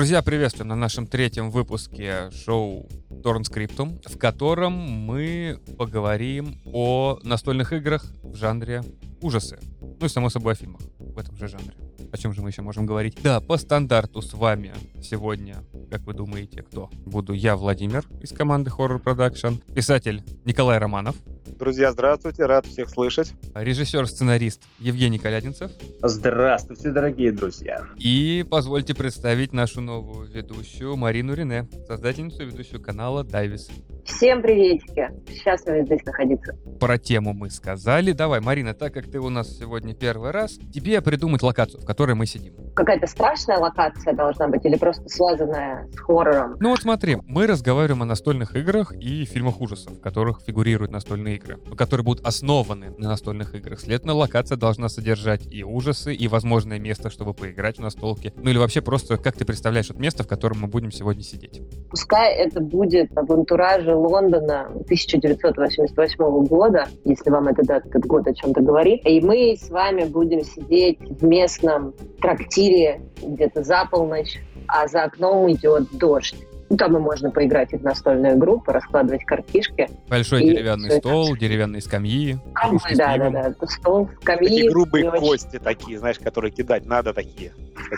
Друзья, приветствую на нашем третьем выпуске шоу Торн Скриптум, в котором мы поговорим о настольных играх в жанре ужасы. Ну и, само собой, о фильмах в этом же жанре. О чем же мы еще можем говорить? Да, по стандарту с вами сегодня, как вы думаете, кто? Буду я, Владимир, из команды Horror Production, писатель Николай Романов, Друзья, здравствуйте, рад всех слышать. Режиссер-сценарист Евгений Колядинцев. Здравствуйте, дорогие друзья. И позвольте представить нашу новую ведущую Марину Рене, создательницу и ведущую канала Дайвис. Всем приветики. Счастливы здесь находиться. Про тему мы сказали. Давай, Марина, так как ты у нас сегодня первый раз, тебе придумать локацию, в которой мы сидим. Какая-то страшная локация должна быть или просто связанная с хоррором? Ну вот смотри, мы разговариваем о настольных играх и фильмах ужасов, в которых фигурируют настольные игры, которые будут основаны на настольных играх. Следовательно, локация должна содержать и ужасы, и возможное место, чтобы поиграть в настолке. Ну или вообще просто, как ты представляешь, это место, в котором мы будем сегодня сидеть? Пускай это будет в антураже Лондона 1988 года, если вам это, этот год о чем-то говорит. И мы с вами будем сидеть в местном трактире где-то за полночь, а за окном идет дождь. Там и можно поиграть в настольную игру, раскладывать картишки. Большой и деревянный стол, это... деревянные скамьи. Скамьи, да, да, да. Стол, скамьи. Такие грубые кости очень... такие, знаешь, которые кидать надо такие.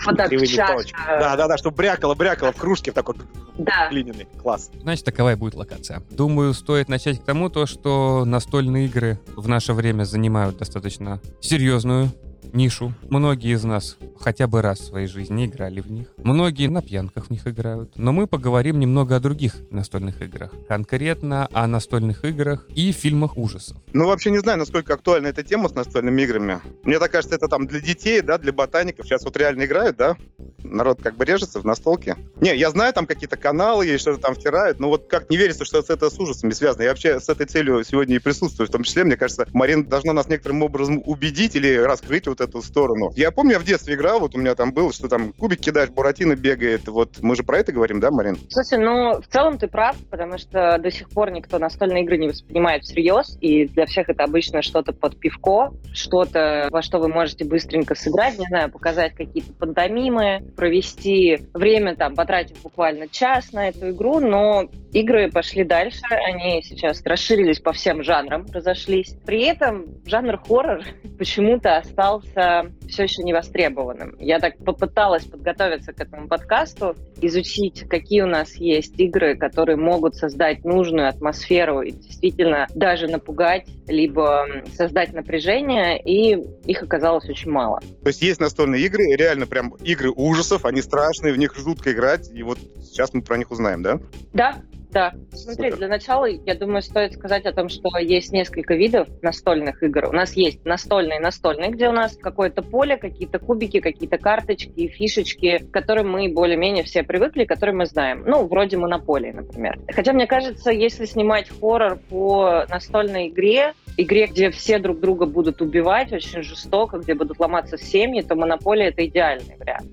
Вот так, Да, да, да, чтобы брякало, брякало в кружке в такой да. глиняный. Класс. Значит, такова и будет локация. Думаю, стоит начать к тому, то, что настольные игры в наше время занимают достаточно серьезную нишу. Многие из нас хотя бы раз в своей жизни играли в них. Многие на пьянках в них играют. Но мы поговорим немного о других настольных играх. Конкретно о настольных играх и фильмах ужасов. Ну, вообще не знаю, насколько актуальна эта тема с настольными играми. Мне так кажется, это там для детей, да, для ботаников. Сейчас вот реально играют, да? Народ как бы режется в настолке. Не, я знаю, там какие-то каналы есть, что-то там втирают, но вот как не верится, что это с ужасами связано. Я вообще с этой целью сегодня и присутствую. В том числе, мне кажется, Марина должна нас некоторым образом убедить или раскрыть вот эту сторону. Я помню, я в детстве играл, вот у меня там было, что там кубик кидаешь, Буратино бегает. Вот мы же про это говорим, да, Марин? Слушай, ну, в целом ты прав, потому что до сих пор никто настольные игры не воспринимает всерьез, и для всех это обычно что-то под пивко, что-то, во что вы можете быстренько сыграть, не знаю, показать какие-то пантомимы, провести время там, потратив буквально час на эту игру, но игры пошли дальше, они сейчас расширились по всем жанрам, разошлись. При этом жанр хоррор почему-то остался все еще не востребованным. Я так попыталась подготовиться к этому подкасту, изучить, какие у нас есть игры, которые могут создать нужную атмосферу и действительно даже напугать, либо создать напряжение, и их оказалось очень мало. То есть есть настольные игры, реально прям игры ужасов, они страшные, в них жутко играть, и вот сейчас мы про них узнаем, да? Да, да. Смотри, Супер. для начала, я думаю, стоит сказать о том, что есть несколько видов настольных игр. У нас есть настольные настольные, где у нас какое-то поле, какие-то кубики, какие-то карточки, фишечки, к которым мы более-менее все привыкли, которые мы знаем. Ну, вроде монополии, например. Хотя, мне кажется, если снимать хоррор по настольной игре, игре, где все друг друга будут убивать очень жестоко, где будут ломаться семьи, то «Монополия» — это идеальный вариант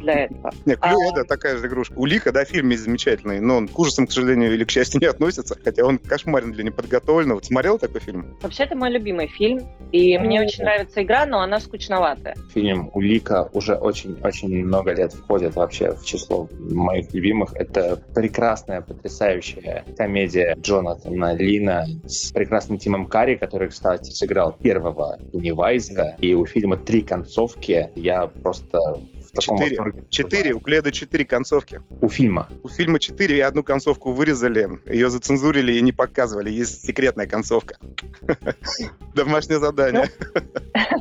для этого. Нет, клевая, да, такая же игрушка. Улика, да, фильм замечательный, но он к ужасам, к сожалению, или к счастью, не относится, хотя он кошмарен для неподготовленного. Смотрел такой фильм? Вообще, это мой любимый фильм, и мне очень нравится игра, но она скучноватая. Фильм «Улика» уже очень-очень много лет входит вообще в число моих любимых. Это прекрасная, потрясающая комедия Джонатана Лина с прекрасным Тимом Карри, который, кстати, сыграл первого Пеннивайза. И у фильма три концовки. Я просто Четыре. Четыре. У Кледа четыре концовки. У фильма. У фильма четыре, и одну концовку вырезали, ее зацензурили и не показывали. Есть секретная концовка. Домашнее задание.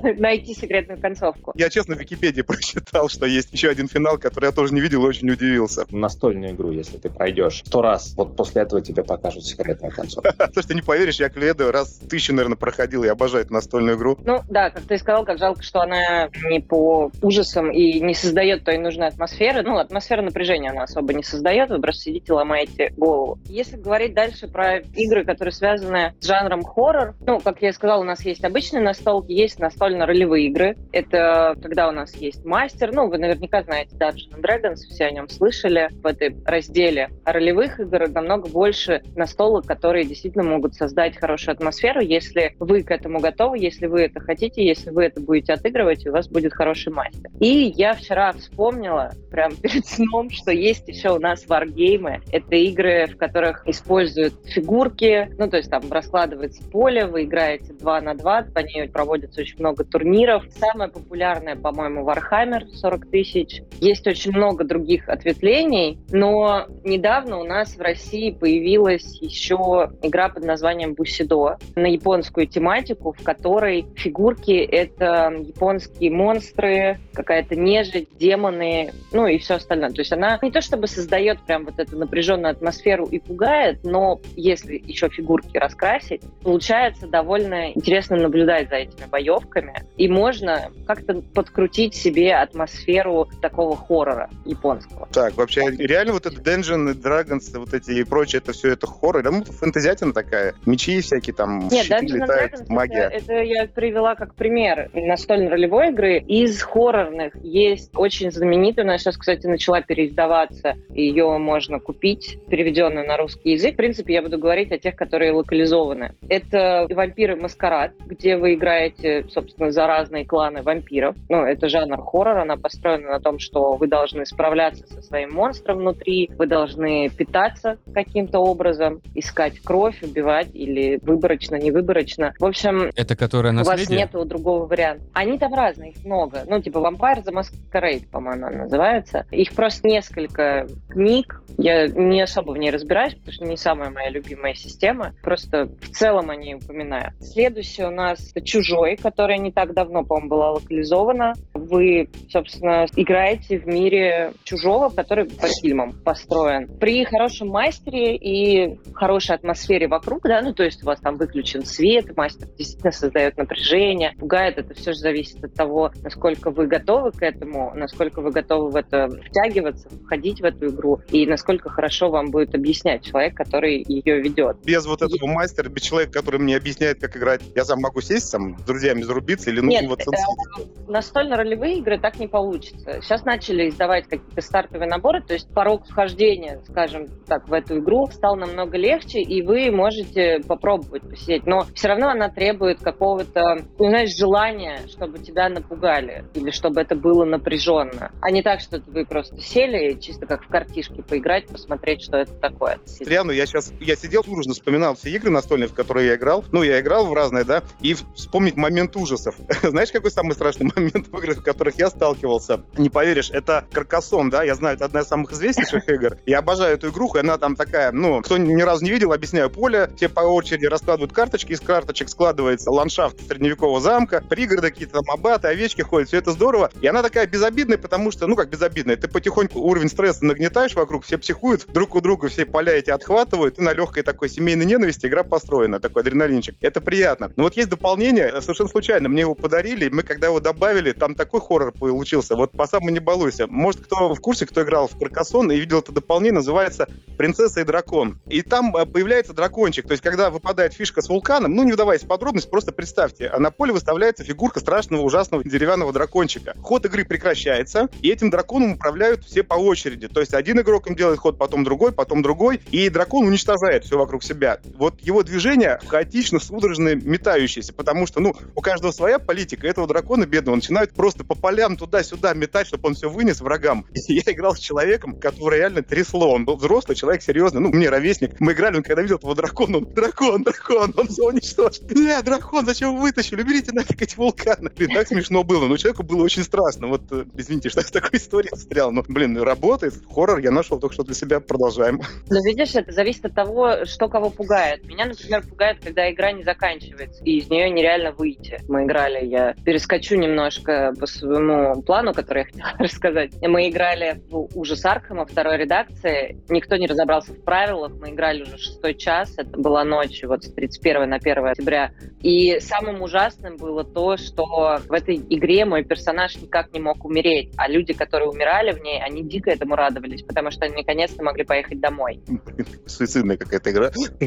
Найти секретную концовку. Я, честно, в Википедии прочитал, что есть еще один финал, который я тоже не видел и очень удивился. Настольную игру, если ты пройдешь сто раз, вот после этого тебе покажут секретную концовку. Слушай, ты не поверишь, я Кледа раз тысячу, наверное, проходил, я обожаю эту настольную игру. Ну, да, как ты сказал, как жалко, что она не по ужасам и не создает той нужной атмосферы. Ну, атмосфера напряжения она особо не создает, вы просто сидите, ломаете голову. Если говорить дальше про игры, которые связаны с жанром хоррор, ну, как я сказала, у нас есть обычные настолки, есть настольно-ролевые игры. Это когда у нас есть мастер, ну, вы наверняка знаете Dungeons Dragons, все о нем слышали. В этой разделе ролевых игр намного больше настолок, которые действительно могут создать хорошую атмосферу, если вы к этому готовы, если вы это хотите, если вы это будете отыгрывать, и у вас будет хороший мастер. И я вчера вчера вспомнила, прям перед сном, что есть еще у нас варгеймы. Это игры, в которых используют фигурки, ну, то есть там раскладывается поле, вы играете 2 на 2, по ней проводится очень много турниров. Самое популярное, по-моему, Warhammer 40 тысяч. Есть очень много других ответвлений, но недавно у нас в России появилась еще игра под названием Бусидо на японскую тематику, в которой фигурки — это японские монстры, какая-то нежить, демоны, ну и все остальное. То есть она не то чтобы создает прям вот эту напряженную атмосферу и пугает, но если еще фигурки раскрасить, получается довольно интересно наблюдать за этими боевками. И можно как-то подкрутить себе атмосферу такого хоррора японского. Так, вообще реально вот это Dungeon Dragons, вот эти и прочее, это все это хоррор, да, ну, фэнтезиатина такая, мечи всякие там, Нет, щиты летают, Dragons магия. Это, это я привела как пример настольной ролевой игры. Из хоррорных есть очень знаменитая, она сейчас, кстати, начала переиздаваться, ее можно купить, переведенную на русский язык. В принципе, я буду говорить о тех, которые локализованы. Это «Вампиры Маскарад», где вы играете, собственно, за разные кланы вампиров. Ну, это жанр хоррора, она построена на том, что вы должны справляться со своим монстром внутри, вы должны питаться каким-то образом, искать кровь, убивать или выборочно, невыборочно. В общем, Это которая у вас наследие? нету другого варианта. Они там разные, их много. Ну, типа Vampire the Masquerade, по-моему, она называется. Их просто несколько книг. Я не особо в ней разбираюсь, потому что не самая моя любимая система. Просто в целом о ней упоминаю. Следующее у нас «Чужой», которая не так давно, по-моему, была локализована. Вы, собственно, играете в мире чужого, который по фильмам построен. При хорошем мастере и хорошей атмосфере вокруг, да, ну, то есть у вас там выключен свет, мастер действительно создает напряжение, пугает, это все же зависит от того, насколько вы готовы к этому, насколько вы готовы в это втягиваться, входить в эту игру, и насколько хорошо вам будет объяснять человек, который ее ведет. Без вот этого мастера, без человека, который мне объясняет, как играть, я сам могу сесть там с друзьями зарубиться или Нет, нужен вот э, настольно-ролевые игры так не получится. Сейчас начали издавать какие-то стартовые наборы, то есть порог вхождения, скажем так, в эту игру стал намного легче, и вы можете попробовать посидеть. Но все равно она требует какого-то, ну, знаешь, желания, чтобы тебя напугали, или чтобы это было напряженно. А не так, что вы просто сели, чисто как в картишке поиграть, посмотреть, что это такое. Реально, я сейчас, я сидел, дружно вспоминал все игры настольные, в которые я играл. Ну, я играл в разные, да, и вспомнить момент ужасов. Знаешь, какой самый страшный момент в играх, в которых я сталкивался? Не поверишь, это Каркасон, да, я знаю, это одна из самых известнейших игр. Я обожаю эту игруху, и она там такая, ну, кто ни разу не видел, объясняю, поле, все по очереди раскладывают карточки, из карточек складывается ландшафт средневекового замка, пригороды какие-то там аббаты, овечки ходят, все это здорово. И она такая безобидная, потому что, ну, как безобидная, ты потихоньку уровень стресса нагнетаешь вокруг, все психуют, друг у друга все поля эти отхватывают, и на легкой такой семейной ненависти игра построена, такой адреналинчик. Это приятно. Но вот есть дополнение, совершенно случайно, мне его подарили, и мы когда его добавили, там такой хоррор получился, вот по самому не балуйся. Может, кто в курсе, кто играл в Каркасон и видел это дополнение, называется «Принцесса и дракон». И там э, появляется дракончик, то есть когда выпадает фишка с вулканом, ну, не вдаваясь в подробности, просто представьте, а на поле выставляется фигурка страшного, ужасного деревянного дракончика. Ход игры прекращается, и этим драконом управляют все по очереди. То есть один игрок им делает ход, потом другой, потом другой, и дракон уничтожает все вокруг себя. Вот его движение хаотично, судорожно метающееся, потому что, ну, у каждого своя политика. Этого дракона бедного начинают просто по полям туда-сюда метать, чтобы он все вынес врагам. Я играл с человеком, который реально трясло. Он был взрослый человек, серьезный, ну, мне ровесник. Мы играли, он когда видел этого дракона, он, дракон, дракон, он все уничтожил. Э, дракон, зачем вы вытащили? Уберите нафиг эти вулканы. Блин, так смешно было. Но человеку было очень страшно. Вот, э, извините, что я в такой истории встрял. Но, блин, работает. Хоррор я нашел только что для себя. Продолжаем. Но видишь, это зависит от того, что кого пугает. Меня, например, пугает, когда игра не заканчивается, и из нее нереально выйти. Мы играли, я перескочу немножко по своему плану, который я хотела рассказать. Мы играли в «Ужас Аркхема» второй редакции. Никто не разобрался в правилах. Мы играли уже шестой час. Это была ночь вот с 31 на 1 октября. И самым ужасным было то, что в этой игре мой персонаж никак не мог умереть. А люди, которые умирали в ней, они дико этому радовались, потому что они наконец-то могли поехать домой. Суицидная какая-то игра.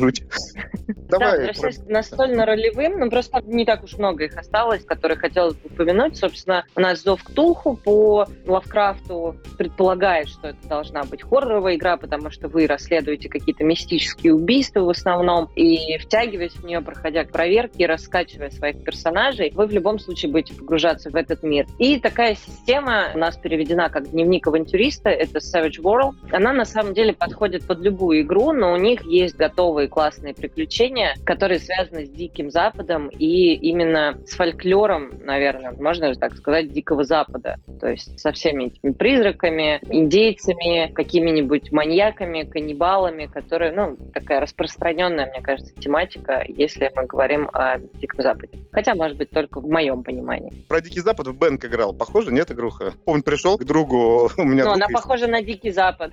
Давай. Да, возвращаясь к настольно-ролевым, ну просто не так уж много их осталось, которые хотелось бы упомянуть. Собственно, у нас Зов Ктулху по Лавкрафту предполагает, что это должна быть хорроровая игра, потому что вы расследуете какие-то мистические убийства в основном, и втягиваясь в нее, проходя проверки, раскачивая своих персонажей, вы в любом случае будете погружаться в этот мир. И такая система у нас переведена как дневник авантюриста, это Savage World. Она на самом деле подходит под любую игру, но у них есть готовые классные приключения, которые связаны с Диким Западом и именно с фольклором, наверное, можно так сказать, Дикого Запада. То есть со всеми этими призраками, индейцами, какими-нибудь маньяками, каннибалами, которые, ну, такая распространенная, мне кажется, тематика, если мы говорим о Диком Западе. Хотя, может быть, только в моем понимании. Про Дикий Запад в Бэнк играл. Похоже, нет, игруха? Он пришел к другу, у меня Ну, она есть. похожа на Дикий Запад.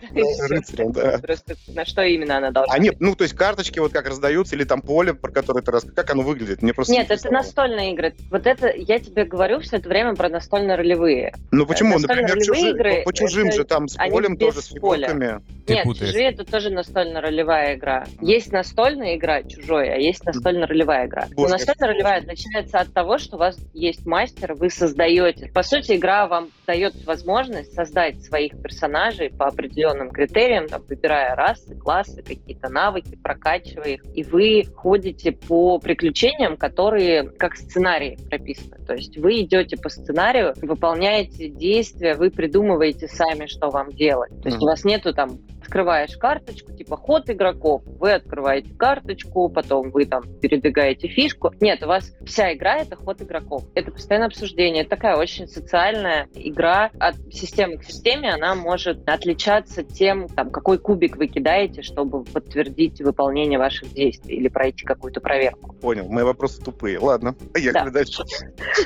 рыцарем, да. Просто на что именно она должна А нет, ну, то есть карточки вот как раздаются, или там поле, про которое ты рассказал, как оно выглядит? Мне просто Нет, это настольные игры. Вот это, я тебе говорю все это время про настольно-ролевые. Ну почему? настольные Например, чужие- игры, по, по чужим это- же там с полем тоже, с фигурками. Нет, путаешь. чужие это тоже настольно-ролевая игра. Есть настольная игра, чужой, а есть настольно-ролевая игра. Настольно-ролевая отличается от того, что у вас есть мастер, вы создаете. По сути, игра вам дает возможность создать своих персонажей по определенным критериям, там, выбирая расы, классы, какие-то навыки, прокачивая их. И вы ходите по приключениям, которые как сценарий прописаны. То есть вы идете по сценарию, выполняете действия, вы придумываете сами, что вам делать. То есть Мгм. у вас нету там открываешь карточку, типа ход игроков, вы открываете карточку, потом вы там передвигаете фишку. Нет, у вас вся игра — это ход игроков. Это постоянное обсуждение. Это такая очень социальная игра. От системы к системе она может отличаться тем, там, какой кубик вы кидаете, чтобы подтвердить выполнение ваших действий или пройти какую-то проверку. Понял, мои вопросы тупые. Ладно, поехали Да. дальше.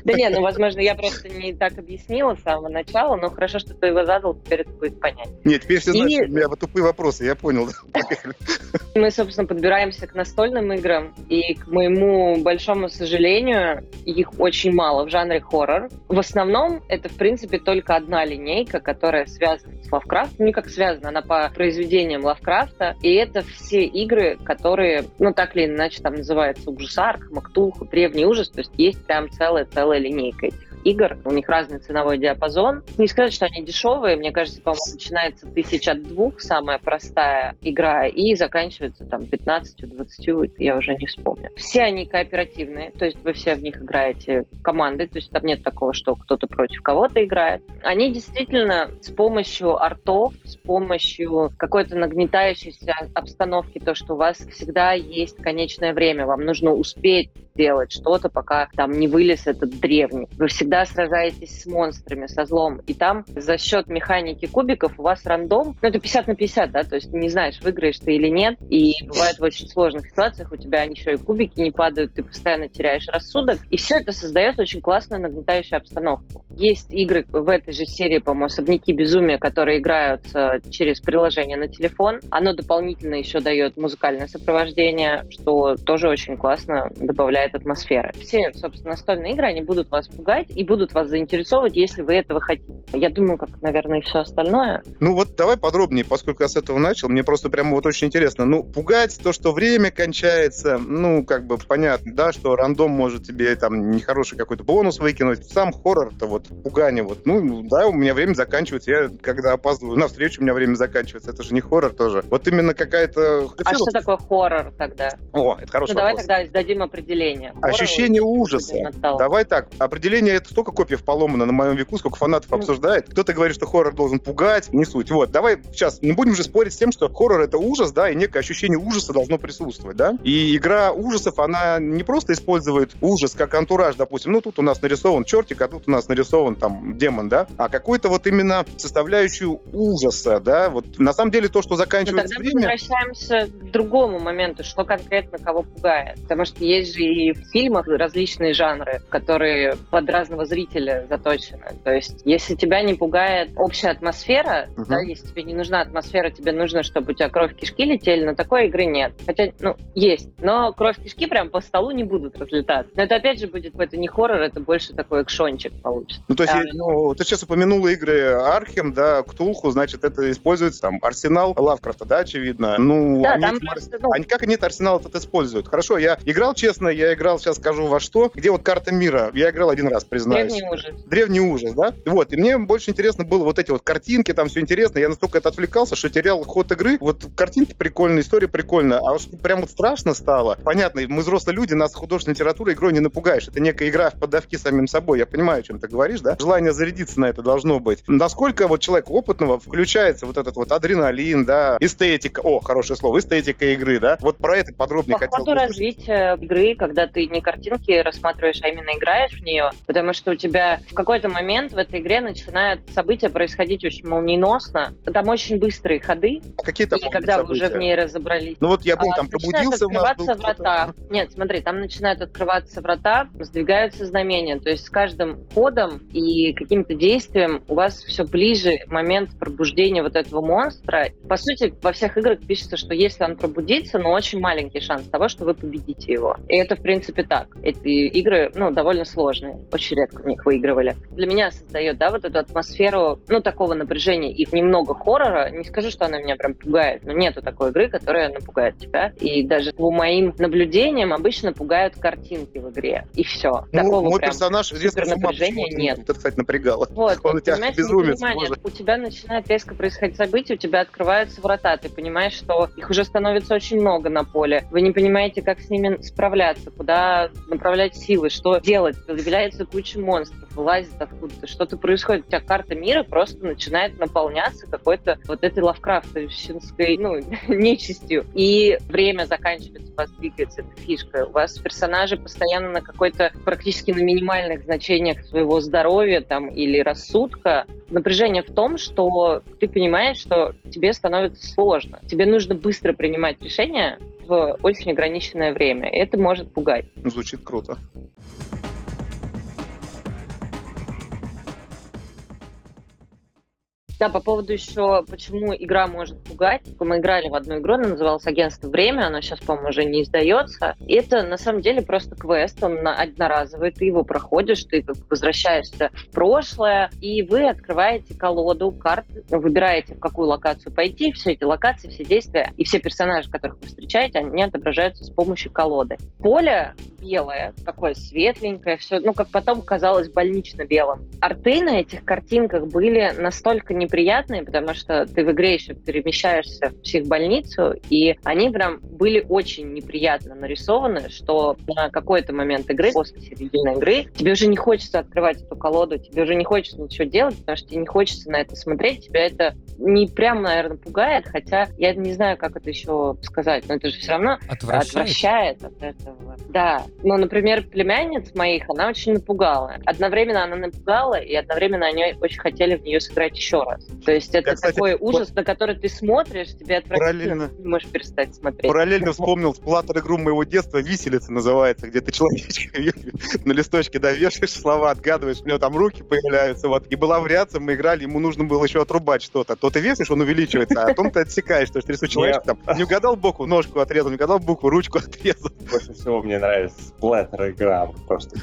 Да нет, ну, возможно, я просто не так объяснила с самого начала, но хорошо, что ты его задал, теперь это будет понятно. Нет, теперь все знают, у меня тупые вопросы, я понял. Мы, собственно, подбираемся к настольным играм, и, к моему большому сожалению, их очень мало в жанре хоррор. В основном это, в принципе, только одна линейка, которая связана с Лавкрафтом. Ну, не как связана, она по произведениям Лавкрафта. И это все игры, которые, ну, так или иначе, там называются Ужасарк, Мактулху, Древний ужас. То есть есть прям целая-целая линейка этих игр. У них разный ценовой диапазон. Не сказать, что они дешевые. Мне кажется, по-моему, начинается тысяч от двух, самая простая игра, и заканчивается там 15-20, я уже не вспомню. Все они кооперативные, то есть вы все в них играете командой, то есть там нет такого, что кто-то против кого-то играет. Они действительно с помощью артов, с помощью какой-то нагнетающейся обстановки, то, что у вас всегда есть конечное время, вам нужно успеть сделать что-то, пока там не вылез этот древний. Вы всегда сражаетесь с монстрами, со злом. И там за счет механики кубиков у вас рандом, ну это 50 на 50, да, то есть не знаешь, выиграешь ты или нет. И бывает в очень сложных ситуациях у тебя еще и кубики не падают, ты постоянно теряешь рассудок. И все это создает очень классную нагнетающую обстановку. Есть игры в этой же серии, по-моему, «Особняки безумия», которые играются через приложение на телефон. Оно дополнительно еще дает музыкальное сопровождение, что тоже очень классно добавляет атмосферы. Все, собственно, настольные игры, они будут вас пугать и будут вас заинтересовывать, если вы этого хотите. Я думаю, как, наверное, и все остальное. Ну вот давай подробнее, поскольку я с этого начал, мне просто прямо вот очень интересно. Ну, пугать то, что время кончается, ну, как бы понятно, да, что рандом может тебе там нехороший какой-то бонус выкинуть. Сам хоррор-то вот, пугание вот, ну, да, у меня время заканчивается, я когда опаздываю на встречу, у меня время заканчивается, это же не хоррор тоже. Вот именно какая-то... А что такое хоррор тогда? О, это хороший ну, давай вопрос. тогда дадим определение. Ощущение будем ужаса. отталкиваться. Давай так, определение это столько копьев поломано на моем веку, сколько фанатов Ну. обсуждает. Кто-то говорит, что хоррор должен пугать, не суть. Вот, давай сейчас не будем же спорить с тем, что хоррор это ужас, да, и некое ощущение ужаса должно присутствовать, да. И игра ужасов, она не просто использует ужас как антураж, допустим, ну тут у нас нарисован чертик, а тут у нас нарисован там демон, да, а какой-то вот именно составляющую ужаса, да, вот на самом деле то, что заканчивается Ну, тогда мы время... возвращаемся к другому моменту, что конкретно кого пугает. Потому что есть же и в фильмах различные жанры, которые под разного зрителя заточены. То есть, если тебя не пугает общая атмосфера, Мгм. да, если тебе не нужна атмосфера, тебе нужно, чтобы у тебя кровь кишки летели, но такой игры нет. Хотя, ну, есть. Но кровь кишки прям по столу не будут разлетаться. Но это опять же будет, это не хоррор, это больше такой экшончик получится. Ну, то есть, да. ну, ты сейчас упомянула игры Архем, да, Ктулху, значит, это используется там Арсенал Лавкрафта, да, очевидно. Ну, да, они, там просто, ну... они как они этот Арсенал этот используют? Хорошо, я играл, честно, я играл, сейчас скажу во что, где вот карта мира. Я играл один раз, признаюсь. Древний ужас. Древний ужас, да? Вот, и мне больше интересно было вот эти вот картинки, там все интересно. Я настолько это отвлекался, что терял ход игры. Вот картинки прикольные, история прикольная. А уж прям вот страшно стало. Понятно, мы взрослые люди, нас художественная литература игрой не напугаешь. Это некая игра в подавки самим собой. Я понимаю, о чем ты говоришь, да? Желание зарядиться на это должно быть. Насколько вот человек опытного включается вот этот вот адреналин, да, эстетика, о, хорошее слово, эстетика игры, да? Вот про это подробнее По хотел бы развития игры, когда ты не картинки рассматриваешь, а именно играешь в нее, потому что у тебя в какой-то момент в этой игре начинают события происходить очень молниеносно. Там очень быстрые ходы. А какие там И когда события? вы уже в ней разобрались. Ну вот я был, а, там пробудился у нас был врата. Нет, смотри, там начинают открываться врата, сдвигаются знамения. То есть с каждым ходом и каким-то действием у вас все ближе момент пробуждения вот этого монстра. По сути, во всех играх пишется, что если он пробудится, но очень маленький шанс того, что вы победите его. И это, в принципе, так. Эти игры, ну, довольно сложные. Очень редко в них выигрывали. Для меня создает, да, вот эту атмосферу, ну, такого напряжения и немного хоррора. Не скажу, что она меня прям пугает, но нету такой игры, которая напугает тебя. И даже по моим наблюдениям обычно пугают картинки в игре. И все. Ну, Такого мой персонаж резко напряжения нет. Это, кстати, напрягало. Вот, Он у тебя безумец. У тебя начинает резко происходить событие, у тебя открываются врата, ты понимаешь, что их уже становится очень много на поле. Вы не понимаете, как с ними справляться, куда направлять силы, что делать. Появляется куча монстров, вылазит откуда-то, что-то происходит. У тебя карта мира просто начинает наполняться какой-то вот этой лавкрафтовщинской, ну, нечистью. И время заканчивается, вас двигается эта фишка. У вас персонажи постоянно на какой-то практически на минимальных значениях своего здоровья там или рассудка. Напряжение в том, что ты понимаешь, что тебе становится сложно. Тебе нужно быстро принимать решения, в очень ограниченное время. Это может пугать. Звучит круто. Да, по поводу еще, почему игра может пугать. Мы играли в одну игру, она называлась «Агентство время», она сейчас, по-моему, уже не издается. Это, на самом деле, просто квест, он одноразовый, ты его проходишь, ты возвращаешься в прошлое, и вы открываете колоду карт, выбираете, в какую локацию пойти, все эти локации, все действия и все персонажи, которых вы встречаете, они отображаются с помощью колоды. Поле белое, такое светленькое, все, ну, как потом казалось больнично белым. Арты на этих картинках были настолько не неприятные, потому что ты в игре еще перемещаешься в психбольницу, и они прям были очень неприятно нарисованы, что на какой-то момент игры, после середины игры, тебе уже не хочется открывать эту колоду, тебе уже не хочется ничего делать, потому что тебе не хочется на это смотреть, тебя это не прям, наверное, пугает, хотя я не знаю, как это еще сказать, но это же все равно отвращает, отвращает от этого. Да. Ну, например, племянниц моих, она очень напугала. Одновременно она напугала, и одновременно они очень хотели в нее сыграть еще раз. То есть это я, кстати, такой ужас, на который ты смотришь, тебе отвратительно, не можешь перестать смотреть. Параллельно вспомнил сплаттер игру моего детства, «Виселица» называется, где ты человечка на листочке да, вешаешь слова, отгадываешь, у него там руки появляются, вот. И была вариация, мы играли, ему нужно было еще отрубать что-то. То ты весишь, он увеличивается, а потом ты отсекаешь, то есть рисуешь человечек там, не угадал букву, ножку отрезал, не угадал букву, ручку отрезал. Больше всего мне нравится сплаттер игра, просто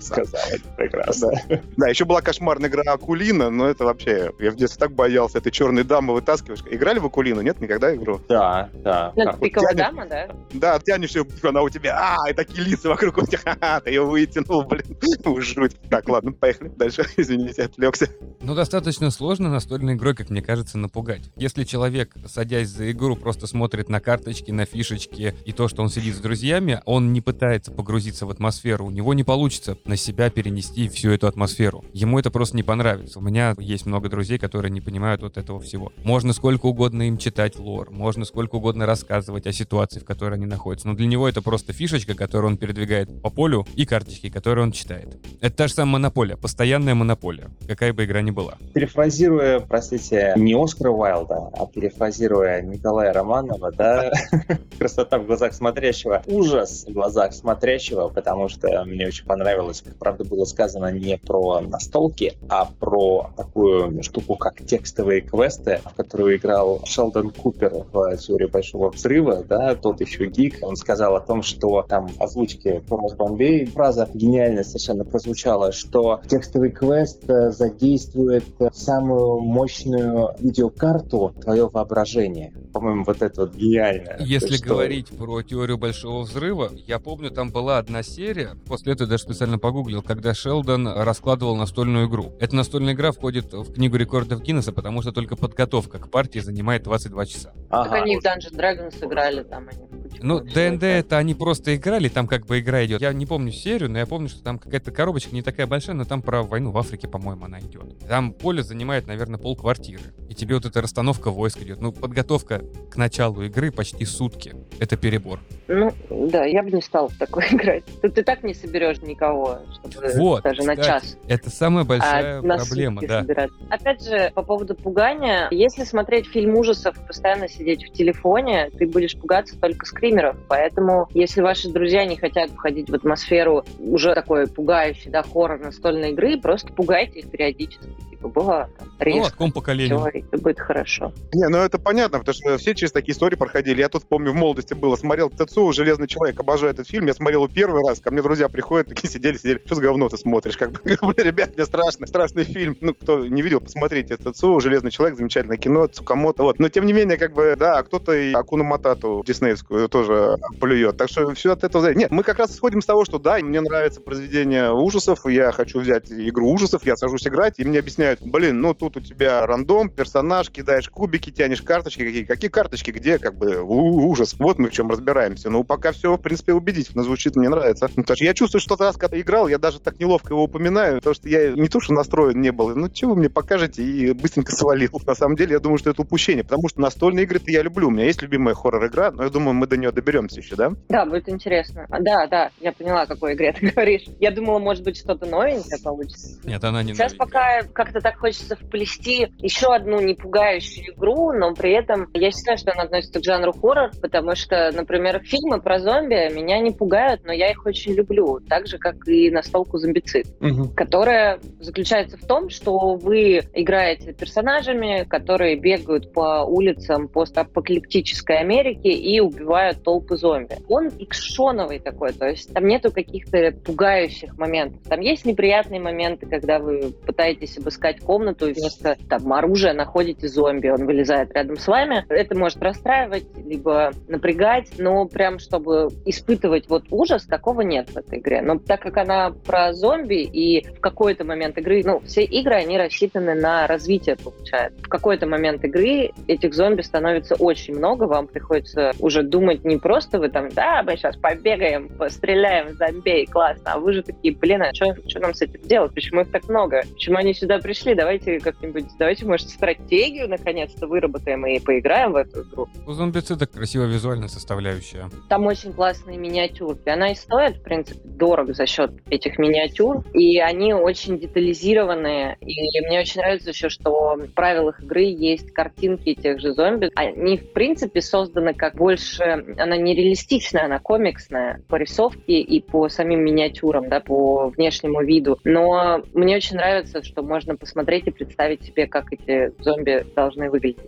сказал, это прекрасно. Да, еще была кошмарная игра Акулина, но это вообще, я в детстве так боялся этой черной дамы вытаскиваешь. Играли в Акулину? Нет, никогда игру? Да, да. Ну, пиковая вот дама, да? Да, тянешь ее, она у тебя, а, и такие лица вокруг у тебя, ха-ха, ты ее вытянул, блин, жуть. Так, ладно, поехали дальше, извините, отвлекся. Ну, достаточно сложно настольной игрой, как мне кажется, напугать. Если человек, садясь за игру, просто смотрит на карточки, на фишечки и то, что он сидит с друзьями, он не пытается погрузиться в атмосферу, у него не получится на себя перенести всю эту атмосферу. Ему это просто не понравится. У меня есть много друзей, которые не понимают вот этого всего. Можно сколько угодно им читать лор, можно сколько угодно рассказывать о ситуации, в которой они находятся, но для него это просто фишечка, которую он передвигает по полю, и карточки, которые он читает. Это та же самая монополия, постоянная монополия, какая бы игра ни была. Перефразируя, простите, не Оскара Уайлда, а перефразируя Николая Романова, да, красота в глазах смотрящего, ужас в глазах смотрящего, потому что мне очень понравилось, как правда было сказано не про настолки, а про такую штуку, как текстовые квесты, в которые играл Шелдон Купер в «Теории Большого Взрыва», да, тот еще гик, он сказал о том, что там в озвучке Томас Бомбей фраза гениальная совершенно прозвучала, что текстовый квест э, задействует самую мощную видеокарту твое воображение. По-моему, вот это вот гениально. Если что... говорить про теорию Большого Взрыва, я помню, там была одна серия, после этого даже специально погуглил, когда Шелдон раскладывал настольную игру. Эта настольная игра входит в книгу рекордов Гиннесса, потому что только подготовка к партии занимает 22 часа. Ага. Так они в Dungeon Dragons играли, там они ну, ДНД это они просто играли, там как бы игра идет. Я не помню серию, но я помню, что там какая-то коробочка не такая большая, но там про войну в Африке, по-моему, она идет. Там поле занимает, наверное, пол квартиры. И тебе вот эта расстановка войск идет. Ну, подготовка к началу игры почти сутки. Это перебор. Ну, да, я бы не стал в такой играть. Тут ты так не соберешь никого, чтобы вот, даже кстати, на час. Это самая большая а проблема, да. Собирать. Опять же, по поводу пугания, если смотреть фильм ужасов и постоянно сидеть в телефоне, ты будешь пугаться только с скримеров. Поэтому, если ваши друзья не хотят входить в атмосферу уже такой пугающей, да, хоррор настольной игры, просто пугайте их периодически. Типа, было там, резко. Ну, о каком поколении? Все, это будет хорошо. Не, ну это понятно, потому что все через такие истории проходили. Я тут помню, в молодости было, смотрел ТЦУ «Железный человек», обожаю этот фильм. Я смотрел его первый раз, ко мне друзья приходят, такие сидели, сидели. Что за говно ты смотришь? Как бы, ребят, мне страшно, страшный фильм. Ну, кто не видел, посмотрите ТЦУ «Железный человек», замечательное кино, Цукамото, вот. Но тем не менее, как бы, да, кто-то и Акуна Матату диснеевскую тоже плюет. Так что все от этого зависит. Нет, мы как раз исходим с того, что да, мне нравится произведение ужасов, я хочу взять игру ужасов, я сажусь играть, и мне объясняют, блин, ну тут у тебя рандом, персонаж, кидаешь кубики, тянешь карточки, какие, какие карточки, где как бы ужас. Вот мы в чем разбираемся. Ну, пока все, в принципе, убедительно звучит, мне нравится. Ну, я чувствую, что раз, когда играл, я даже так неловко его упоминаю, потому что я не то, что настроен не был, ну, чего вы мне покажете, и быстренько свалил. На самом деле, я думаю, что это упущение, потому что настольные игры-то я люблю. У меня есть любимая хоррор-игра, но я думаю, мы до нее доберемся еще, да? Да, будет интересно. Да, да, я поняла, о какой игре ты говоришь. Я думала, может быть, что-то новенькое получится. Нет, она не Сейчас новенькая. пока как-то так хочется вплести еще одну не пугающую игру, но при этом я считаю, что она относится к жанру хоррор, потому что, например, фильмы про зомби меня не пугают, но я их очень люблю, так же, как и настолку «Зомбицид», угу. которая заключается в том, что вы играете персонажами, которые бегают по улицам постапокалиптической Америки и убивают толпы зомби. Он икшоновый такой, то есть там нету каких-то пугающих моментов. Там есть неприятные моменты, когда вы пытаетесь обыскать комнату и вместо там оружия находите зомби, он вылезает рядом с вами. Это может расстраивать, либо напрягать, но прям чтобы испытывать вот ужас, такого нет в этой игре. Но так как она про зомби и в какой-то момент игры, ну, все игры, они рассчитаны на развитие, получается. В какой-то момент игры этих зомби становится очень много, вам приходится уже думать не просто вы там, да, мы сейчас побегаем, постреляем в зомби, классно, а вы же такие, блин, а что нам с этим делать? Почему их так много? Почему они сюда пришли? Давайте как-нибудь, давайте, может, стратегию наконец-то выработаем и поиграем в эту игру. У зомбицида красивая визуальная составляющая. Там очень классные миниатюрки. Она и стоит, в принципе, дорого за счет этих миниатюр, и они очень детализированные. И мне очень нравится еще, что в правилах игры есть картинки тех же зомби. Они, в принципе, созданы как больше... Она не реалистичная, она комиксная по рисовке и по самим миниатюрам, да, по внешнему виду. Но мне очень нравится, что можно посмотреть и представить себе, как эти зомби должны выглядеть.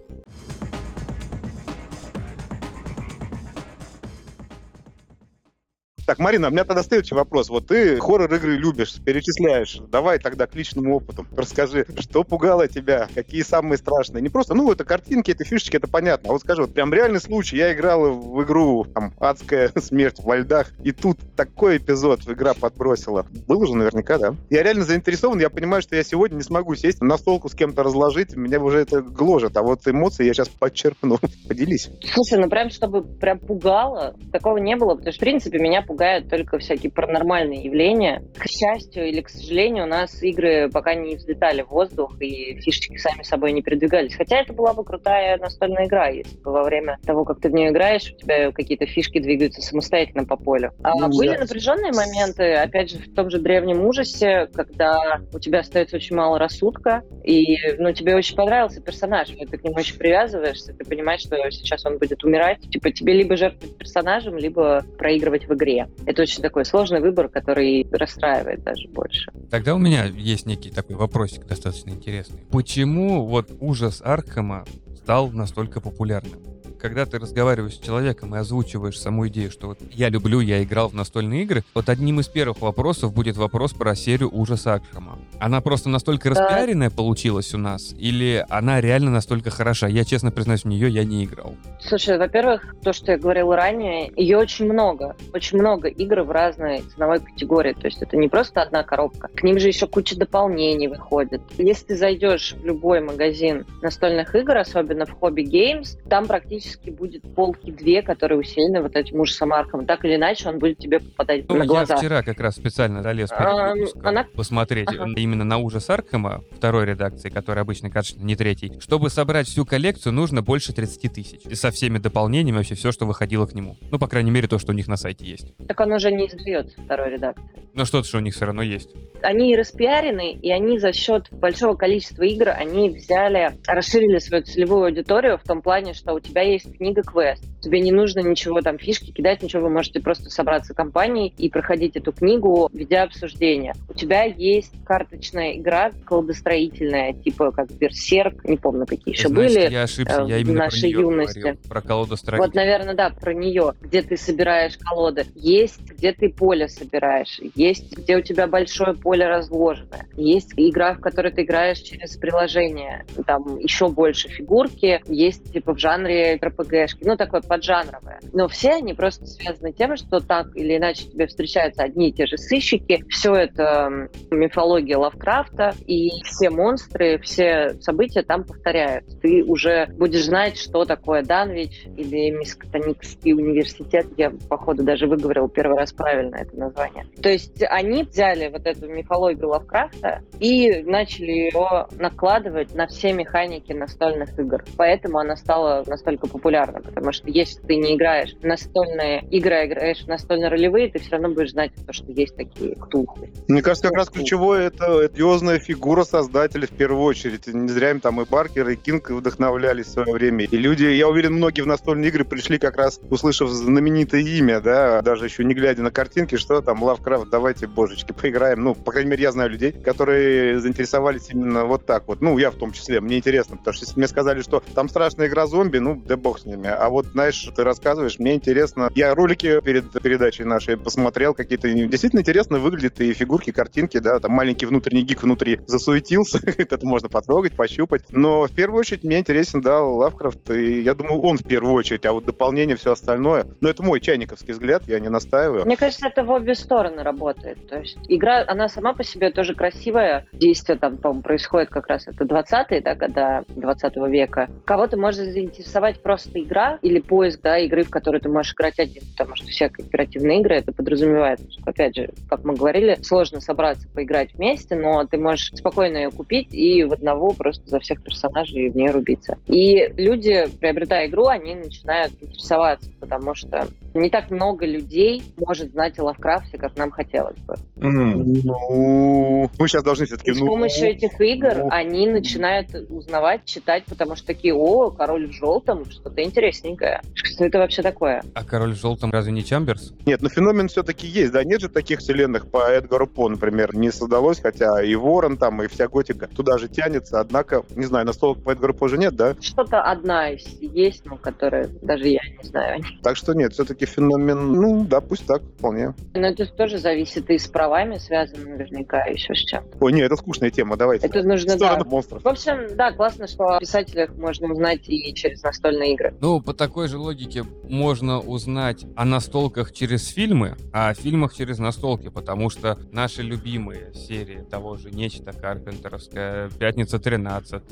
Так, Марина, у меня тогда следующий вопрос. Вот ты хоррор-игры любишь, перечисляешь. Давай тогда к личному опыту. Расскажи, что пугало тебя? Какие самые страшные? Не просто, ну, это картинки, это фишечки, это понятно. А вот скажи, вот прям реальный случай. Я играл в игру, там, «Адская смерть во льдах», и тут такой эпизод игра подбросила. Был уже наверняка, да? Я реально заинтересован, я понимаю, что я сегодня не смогу сесть на столку с кем-то разложить, меня уже это гложет. А вот эмоции я сейчас подчеркну. Поделись. Слушай, ну прям, чтобы прям пугало, такого не было, потому что, в принципе, меня пугало пугают только всякие паранормальные явления. К счастью или к сожалению, у нас игры пока не взлетали в воздух, и фишечки сами собой не передвигались. Хотя это была бы крутая настольная игра, если бы во время того, как ты в нее играешь, у тебя какие-то фишки двигаются самостоятельно по полю. А ну, были да. напряженные моменты, опять же, в том же древнем ужасе, когда у тебя остается очень мало рассудка, и ну, тебе очень понравился персонаж, ты к нему очень привязываешься, ты понимаешь, что сейчас он будет умирать. Типа тебе либо жертвовать персонажем, либо проигрывать в игре. Это очень такой сложный выбор, который расстраивает даже больше. Тогда у меня есть некий такой вопросик достаточно интересный. Почему вот ужас Аркхема стал настолько популярным? Когда ты разговариваешь с человеком и озвучиваешь саму идею, что вот я люблю, я играл в настольные игры, вот одним из первых вопросов будет вопрос про серию ужаса Акхама. Она просто настолько распиаренная получилась у нас, или она реально настолько хороша? Я, честно признаюсь, в нее я не играл. Слушай, во-первых, то, что я говорила ранее, ее очень много. Очень много игр в разной ценовой категории. То есть это не просто одна коробка. К ним же еще куча дополнений выходит. Если ты зайдешь в любой магазин настольных игр, особенно в Hobby Games, там практически практически будет полки две, которые усилены вот этим ужасом Арком. Так или иначе, он будет тебе попадать ну, на глаза. Я вчера как раз специально залез а, она... посмотреть ага. именно на ужас Аркема второй редакции, которая обычно кажется не третий. Чтобы собрать всю коллекцию, нужно больше 30 тысяч. И со всеми дополнениями вообще все, что выходило к нему. Ну, по крайней мере, то, что у них на сайте есть. Так он уже не издается второй редакции. Но что-то что у них все равно есть. Они распиарены, и они за счет большого количества игр, они взяли, расширили свою целевую аудиторию в том плане, что у тебя есть есть книга квест. Тебе не нужно ничего там, фишки кидать, ничего. Вы можете просто собраться компанией и проходить эту книгу, ведя обсуждение. У тебя есть карточная игра колодостроительная, типа как Берсерк, не помню, какие еще Значит, были я ошибся, я именно в нашей про нее юности. Говорил, про колодостроительную. Вот, наверное, да, про нее, где ты собираешь колоды. Есть, где ты поле собираешь. Есть, где у тебя большое поле разложено. Есть игра, в которой ты играешь через приложение. Там еще больше фигурки. Есть, типа, в жанре РПГшки. Ну, такое поджанровое. Но все они просто связаны тем, что так или иначе тебе встречаются одни и те же сыщики. Все это мифология Лавкрафта, и все монстры, все события там повторяются. Ты уже будешь знать, что такое Данвич или Мискотоникский университет. Я, походу, даже выговорил первый раз правильно это название. То есть они взяли вот эту мифологию Лавкрафта и начали ее накладывать на все механики настольных игр. Поэтому она стала настолько популярна, потому что если ты не играешь настольные игры, а играешь настольно-ролевые, ты все равно будешь знать, то, что есть такие ктулхи. Мне кажется, как раз ключевое это одиозная фигура создателя в первую очередь. Не зря им там и Баркер, и Кинг вдохновлялись в свое время. И люди, я уверен, многие в настольные игры пришли как раз, услышав знаменитое имя, да, даже еще не глядя на картинки, что там Лавкрафт, давайте, божечки, поиграем. Ну, по крайней мере, я знаю людей, которые заинтересовались именно вот так вот. Ну, я в том числе. Мне интересно, потому что если мне сказали, что там страшная игра зомби, ну, да бог с ними. А вот, знаешь, ты рассказываешь, мне интересно. Я ролики перед передачей нашей посмотрел, какие-то действительно интересно выглядят и фигурки, картинки, да, там маленький внутренний гик внутри засуетился, это можно потрогать, пощупать. Но в первую очередь мне интересен, да, Лавкрафт, и я думаю, он в первую очередь, а вот дополнение, все остальное. Но это мой чайниковский взгляд, я не настаиваю. Мне кажется, это в обе стороны работает. То есть игра, она сама по себе тоже красивая. Действие там, по происходит как раз это 20-е, да, года 20 века. Кого-то может заинтересовать просто игра или поиск, да, игры, в которую ты можешь играть один, потому что все кооперативные игры это подразумевает. Опять же, как мы говорили, сложно собраться поиграть вместе, но ты можешь спокойно ее купить и в одного просто за всех персонажей в ней рубиться. И люди, приобретая игру, они начинают интересоваться, потому что не так много людей может знать о Лавкрафте, как нам хотелось бы. Ну, мы сейчас должны все-таки... С помощью этих игр ну. они начинают узнавать, читать, потому что такие, о, король в желтом, что-то интересненькое. Что это вообще такое? А король в желтом разве не Чамберс? Нет, но феномен все-таки есть, да, нет же таких вселенных по Эдгару По, например, не создалось, хотя и Ворон там, и вся готика туда же тянется, однако, не знаю, настолок по Эдгару По же нет, да? Что-то одна есть, ну, которая даже я не знаю. Так что нет, все-таки феномен, ну, да, пусть так, вполне. Но это тоже зависит и с правами связано наверняка еще с чем-то. Ой, нет, это скучная тема, давайте. Это нужно, да. монстров. В общем, да, классно, что о писателях можно узнать и через настольные игры. Ну, по такой же логике можно узнать о настолках через фильмы, а о фильмах через настолки, потому что наши любимые серии того же Нечто, Карпентеровская, Пятница 13,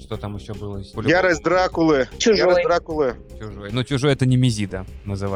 что там еще было? Ярость Дракулы. Чужой. Ярость Дракулы. Чужой. Но Чужой это не Мизида называется.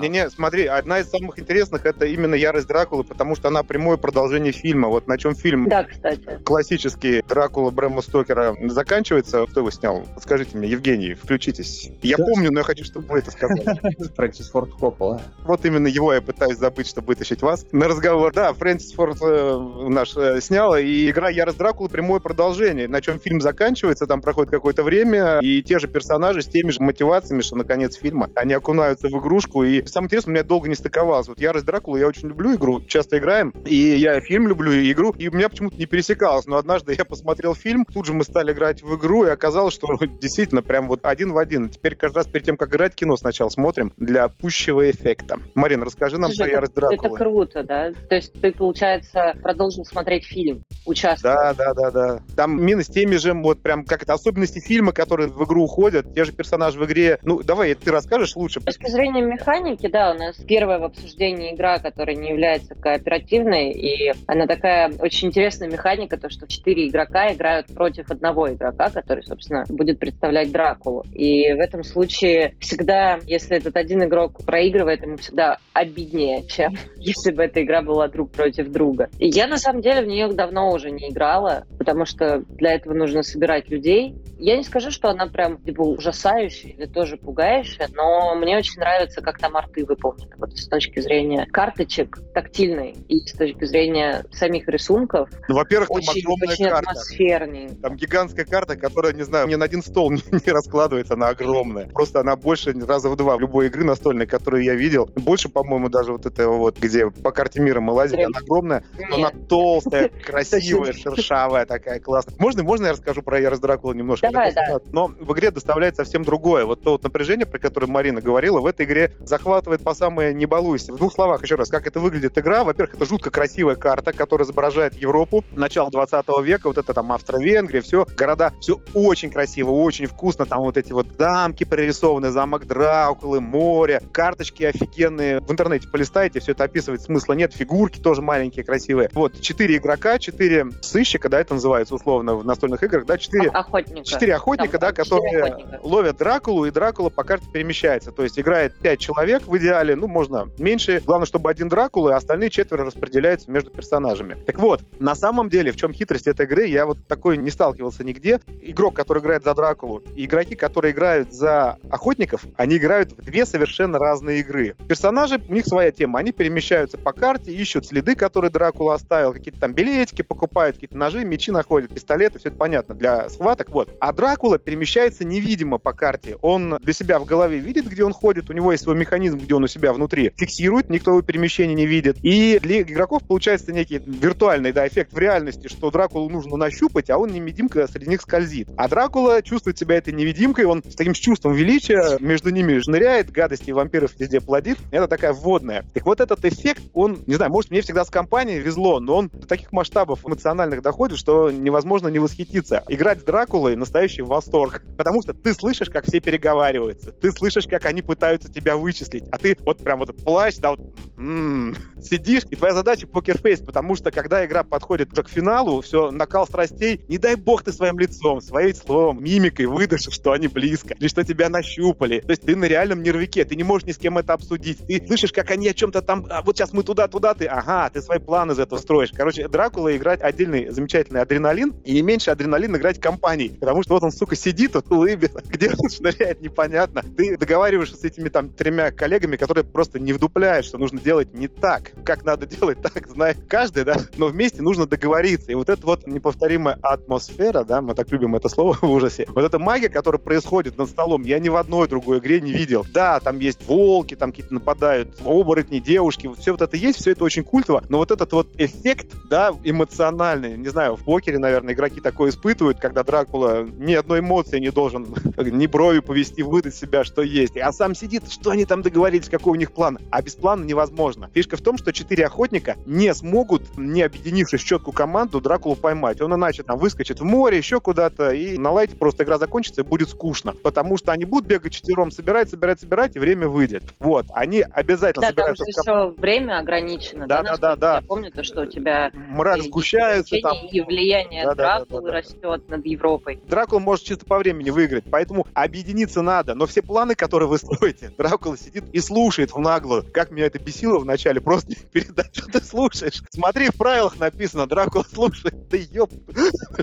Не-не, смотри, одна из самых интересных это именно Ярость Дракулы, потому что она прямое продолжение фильма. Вот на чем фильм да, кстати. классический Дракула Брэма Стокера заканчивается. Кто его снял? Скажите мне, Евгений, включитесь. Я да. помню, но я хочу, чтобы вы это сказали. Фрэнсис Форд Коппола. Вот именно его я пытаюсь забыть, чтобы вытащить вас на разговор. Да, Фрэнсис Форд э, наш э, снял, и игра Ярость Дракулы прямое продолжение. На чем фильм заканчивается, там проходит какое-то время, и те же персонажи с теми же мотивациями, что на конец фильма они окунаются в игру, игрушку. И самое интересное, у меня долго не стыковалось. Вот «Ярость Дракулы» я очень люблю игру, часто играем. И я фильм люблю, и игру. И у меня почему-то не пересекалось. Но однажды я посмотрел фильм, тут же мы стали играть в игру, и оказалось, что действительно прям вот один в один. Теперь каждый раз перед тем, как играть, кино сначала смотрим для пущего эффекта. Марина, расскажи нам Слушай, про «Ярость Дракулы». Это круто, да? То есть ты, получается, продолжил смотреть фильм, участвовать. Да, да, да, да. Там мины с теми же, вот прям как это, особенности фильма, которые в игру уходят, те же персонажи в игре. Ну, давай, ты расскажешь лучше. С точки зрения механики, да, у нас первая в обсуждении игра, которая не является кооперативной, и она такая очень интересная механика, то, что четыре игрока играют против одного игрока, который, собственно, будет представлять Дракулу. И в этом случае всегда, если этот один игрок проигрывает, ему всегда обиднее, чем если бы эта игра была друг против друга. И я, на самом деле, в нее давно уже не играла, потому что для этого нужно собирать людей. Я не скажу, что она прям типа, ужасающая или тоже пугающая, но мне очень нравится, как там арты выполнены. Вот с точки зрения карточек тактильной и с точки зрения самих рисунков. Ну, во-первых, там очень, огромная очень карта. атмосферней. Там гигантская карта, которая, не знаю, ни на один стол не, не раскладывается, она огромная. Просто она больше раза в два в любой игры настольной, которую я видел. Больше, по-моему, даже вот это вот, где по карте мира мы лазим, она огромная, но она толстая, красивая, шершавая такая, классная. Можно, можно я расскажу про Ярос Дракула немножко? Давай, да. Но в игре доставляет совсем другое. Вот то вот напряжение, про которое Марина говорила, в этой игре захватывает по самое не балуйся. В двух словах еще раз, как это выглядит игра. Во-первых, это жутко красивая карта, которая изображает Европу, начало 20 века, вот это там Австро-Венгрия, все, города, все очень красиво, очень вкусно, там вот эти вот замки прорисованы, замок Дракулы, море, карточки офигенные. В интернете полистайте, все это описывает, смысла нет, фигурки тоже маленькие, красивые. Вот, четыре игрока, четыре сыщика, да, это называется условно в настольных играх, да, четыре... Охотника. Четыре охотника, там, да, которые охотника. ловят Дракулу, и Дракула по карте перемещается. То есть играет пять человек в идеале, ну, можно меньше. Главное, чтобы один Дракула, и остальные четверо распределяются между персонажами. Так вот, на самом деле, в чем хитрость этой игры, я вот такой не сталкивался нигде. Игрок, который играет за Дракулу, и игроки, которые играют за охотников, они играют в две совершенно разные игры. Персонажи, у них своя тема, они перемещаются по карте, ищут следы, которые Дракула оставил, какие-то там билетики покупают, какие-то ножи, мечи находят, пистолеты, все это понятно для схваток, вот. А Дракула перемещается невидимо по карте. Он для себя в голове видит, где он ходит, у него есть свой механизм, где он у себя внутри фиксирует, никто его перемещения не видит. И для игроков получается некий виртуальный да, эффект в реальности, что Дракулу нужно нащупать, а он невидимка среди них скользит. А Дракула чувствует себя этой невидимкой, он с таким чувством величия между ними шныряет, гадости вампиров везде плодит. Это такая вводная. Так вот этот эффект, он, не знаю, может, мне всегда с компанией везло, но он до таких масштабов эмоциональных доходит, что невозможно не восхититься. Играть с Дракулой — настоящий восторг. Потому что ты слышишь, как все переговариваются. Ты слышишь, как они пытаются тебя вычислить. А ты вот прям вот плащ, да, вот м-м, сидишь, и твоя задача покерфейс, потому что когда игра подходит уже к финалу, все, накал страстей, не дай бог ты своим лицом, своим словом, мимикой выдашь, что они близко, или что тебя нащупали. То есть ты на реальном нервике, ты не можешь ни с кем это обсудить. Ты слышишь, как они о чем-то там, а вот сейчас мы туда-туда, ты, ага, ты свои планы из этого строишь. Короче, Дракула играть отдельный замечательный адреналин, и не меньше адреналин играть компанией, потому что вот он, сука, сидит, вот улыбится, где он шныряет, непонятно. Ты договариваешься с этими там тремя коллегами, которые просто не вдупляют, что нужно делать не так. Как надо делать так, знает каждый, да, но вместе нужно договориться. И вот эта вот неповторимая атмосфера, да, мы так любим это слово в ужасе, вот эта магия, которая происходит над столом, я ни в одной другой игре не видел. Да, там есть волки, там какие-то нападают, оборотни, девушки, все вот это есть, все это очень культово, но вот этот вот эффект, да, эмоциональный, не знаю, в покере, наверное, игроки такое испытывают, когда Дракула ни одной эмоции не должен ни бровью повести, выдать себя, что есть, а сам сидит, что они там договорились, какой у них план, а без плана невозможно. Фишка в том, что четыре охотника не смогут, не объединившись в четкую команду, Дракулу поймать. Он иначе там выскочит в море, еще куда-то, и на лайте просто игра закончится и будет скучно. Потому что они будут бегать четвером, собирать, собирать, собирать, и время выйдет. Вот, они обязательно да, собираются... там же все время ограничено. Да, да, да, да. Я помню то, что у тебя... Мрак сгущается там. И влияние да, Дракулы да, да, да, растет над Европой. Дракула может чисто по времени выиграть, поэтому объединиться надо. Но все планы, которые вы строите, Дракула сидит и слушает в наглую. Как меня это бесило вначале, просто передать, что ты слушаешь. Смотри, в правилах написано, Дракула слушает. Ты ёп.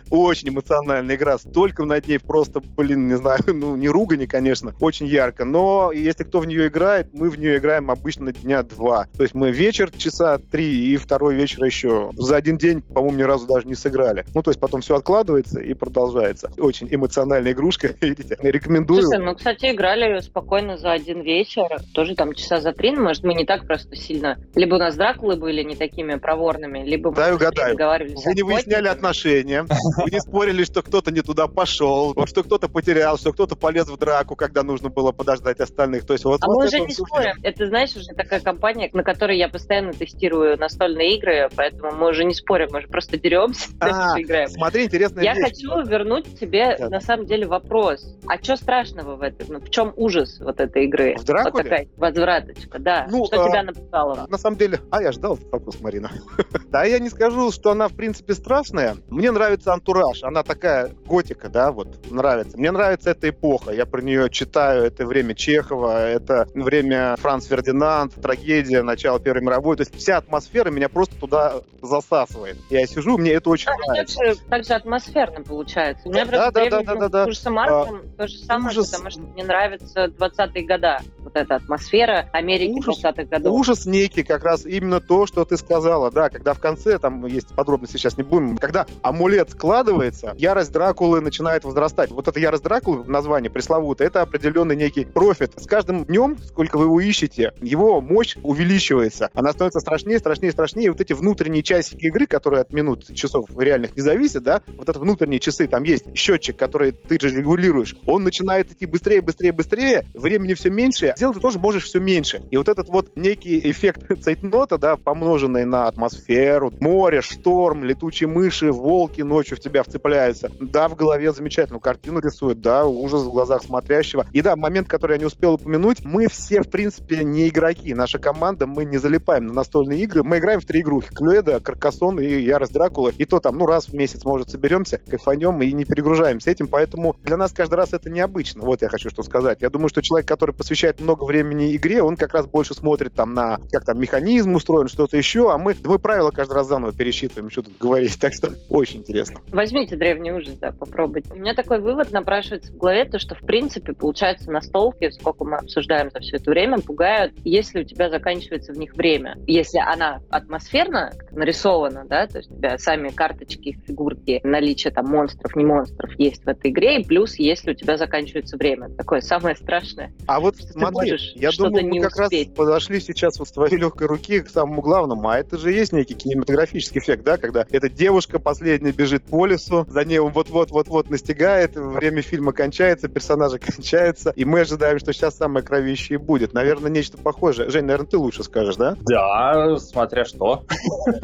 Очень эмоциональная игра. Столько над ней просто, блин, не знаю, ну, не ругани, конечно, очень ярко. Но если кто в нее играет, мы в нее играем обычно дня два. То есть мы вечер часа три и второй вечер еще. За один день, по-моему, ни разу даже не сыграли. Ну, то есть потом все откладывается и продолжается. Очень эмоциональная игрушка, видите, рекомендую. Слушай, мы, кстати, играли спокойно за один вечер вечер, тоже там часа за три, может, мы не так просто сильно... Либо у нас Дракулы были не такими проворными, либо мы Дай угадаю. Вы не выясняли отношения, вы не спорили, что кто-то не туда пошел, что кто-то потерял, что кто-то полез в драку, когда нужно было подождать остальных. То есть вот, А мы уже не спорим. Это, знаешь, уже такая компания, на которой я постоянно тестирую настольные игры, поэтому мы уже не спорим, мы же просто деремся, А, играем. Смотри, интересная Я вещь. хочу вернуть тебе, Да. на самом деле, вопрос. А что страшного в этом? Ну, в чем ужас вот этой игры? В Дракуле? Вот такая возвраточка, да. Ну, что а, тебя напугало? На самом деле, а я ждал этот вопрос, Марина. Да, я не скажу, что она, в принципе, страшная. Мне нравится антураж. Она такая готика, да, вот, нравится. Мне нравится эта эпоха. Я про нее читаю. Это время Чехова, это время Франц Фердинанд, трагедия, начало Первой мировой. То есть вся атмосфера меня просто туда засасывает. Я сижу, мне это очень А, так, нравится. же, так же атмосферно получается. У меня Да, просто да, да, древний да, да, да. ужаса Марвел то же самое, ужас. потому что мне нравится 20-е года. Вот эта атмосфера Америки Ужас. 20-х годов. Ужас некий, как раз именно то, что ты сказала, да, когда в конце, там есть подробности, сейчас не будем, когда амулет складывается, ярость Дракулы начинает возрастать. Вот эта ярость Дракулы, название пресловутое, это определенный некий профит. С каждым днем, сколько вы его ищете, его мощь увеличивается. Она становится страшнее, страшнее, страшнее. И вот эти внутренние часики игры, которые от минут, часов реальных не зависят, да, вот это внутренние часы, там есть счетчик, который ты же регулируешь, он начинает идти быстрее, быстрее, быстрее, времени все меньше, сделать ты тоже можешь все меньше. И вот этот вот некий эффект цейтнота, да, помноженный на атмосферу, море, шторм, летучие мыши, волки ночью в тебя вцепляются. Да, в голове замечательную картину рисует, да, ужас в глазах смотрящего. И да, момент, который я не успел упомянуть, мы все, в принципе, не игроки. Наша команда, мы не залипаем на настольные игры. Мы играем в три игрухи. Клюэда, Каркасон и Ярость Дракулы. И то там, ну, раз в месяц, может, соберемся, кайфанем и не перегружаемся этим. Поэтому для нас каждый раз это необычно. Вот я хочу что сказать. Я думаю, что человек, который посвящает много времени игре, он как раз больше смотрит там на, как там, механизм устроен, что-то еще, а мы, мы правила каждый раз заново пересчитываем, что тут говорить. Так что очень интересно. Возьмите древний ужас, да, попробуйте. У меня такой вывод напрашивается в голове, то, что, в принципе, получается, настолки, сколько мы обсуждаем за все это время, пугают, если у тебя заканчивается в них время. Если она атмосферно нарисована, да, то есть у тебя сами карточки, фигурки, наличие там монстров, не монстров есть в этой игре, и плюс, если у тебя заканчивается время. Такое самое страшное. А вот смотри, можешь я что-то думаю, мы не как раз успеть. подошли сейчас вот с твоей легкой руки к самому главному, а это же есть некий кинематографический эффект, да, когда эта девушка последняя бежит по лесу, за ней он вот-вот-вот-вот настигает, время фильма кончается, персонажи кончаются, и мы ожидаем, что сейчас самое кровище и будет. Наверное, нечто похожее. Жень, наверное, ты лучше скажешь, да? Да, смотря что.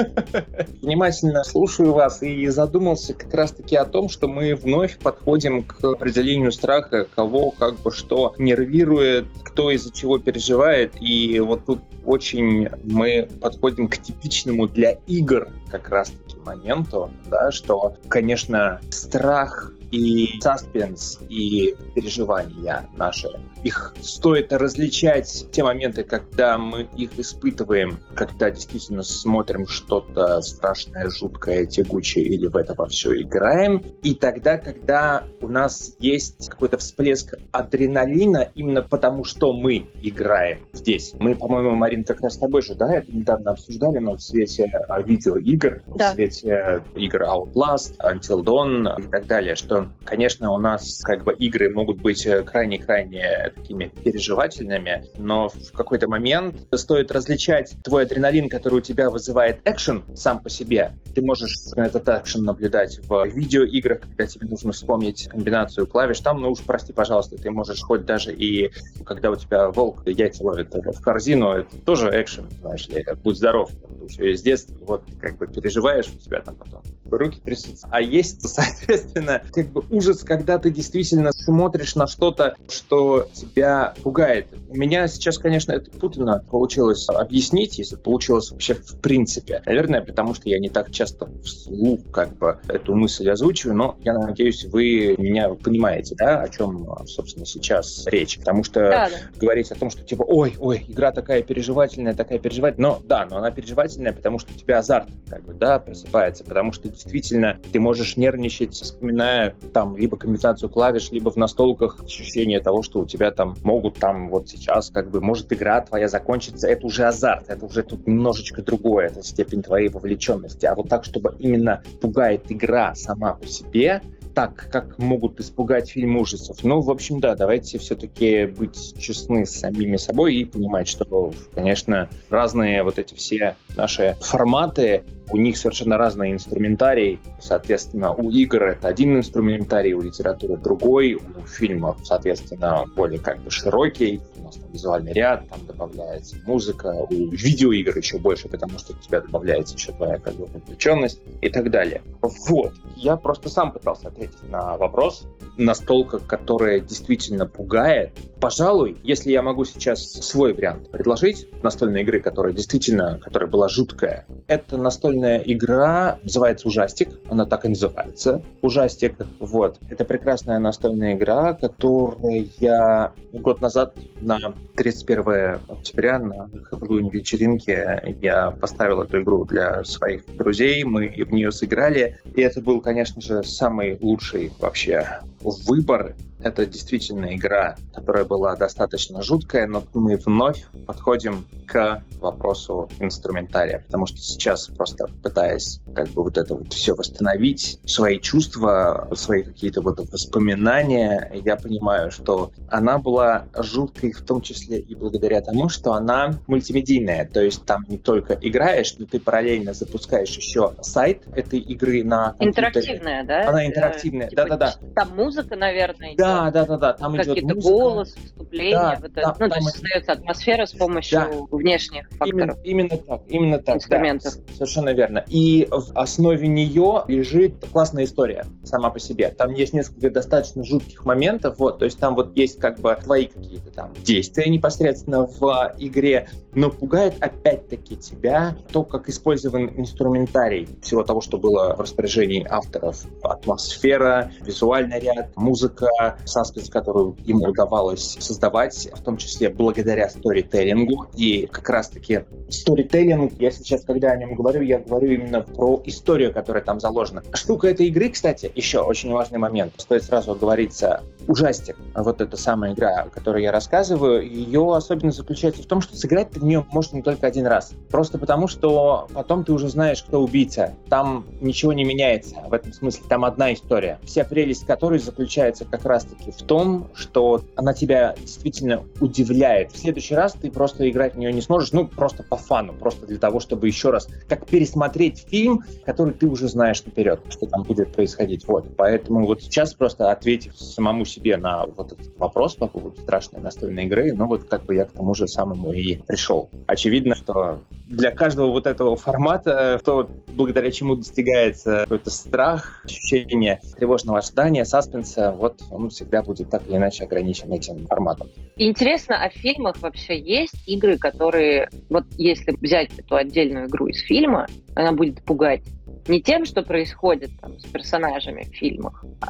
Внимательно слушаю вас и задумался как раз-таки о том, что мы вновь подходим к определению страха, кого как бы что нервирует, кто из-за чего переживает. И вот тут очень мы подходим к типичному для игр как раз-таки моменту, да, что, конечно, страх и саспенс, и переживания наши. Их стоит различать те моменты, когда мы их испытываем, когда действительно смотрим что-то страшное, жуткое, тягучее, или в это во все играем, и тогда, когда у нас есть какой-то всплеск адреналина, именно потому что мы играем здесь. Мы, по-моему, Марин, как раз с тобой же, да, это недавно обсуждали, но в свете а, видеоигр, Да. в свете игр Outlast, Until Dawn и так далее, что, конечно, у нас как бы игры могут быть э, крайне-крайне такими переживательными, но в какой-то момент стоит различать твой адреналин, который у тебя вызывает экшен сам по себе. Ты можешь этот экшен наблюдать в видеоиграх, когда тебе нужно вспомнить комбинацию клавиш. Там, ну уж прости, пожалуйста, ты можешь хоть даже и когда у тебя волк яйца ловит в корзину, это тоже экшен, знаешь ли, будь здоров. Еще из детства, вот как бы переживаешь, у тебя там потом руки трясутся. А есть, соответственно, как бы ужас, когда ты действительно смотришь на что-то, что тебя пугает. У меня сейчас, конечно, это путано получилось объяснить, если получилось вообще в принципе. Наверное, потому что я не так часто вслух как бы эту мысль озвучиваю, но я надеюсь, вы меня понимаете, да, о чем, собственно, сейчас речь. Потому что Да, да. говорить о том, что типа, ой, ой, игра такая переживательная, такая переживательная. Но да, но она переживательная, потому что у тебя азарт, как бы, да, просыпается, потому что действительно ты можешь нервничать, вспоминая там либо комбинацию клавиш, либо в настолках ощущение того, что у тебя там могут там вот сейчас, как бы, может игра твоя закончиться, это уже азарт, это уже тут немножечко другое, это степень твоей вовлеченности. А вот так, чтобы именно пугает игра сама по себе, так, как могут испугать фильм ужасов. Ну, в общем, да, давайте все-таки быть честны с самими собой и понимать, что, конечно, разные вот эти все наши форматы, у них совершенно разный инструментарий. Соответственно, у игр это один инструментарий, у литературы другой, у фильмов, соответственно, более как бы широкий. У нас там визуальный ряд, там добавляется музыка, у видеоигр еще больше, потому что у тебя добавляется еще твоя как бы вовлеченность и так далее. Вот. Я просто сам пытался ответить на вопрос. Настолка, которая действительно пугает. Пожалуй, если я могу сейчас свой вариант предложить настольной игры, которая действительно, которая была жуткая, это настольная игра, называется Ужастик, она так и называется, Ужастик, вот. Это прекрасная настольная игра, которую я год назад на 31 октября на Хэллоуин вечеринке я поставил эту игру для своих друзей, мы в нее сыграли, и это был, конечно же, самый лучший вообще выбор это действительно игра, которая была достаточно жуткая, но мы вновь подходим к вопросу инструментария, потому что сейчас просто пытаясь как бы вот это вот все восстановить, свои чувства, свои какие-то вот воспоминания, я понимаю, что она была жуткой в том числе и благодаря тому, что она мультимедийная, то есть там не только играешь, но ты параллельно запускаешь еще сайт этой игры на компьютере. Интерактивная, да? Она интерактивная, типа, да-да-да. Там музыка, наверное, да, да, да, да, да. Там идет музыка. голос, вступление, да, вот это. Да, ну, то есть создается атмосфера с помощью да. внешних факторов. Именно, именно так, именно так. Инструментов. Да, совершенно верно. И в основе нее лежит классная история сама по себе. Там есть несколько достаточно жутких моментов, вот, то есть там вот есть как бы твои какие-то там действия непосредственно в игре, но пугает опять-таки тебя то, как использован инструментарий всего того, что было в распоряжении авторов. Атмосфера, визуальный ряд, музыка, саспенс, которую ему удавалось создавать, в том числе благодаря сторителлингу. И как раз-таки сторителлинг, я сейчас, когда о нем говорю, я говорю именно про историю, которая там заложена. Штука этой игры, кстати, еще очень важный момент. Стоит сразу оговориться. Ужастик, вот эта самая игра, о которой я рассказываю, ее особенность заключается в том, что сыграть ты в нее можно не только один раз. Просто потому, что потом ты уже знаешь, кто убийца. Там ничего не меняется. В этом смысле там одна история. Вся прелесть которой заключается как раз-таки в том, что она тебя действительно удивляет. В следующий раз ты просто играть в нее не сможешь, ну, просто по фану, просто для того, чтобы еще раз, как пересмотреть фильм, который ты уже знаешь наперед, что там будет происходить. Вот. Поэтому вот сейчас просто ответив самому себе на вот этот вопрос по поводу страшной настольной игры, ну вот как бы я к тому же самому и пришел. Очевидно, что для каждого вот этого формата, то, благодаря чему достигается какой-то страх, ощущение тревожного ожидания, саспенса, вот он всегда будет так или иначе ограничен этим форматом. Интересно, а в фильмах вообще есть игры, которые, вот если взять эту отдельную игру из фильма, она будет пугать не тем, что происходит там, с персонажами в фильмах, а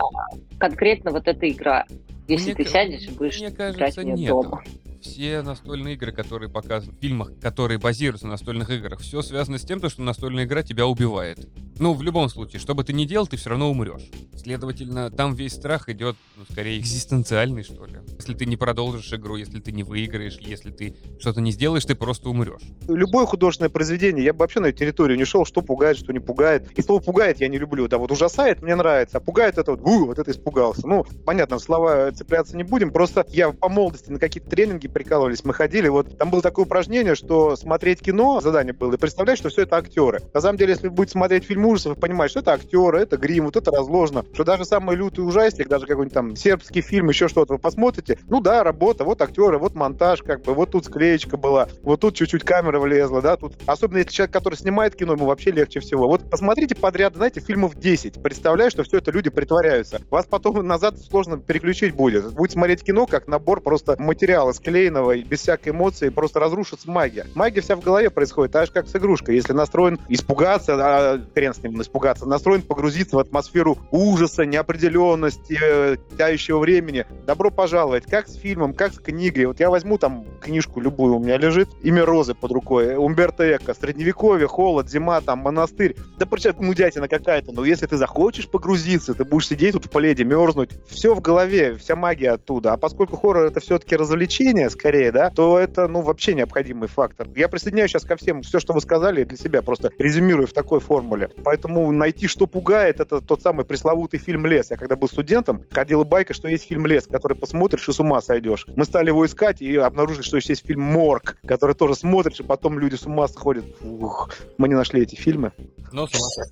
конкретно вот эта игра. Если мне, ты сядешь и будешь мне кажется, играть в дома все настольные игры, которые показывают в фильмах, которые базируются на настольных играх, все связано с тем, что настольная игра тебя убивает. Ну, в любом случае, что бы ты ни делал, ты все равно умрешь. Следовательно, там весь страх идет, ну, скорее, экзистенциальный, что ли. Если ты не продолжишь игру, если ты не выиграешь, если ты что-то не сделаешь, ты просто умрешь. Любое художественное произведение, я бы вообще на эту территорию не шел, что пугает, что не пугает. И слово пугает я не люблю. Да, вот ужасает, мне нравится, а пугает это вот, у, вот это испугался. Ну, понятно, слова цепляться не будем, просто я по молодости на какие-то тренинги прикалывались, мы ходили, вот там было такое упражнение, что смотреть кино, задание было, и представлять, что все это актеры. На самом деле, если вы будете смотреть фильм ужасов, вы понимаете, что это актеры, это грим, вот это разложено, что даже самый лютый ужастик, даже какой-нибудь там сербский фильм, еще что-то, вы посмотрите, ну да, работа, вот актеры, вот монтаж, как бы, вот тут склеечка была, вот тут чуть-чуть камера влезла, да, тут, особенно если человек, который снимает кино, ему вообще легче всего. Вот посмотрите подряд, знаете, фильмов 10, представляю, что все это люди притворяются. Вас потом назад сложно переключить будет. Будете смотреть кино как набор просто материала склеенного, без всякой эмоции, просто разрушится магия. Магия вся в голове происходит, так же как с игрушкой. Если настроен испугаться, а хрен с ним испугаться, настроен погрузиться в атмосферу ужаса, неопределенности, э, тяющего времени, добро пожаловать. Как с фильмом, как с книгой. Вот я возьму там книжку любую, у меня лежит «Имя Розы» под рукой, Умберто Эко, Средневековье, холод, зима, там, монастырь. Да причем нудятина какая-то, но если ты захочешь погрузиться, ты будешь сидеть тут в пледе, мерзнуть. Все в голове, вся магия оттуда. А поскольку хоррор это все-таки развлечение, скорее, да, то это, ну, вообще необходимый фактор. Я присоединяюсь сейчас ко всем, все, что вы сказали, для себя просто резюмирую в такой формуле. Поэтому найти, что пугает, это тот самый пресловутый фильм «Лес». Я когда был студентом, ходила байка, что есть фильм «Лес», который посмотришь и с ума сойдешь. Мы стали его искать и обнаружили, что еще есть фильм «Морг», который тоже смотришь, и потом люди с ума сходят. Ух, мы не нашли эти фильмы. Но с ума.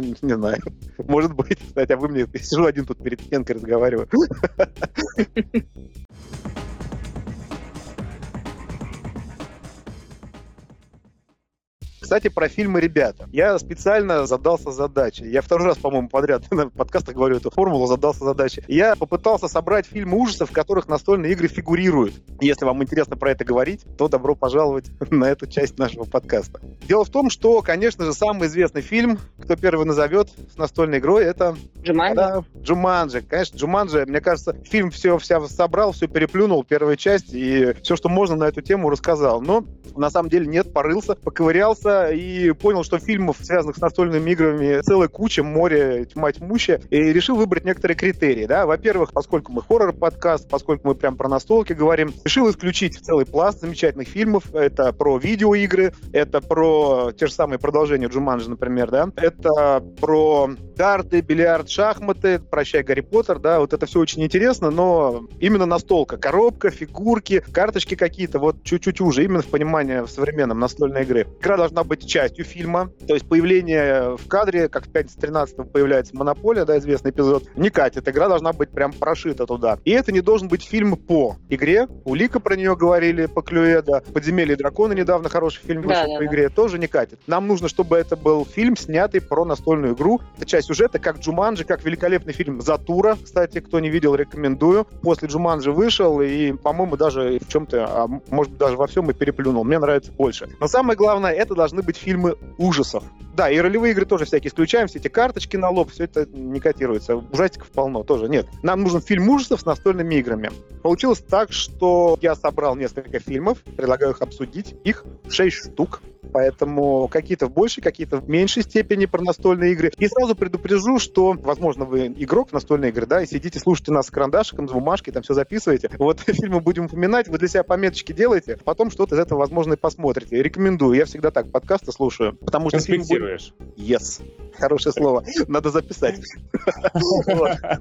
Не знаю. Может быть. Кстати, а вы мне... Я сижу один тут перед стенкой разговариваю. Кстати, про фильмы «Ребята». Я специально задался задачей. Я второй раз, по-моему, подряд на подкастах говорю эту формулу, задался задачей. Я попытался собрать фильмы ужасов, в которых настольные игры фигурируют. Если вам интересно про это говорить, то добро пожаловать на эту часть нашего подкаста. Дело в том, что, конечно же, самый известный фильм, кто первый назовет с настольной игрой, это... Джуманджи? Да, Джуманджи. Конечно, Джуманджи, мне кажется, фильм все вся собрал, все переплюнул, первая часть, и все, что можно на эту тему рассказал. Но на самом деле нет, порылся, поковырялся, и понял, что фильмов, связанных с настольными играми, целая куча, море, тьма тьмущая, и решил выбрать некоторые критерии. Да? Во-первых, поскольку мы хоррор-подкаст, поскольку мы прям про настолки говорим, решил исключить целый пласт замечательных фильмов. Это про видеоигры, это про те же самые продолжения Джуманджи, например, да, это про карты, бильярд, шахматы, прощай, Гарри Поттер, да, вот это все очень интересно, но именно настолка, коробка, фигурки, карточки какие-то, вот чуть-чуть уже, именно в понимании в современном настольной игры. Игра должна быть частью фильма. То есть появление в кадре, как в «Пятница 13 появляется «Монополия», да, известный эпизод, не катит. Игра должна быть прям прошита туда. И это не должен быть фильм по игре. Улика про нее говорили, по Клюэда. «Подземелье дракона» недавно хороший фильм вышел Да, по да, игре. Тоже не катит. Нам нужно, чтобы это был фильм, снятый про настольную игру. Это часть сюжета, как Джуманджи, как великолепный фильм «Затура». Кстати, кто не видел, рекомендую. После Джуманджи вышел, и, по-моему, даже в чем-то, а может быть, даже во всем и переплюнул. Мне нравится больше. Но самое главное, это должны быть фильмы ужасов. Да, и ролевые игры тоже всякие исключаем, все эти карточки на лоб, все это не котируется. Ужастиков полно тоже. Нет. Нам нужен фильм ужасов с настольными играми. Получилось так, что я собрал несколько фильмов, предлагаю их обсудить. Их шесть штук. Поэтому какие-то в большей, какие-то в меньшей степени про настольные игры. И сразу предупрежу, что, возможно, вы игрок в настольные игры, да, и сидите, слушаете нас с карандашиком, с бумажкой, там все записываете. Вот фильмы будем упоминать, вы для себя пометочки делаете, потом что-то из этого, возможно, и посмотрите. Рекомендую. Я всегда так подкасты слушаю, потому что фильм Конспектируешь. Yes. Хорошее слово. Надо записать.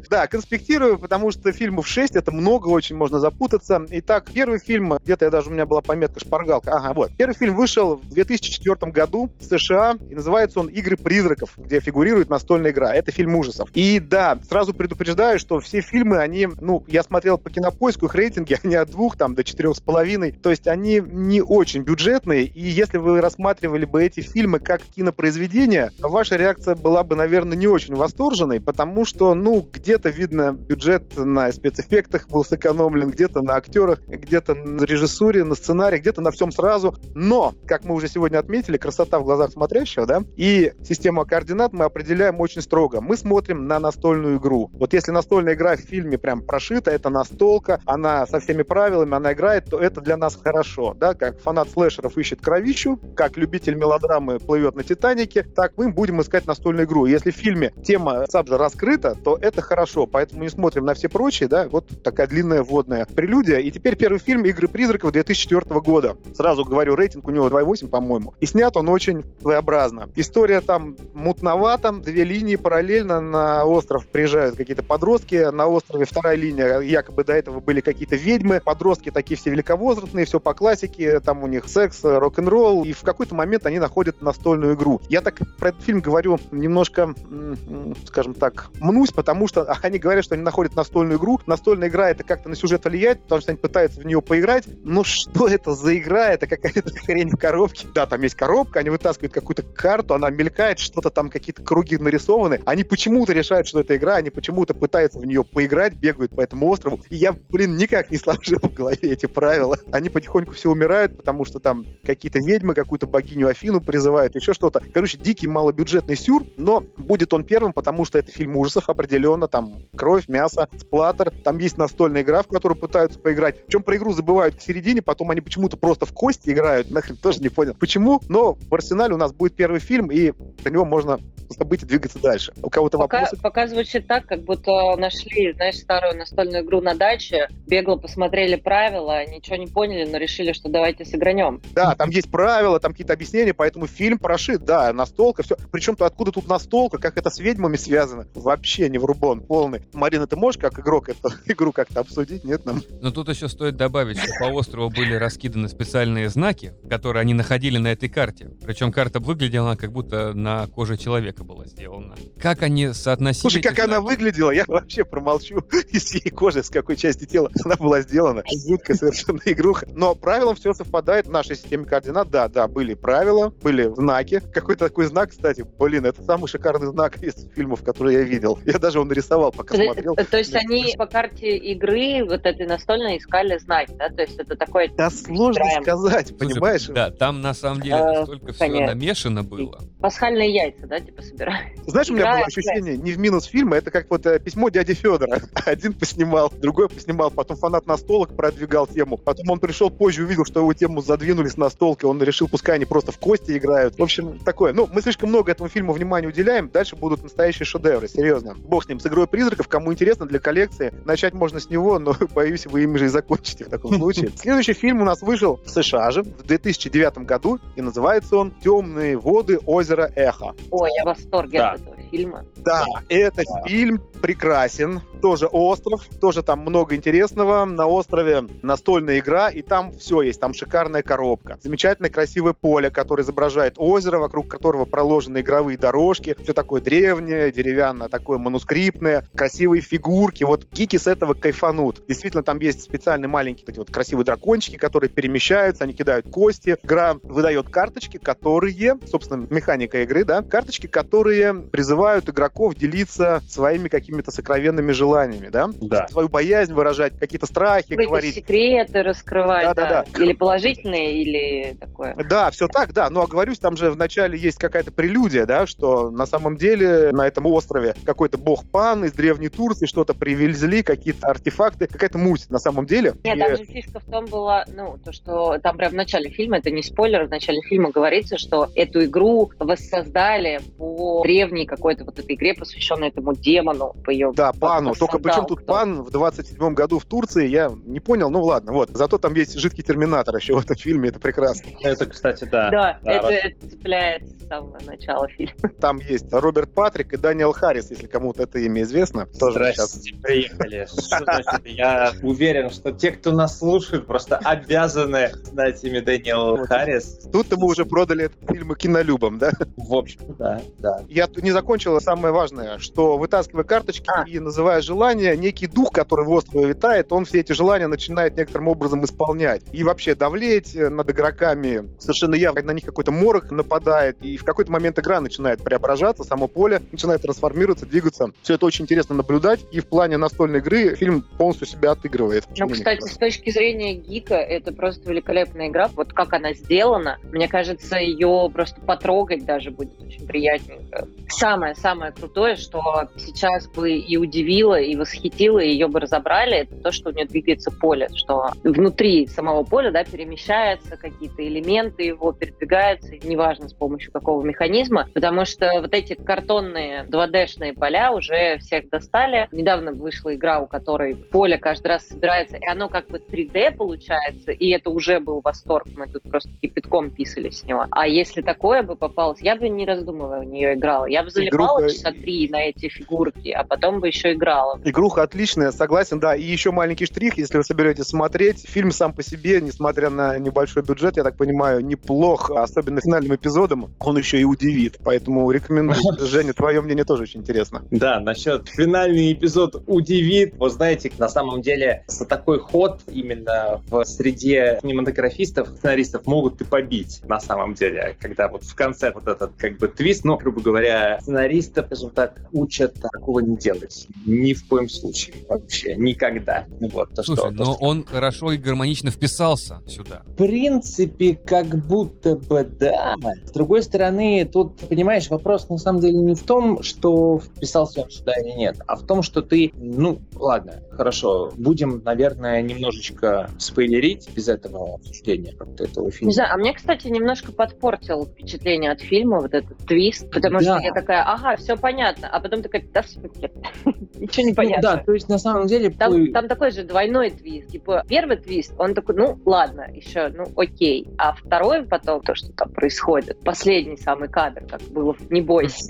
Да, конспектирую, потому что фильмов 6, это много, очень можно запутаться. Итак, первый фильм, где-то я даже у меня была пометка шпаргалка. Ага, вот. Первый фильм вышел в 2004 году в США, и называется он «Игры призраков», где фигурирует настольная игра. Это фильм ужасов. И да, сразу предупреждаю, что все фильмы, они, ну, я смотрел по кинопоиску, их рейтинги, они от двух там до четырех с половиной. То есть они не очень бюджетные, и если вы рассматривали бы эти фильмы как кинопроизведения, ваша реакция была бы, наверное, не очень восторженной, потому что, ну, где-то видно бюджет на спецэффектах был сэкономлен, где-то на актерах, где-то на режиссуре, на сценарии, где-то на всем сразу. Но, как мы уже сегодня отметили, красота в глазах смотрящего, да, и систему координат мы определяем очень строго. Мы смотрим на настольную игру. Вот если настольная игра в фильме прям прошита, это настолка, она со всеми правилами, она играет, то это для нас хорошо, да, как фанат слэшеров ищет кровищу, как любитель мелодрамы плывет на Титанике, так мы будем искать настольную игру. Если в фильме тема сабжа раскрыта, то это хорошо, поэтому не смотрим на все прочие, да, вот такая длинная вводная прелюдия. И теперь первый фильм «Игры призраков» 2004 года. Сразу говорю, рейтинг у него 2,8, по-моему. И снят он очень своеобразно. История там мутновата, две линии параллельно на остров приезжают какие-то подростки, на острове вторая линия, якобы до этого были какие-то ведьмы, подростки такие все великовозрастные, все по классике, там у них секс, рок-н-ролл, и в какой-то момент они находят настольную игру. Я так про этот фильм говорю немножко, скажем так, мнусь, потому что они говорят, что они находят настольную игру. Настольная игра это как-то на сюжет влияет, потому что они пытаются в нее поиграть. Но что это за игра? Это какая-то хрень в коробке. Да, там есть коробка, они вытаскивают какую-то карту, она мелькает, что-то там какие-то круги нарисованы. Они почему-то решают, что это игра, они почему-то пытаются в нее поиграть, бегают по этому острову. И я, блин, никак не сложил в голове эти правила. Они потихоньку все умирают, потому что там какие-то ведьмы, какую-то богиню Афину призывают, еще что-то. Короче, дикий малобюджетный сюр, но будет он первым, потому что это фильм ужасов определенно, там кровь, мясо, сплаттер, там есть настольная игра, в которую пытаются поиграть. Причем про игру забывают к середине, потом они почему-то просто в кости играют, нахрен тоже не понял. Почему? Но в арсенале у нас будет первый фильм, и про него можно событий двигаться дальше. У кого-то Пока, вопросы? пока звучит так, как будто нашли, знаешь, старую настольную игру на даче, бегло посмотрели правила, ничего не поняли, но решили, что давайте сыгранем. Да, там есть правила, там какие-то объяснения, поэтому фильм прошит, да, настолка, все. Причем то откуда тут настолка, как это с ведьмами связано? Вообще не врубон полный. Марина, ты можешь как игрок эту игру как-то обсудить? Нет, нам? Но тут еще стоит добавить, что по острову были раскиданы специальные знаки, которые они находили на этой карте. Причем карта выглядела, как будто на коже человека была сделана. Как они соотносили... Слушай, как она выглядела, я вообще промолчу из всей кожи, с какой части тела она была сделана. Жуткая совершенно игруха. Но правилам все совпадает в нашей системе координат. Да, да, были правила, были знаки. Какой-то такой знак, кстати, блин, это самый шикарный знак из фильмов, которые я видел. Я даже его нарисовал, пока То, смотрел. то есть они по карте игры вот этой настольной искали знаки, да? То есть это такой... Да сложно сказать, Слушай, понимаешь? Да, там на самом деле Э, настолько все понятно. намешано было. Пасхальные яйца, да, типа собирают. Знаешь, у меня было ощущение, не в минус фильма, это как вот э, письмо дяди Федора. Один поснимал, другой поснимал, потом фанат настолок продвигал тему. Потом он пришел позже, увидел, что его тему задвинули с настолки, он решил, пускай они просто в кости играют. В общем, такое. Ну, мы слишком много этому фильму внимания уделяем, дальше будут настоящие шедевры, серьезно. Бог с ним, с игрой призраков, кому интересно, для коллекции. Начать можно с него, но, боюсь, вы им же и закончите в таком случае. Следующий фильм у нас вышел в США же в 2009 году, и называется он «Темные воды озера Эхо». Ой, я в восторге Да. от этого фильма. Да, это фильм прекрасен. Тоже остров, тоже там много интересного. На острове настольная игра, и там все есть. Там шикарная коробка. Замечательное красивое поле, которое изображает озеро, вокруг которого проложены игровые дорожки. Все такое древнее, деревянное, такое манускриптное. Красивые фигурки. Вот гики с этого кайфанут. Действительно, там есть специальные маленькие такие вот красивые дракончики, которые перемещаются, они кидают кости. Игра выдает карточки, которые, собственно, механика игры, да, карточки, которые призывают игроков делиться своими какими-то сокровенными желаниями, да? Да. Свою боязнь выражать, какие-то страхи Какие-то говорить. секреты раскрывать, Да-да-да. да. Или положительные, или такое. Да, все так, да. Ну, оговорюсь, там же вначале есть какая-то прелюдия, да, что на самом деле на этом острове какой-то бог Пан из Древней Турции что-то привезли, какие-то артефакты, какая-то муть на самом деле. Нет, И- там же фишка в том была, ну, то, что там прям в начале фильма, это не спойлер, в начале фильма говорится, что эту игру воссоздали по древней какой-то вот этой игре, посвященной этому демону, по ее Да, пану. Только причем тут кто. пан в 27 году в Турции, я не понял, ну ладно, вот. Зато там есть жидкий терминатор еще в этом фильме, это прекрасно. Это, кстати, да. Да, Да, это, раз- это цепляет с самого начала фильма. Там есть Роберт Патрик и Даниэл Харрис, если кому-то это имя известно. Тоже сейчас. Приехали. Я уверен, что те, кто нас слушает, просто обязаны знать имя Дэниел Харрис. Тут мы уже продали этот фильм кинолюбам, да? В общем, да, да. Я тут не закончила самое важное, что вытаскивая карточки А. и называя желания, некий дух, который в острове витает, он все эти желания начинает некоторым образом исполнять. И вообще давлеть э, над игроками совершенно явно на них какой-то морок нападает, и в какой-то момент игра начинает преображаться, само поле начинает трансформироваться, двигаться. Все это очень интересно наблюдать, и в плане настольной игры фильм полностью себя отыгрывает. Ну, кстати, с точки зрения гика, это просто великолепная игра. Вот как она сделана, мне кажется, ее просто потрогать даже будет очень приятненько. Самое-самое крутое, что сейчас бы и удивило, и восхитило, и ее бы разобрали, это то, что у нее двигается поле, что внутри самого поля, да, перемещаются какие-то элементы его, передвигаются, неважно с помощью какого механизма, потому что вот эти картонные 2D-шные поля уже всех достали. Недавно вышла игра, у которой поле каждый раз собирается, и оно как бы 3D получается, и это уже был восторг. Мы тут просто кипятком писали с него. А если такое бы попалось, я бы не раздумывая в нее играла. Я бы залипала часа три на эти фигурки, а потом бы еще играла. Игруха отличная, согласен, да. И еще маленький штрих, если вы соберетесь смотреть. Фильм сам по себе, несмотря на небольшой бюджет, я так понимаю, неплох, особенно финальным эпизодом, он еще и удивит. Поэтому рекомендую. Женя, твое мнение тоже очень интересно. Да, насчет финальный эпизод удивит. Вы знаете, на самом деле за такой ход именно в среде кинематографистов, сценаристов могут и побить на самом деле, когда вот в конце вот этот как бы твист, ну, грубо говоря, сценаристов, скажем так, учат такого не делать. Ни в коем случае вообще, никогда. Ну Вот, то, Слушай, что, то, но что- он хорошо и гармонично вписался сюда. В принципе, как будто бы да. С другой стороны, стороны, тут, понимаешь, вопрос на самом деле не в том, что вписался он сюда или нет, а в том, что ты, ну, ладно, хорошо, будем, наверное, немножечко спойлерить без этого обсуждения этого фильма. Не знаю, а мне, кстати, немножко подпортил впечатление от фильма вот этот твист, потому да. что я такая, ага, все понятно, а потом такая, да, все ничего не понятно. Ну, да, то есть на самом деле... Там, там такой же двойной твист. Типа, первый твист, он такой, ну, ладно, еще, ну, окей. А второй потом, то, что там происходит, последний самый кадр, как было «Не бойся».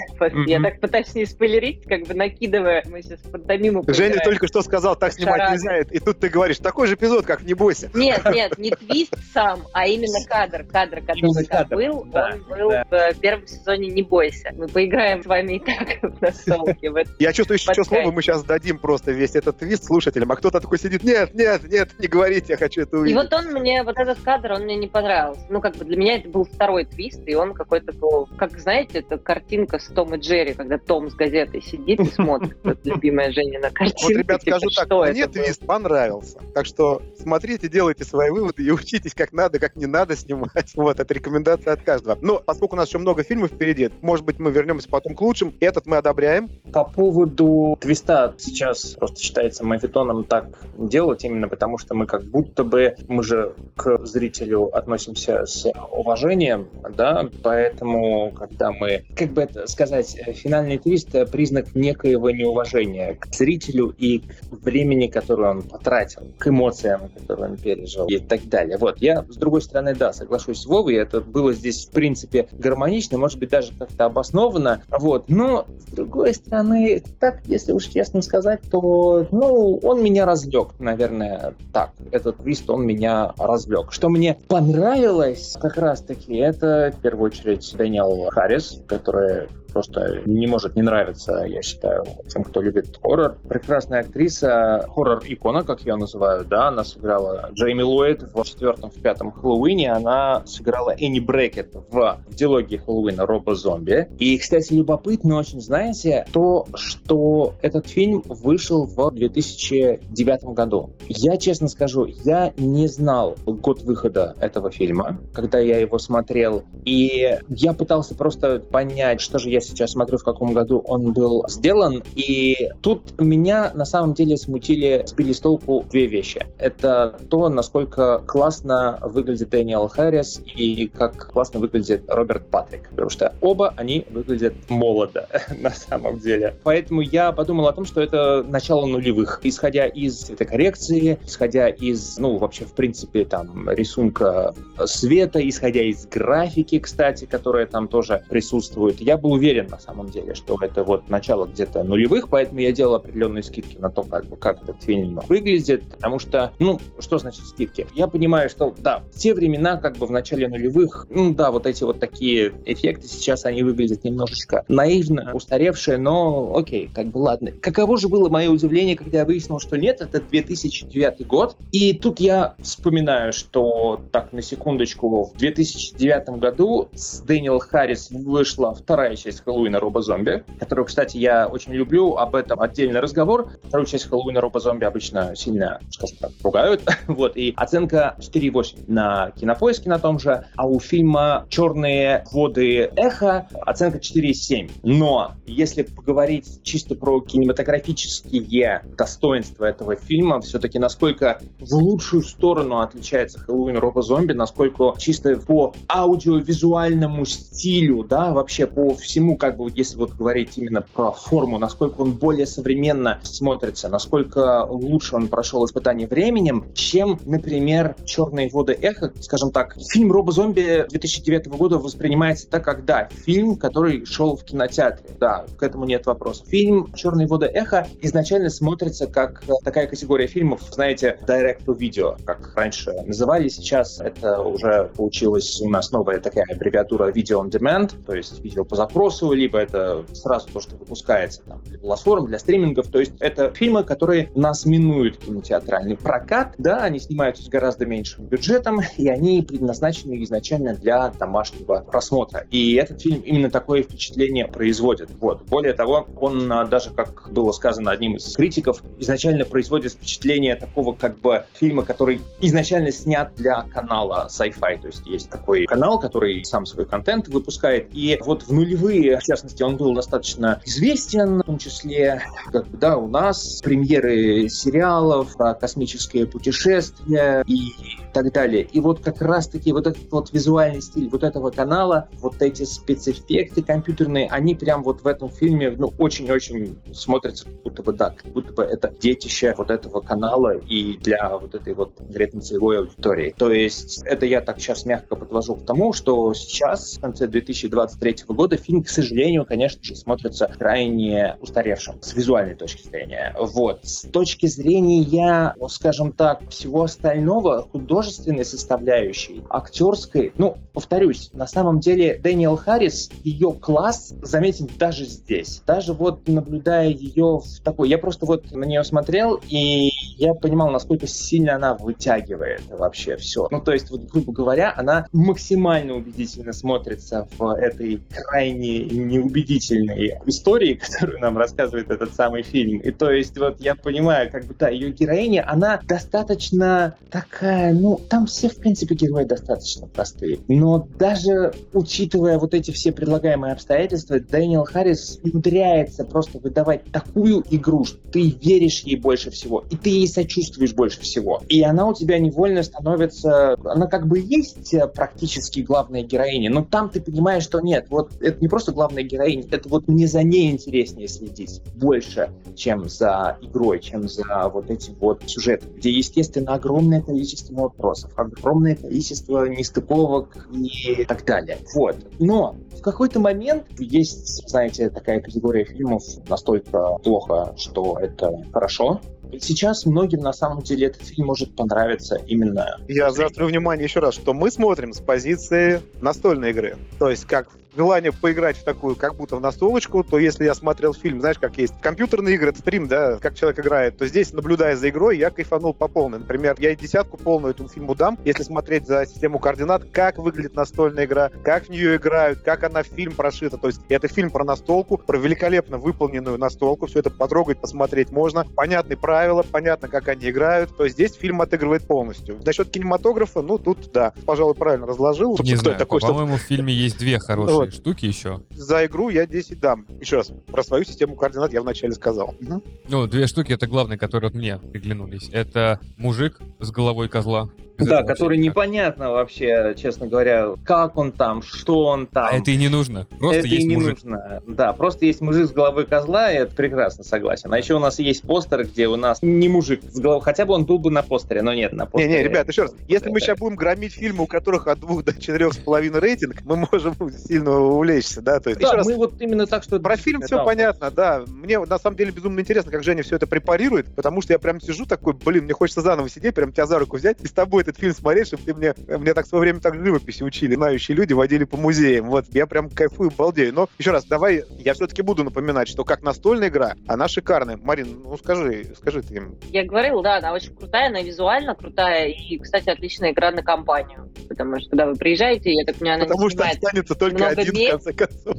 Я так пытаюсь не спойлерить, как бы накидывая, мы сейчас под домиму Женя только что сказал, так снимать нельзя, и тут ты говоришь, такой же эпизод, как «Не бойся». Нет, нет, не твист сам, а именно кадр. Кадр, который был, он был в первом сезоне «Не бойся». Мы поиграем с вами и так в настолке. Я чувствую, еще слово мы сейчас дадим просто весь этот твист слушателям, а кто-то такой сидит, нет, нет, нет, не говорите, я хочу это увидеть. И вот он мне, вот этот кадр, он мне не понравился. Ну, как бы для меня это был второй твист, и он какой-то был, как знаете, это картинка с Том и Джерри, когда Том с газетой сидит и смотрит, любимая Женина картинка. Вот, ребят, скажу так, мне твист понравился. Так что смотрите, делайте свои выводы и учитесь, как надо, как не надо снимать. Вот, это рекомендация от каждого. Но поскольку у нас еще много фильмов впереди, может быть, мы вернемся потом к лучшим. Этот мы одобряем. По поводу твиста сейчас просто считается мавитоном так делать, именно потому что мы как будто бы, мы же к зрителю относимся с уважением, да, поэтому, когда мы, как бы это сказать, финальный твист — признак некоего неуважения к зрителю и к времени, которое он потратил, к эмоциям, которые он пережил и так далее. Вот, я, с другой стороны, да, соглашусь с Вовой, это было здесь, в принципе, гармонично, может быть, даже как-то обоснованно, вот, но, с другой стороны, так, если уж честно сказать, то, ну, он меня развлек, наверное, так. Этот твист, он меня развлек. Что мне понравилось как раз-таки, это, в первую очередь, Дэниел Харрис, который просто не может не нравиться, я считаю, тем, кто любит хоррор. Прекрасная актриса, хоррор-икона, как я называю, да, она сыграла Джейми Ллойд в четвертом, в пятом Хэллоуине, она сыграла Энни Брекет в диалоге Хэллоуина Роба Зомби. И, кстати, любопытно очень, знаете, то, что этот фильм вышел в 2009 году. Я, честно скажу, я не знал год выхода этого фильма, когда я его смотрел, и я пытался просто понять, что же я я сейчас смотрю, в каком году он был сделан. И тут меня на самом деле смутили, сбили с толку две вещи. Это то, насколько классно выглядит Дэниел Харрис и как классно выглядит Роберт Патрик. Потому что оба они выглядят молодо на самом деле. Поэтому я подумал о том, что это начало нулевых. Исходя из цветокоррекции, исходя из, ну, вообще, в принципе, там, рисунка света, исходя из графики, кстати, которая там тоже присутствует, я был уверен, уверен на самом деле, что это вот начало где-то нулевых, поэтому я делал определенные скидки на то, как, бы, как этот фильм выглядит, потому что, ну, что значит скидки? Я понимаю, что, да, в те времена, как бы в начале нулевых, ну, да, вот эти вот такие эффекты сейчас, они выглядят немножечко наивно, устаревшие, но окей, как бы ладно. Каково же было мое удивление, когда я выяснил, что нет, это 2009 год, и тут я вспоминаю, что, так, на секундочку, в 2009 году с Дэниел Харрис вышла вторая часть часть Хэллоуина Роба Зомби, которую, кстати, я очень люблю, об этом отдельный разговор. Вторую часть Хэллоуина Роба Зомби обычно сильно, скажем так, пугают. вот, и оценка 4,8 на кинопоиске на том же, а у фильма «Черные воды эхо» оценка 4,7. Но если поговорить чисто про кинематографические достоинства этого фильма, все-таки насколько в лучшую сторону отличается Хэллоуин Роба Зомби, насколько чисто по аудиовизуальному стилю, да, вообще по всему всему, как бы, если вот говорить именно про форму, насколько он более современно смотрится, насколько лучше он прошел испытание временем, чем, например, «Черные воды эхо». Скажем так, фильм «Робо зомби» 2009 года воспринимается так, как, да, фильм, который шел в кинотеатре. Да, к этому нет вопросов. Фильм «Черные воды эхо» изначально смотрится как такая категория фильмов, знаете, direct-to-video, как раньше называли. Сейчас это уже получилась у нас новая такая аббревиатура «Video on Demand», то есть видео по запросу, массового, либо это сразу то, что выпускается там, для платформ, для стримингов. То есть это фильмы, которые нас минуют кинотеатральный прокат. Да, они снимаются с гораздо меньшим бюджетом, и они предназначены изначально для домашнего просмотра. И этот фильм именно такое впечатление производит. Вот. Более того, он а, даже, как было сказано одним из критиков, изначально производит впечатление такого как бы фильма, который изначально снят для канала Sci-Fi. То есть есть такой канал, который сам свой контент выпускает. И вот в нулевые, в частности, он был достаточно известен, в том числе, как да, у нас премьеры сериалов космические путешествия и так далее. И вот как раз-таки вот этот вот визуальный стиль вот этого канала, вот эти спецэффекты компьютерные, они прям вот в этом фильме, ну, очень-очень смотрятся как будто бы, да, как будто бы это детище вот этого канала и для вот этой вот конкретно целевой аудитории. То есть это я так сейчас мягко подвожу к тому, что сейчас, в конце 2023 года, к сожалению, конечно же, смотрится крайне устаревшим с визуальной точки зрения. Вот. С точки зрения, ну, скажем так, всего остального, художественной составляющей, актерской, ну, повторюсь, на самом деле Дэниел Харрис, ее класс заметен даже здесь. Даже вот наблюдая ее в такой... Я просто вот на нее смотрел, и я понимал, насколько сильно она вытягивает вообще все. Ну, то есть, вот, грубо говоря, она максимально убедительно смотрится в этой крайне неубедительной истории, которую нам рассказывает этот самый фильм. И то есть, вот я понимаю, как бы, да, ее героиня, она достаточно такая, ну, там все, в принципе, герои достаточно простые. Но даже учитывая вот эти все предлагаемые обстоятельства, Дэниел Харрис умудряется просто выдавать такую игру, что ты веришь ей больше всего, и ты ей сочувствуешь больше всего. И она у тебя невольно становится... Она как бы есть практически главная героиня, но там ты понимаешь, что нет, вот это не просто главная героиня, это вот мне за ней интереснее следить больше, чем за игрой, чем за вот этим вот сюжетом, где, естественно, огромное количество вопросов, огромное количество нестыковок и так далее. Вот. Но в какой-то момент есть, знаете, такая категория фильмов настолько плохо, что это хорошо, Сейчас многим на самом деле этот фильм может понравиться именно... Я заострю внимание еще раз, что мы смотрим с позиции настольной игры. То есть как желание поиграть в такую, как будто в настолочку, то если я смотрел фильм, знаешь, как есть компьютерные игры, это стрим, да, как человек играет, то здесь, наблюдая за игрой, я кайфанул по полной. Например, я и десятку полную этому фильму дам, если смотреть за систему координат, как выглядит настольная игра, как в нее играют, как она в фильм прошита. То есть это фильм про настолку, про великолепно выполненную настолку, все это потрогать, посмотреть можно. Понятны правила, понятно, как они играют. То есть здесь фильм отыгрывает полностью. Насчет кинематографа, ну, тут, да, пожалуй, правильно разложил. Не знаю, такой, по-моему, что... в фильме есть две хорошие вот. Штуки еще. За игру я 10 дам. Еще раз, про свою систему координат я вначале сказал. Угу. Ну, две штуки это главные, которые мне приглянулись. Это мужик с головой козла да, который непонятно вообще, честно говоря, как он там, что он там. А это и не нужно. Просто это есть и не мужик. нужно. Да, просто есть мужик с головой козла, и это прекрасно, согласен. А еще у нас есть постер, где у нас не мужик с головой, хотя бы он был бы на постере, но нет, на постере. Не-не, ребят, еще раз, если мы сейчас будем громить фильмы, у которых от двух до четырех с половиной рейтинг, мы можем сильно увлечься, да? То есть, да, мы раз, вот именно так, что... Про фильм все понятно, да. Мне на самом деле безумно интересно, как Женя все это препарирует, потому что я прям сижу такой, блин, мне хочется заново сидеть, прям тебя за руку взять и с тобой этот фильм смотреть, чтобы ты мне, мне так в свое время так живописи учили, знающие люди водили по музеям. Вот, я прям кайфую, балдею. Но еще раз, давай, я все-таки буду напоминать, что как настольная игра, она шикарная. Марин, ну скажи, скажи ты им. Я говорил, да, она очень крутая, она визуально крутая и, кстати, отличная игра на компанию. Потому что, когда вы приезжаете, я так понимаю, она Потому что останется только один, мест. в конце концов.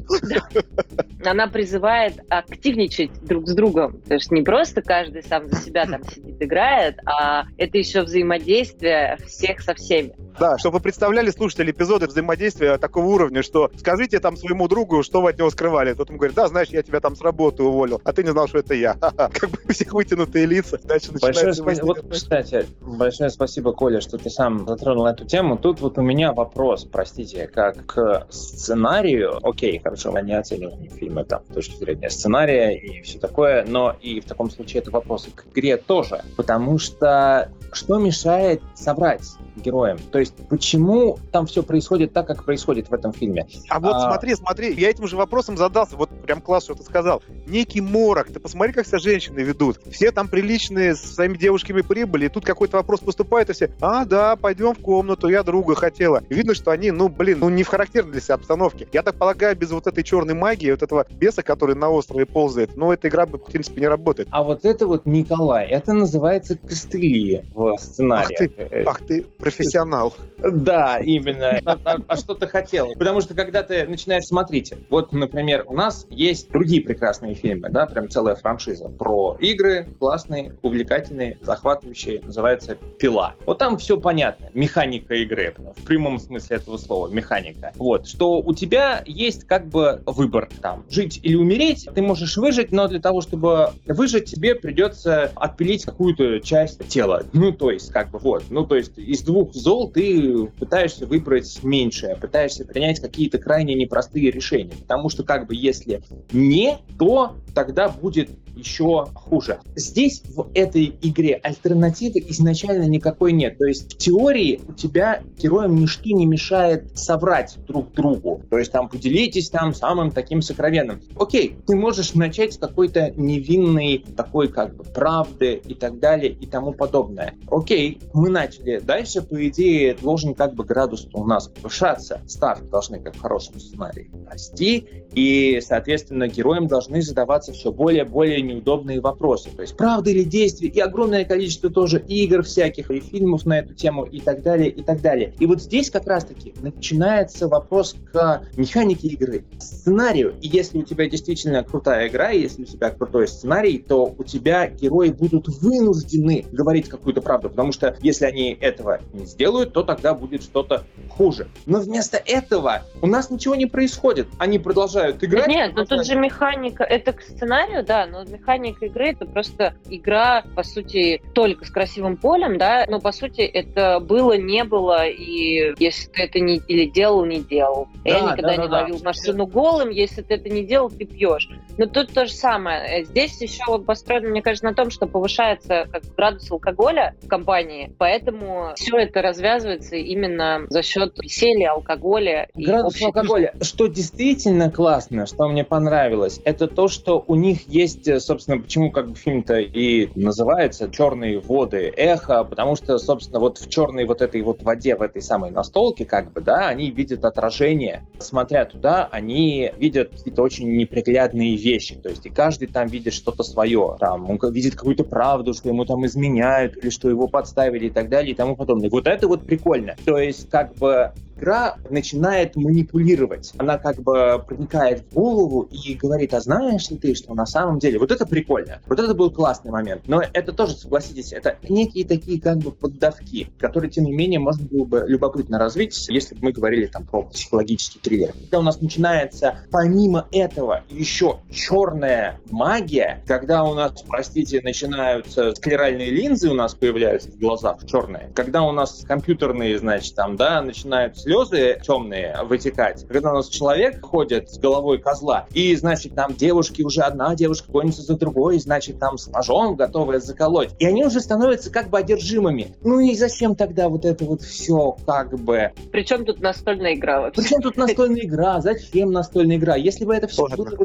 Она призывает активничать друг с другом. То есть не просто каждый сам за себя там сидит, играет, а это еще взаимодействие всех со всеми. Да, чтобы вы представляли, слушатели, эпизоды взаимодействия такого уровня, что скажите там своему другу, что вы от него скрывали. Тот ему говорит, да, знаешь, я тебя там с работы уволил, а ты не знал, что это я. Как бы у всех вытянутые лица. Дальше большое спасибо. Вот, кстати, большое спасибо, Коля, что ты сам затронул эту тему. Тут вот у меня вопрос, простите, как к сценарию. Окей, хорошо, мы не оцениваем фильмы там с точки зрения сценария и все такое, но и в таком случае это вопрос к игре тоже. Потому что что мешает собрать sites. Героем. То есть почему там все происходит так, как происходит в этом фильме? А вот а... смотри, смотри, я этим же вопросом задался, вот прям класс, что ты сказал. Некий морок, ты посмотри, как себя женщины ведут. Все там приличные, с своими девушками прибыли, и тут какой-то вопрос поступает, и все, а, да, пойдем в комнату, я друга хотела. И видно, что они, ну, блин, ну, не в характерной для себя обстановке. Я так полагаю, без вот этой черной магии, вот этого беса, который на острове ползает, ну, эта игра, в принципе, не работает. А вот это вот, Николай, это называется костыли в сценарии. Ах ты, ах ты профессионал. Да, именно. А, а, а что ты хотел? Потому что когда ты начинаешь смотреть, вот, например, у нас есть другие прекрасные фильмы, да, прям целая франшиза про игры, классные, увлекательные, захватывающие, называется «Пила». Вот там все понятно, механика игры, в прямом смысле этого слова, механика. Вот, что у тебя есть как бы выбор там, жить или умереть, ты можешь выжить, но для того, чтобы выжить, тебе придется отпилить какую-то часть тела. Ну, то есть, как бы вот, ну, то есть из двух зол ты пытаешься выбрать меньшее, пытаешься принять какие-то крайне непростые решения. Потому что, как бы, если не, то тогда будет еще хуже. Здесь в этой игре альтернативы изначально никакой нет. То есть в теории у тебя героям ничто не мешает соврать друг другу. То есть там поделитесь там самым таким сокровенным. Окей, ты можешь начать с какой-то невинной такой как бы правды и так далее и тому подобное. Окей, мы начали. Дальше, по идее, должен как бы градус у нас повышаться. Ставки должны, как в хорошем сценарии, расти. И, соответственно, героям должны задаваться все более-более неудобные вопросы. То есть, правда или действие, и огромное количество тоже игр всяких, и фильмов на эту тему, и так далее, и так далее. И вот здесь как раз-таки начинается вопрос к механике игры, сценарию. И если у тебя действительно крутая игра, и если у тебя крутой сценарий, то у тебя герои будут вынуждены говорить какую-то правду, потому что если они этого не сделают, то тогда будет что-то хуже. Но вместо этого у нас ничего не происходит. Они продолжают играть. Нет, но тут же механика, это к сценарию, да, но механика игры это просто игра, по сути, только с красивым полем, да, но по сути это было, не было, и если ты это не или делал, не делал. Да, Я никогда да, не да, ловил да. машину голым, если ты это не делал, ты пьешь. Но тут то же самое. Здесь еще вот построено, мне кажется, на том, что повышается как градус алкоголя в компании, поэтому все это развязывается именно за счет веселья, алкоголя. Градус алкоголя. Что действительно классно, что мне понравилось, это то, что у них есть собственно, почему как бы фильм-то и называется «Черные воды эхо», потому что, собственно, вот в черной вот этой вот воде, в этой самой настолке, как бы, да, они видят отражение. Смотря туда, они видят какие-то очень неприглядные вещи. То есть и каждый там видит что-то свое. Там он видит какую-то правду, что ему там изменяют, или что его подставили и так далее и тому подобное. Вот это вот прикольно. То есть как бы игра начинает манипулировать. Она как бы проникает в голову и говорит, а знаешь ли ты, что на самом деле... Вот это прикольно. Вот это был классный момент. Но это тоже, согласитесь, это некие такие как бы поддавки, которые, тем не менее, можно было бы любопытно развить, если бы мы говорили там про психологический триллер. Когда у нас начинается помимо этого еще черная магия, когда у нас, простите, начинаются склеральные линзы у нас появляются в глазах черные, когда у нас компьютерные, значит, там, да, начинаются слезы темные вытекать, когда у нас человек ходит с головой козла, и, значит, там девушки уже одна девушка гонится за другой, значит, там с ножом готовая заколоть. И они уже становятся как бы одержимыми. Ну и зачем тогда вот это вот все как бы... Причем тут настольная игра вообще? Причем тут настольная игра? Зачем настольная игра? Если бы это все было...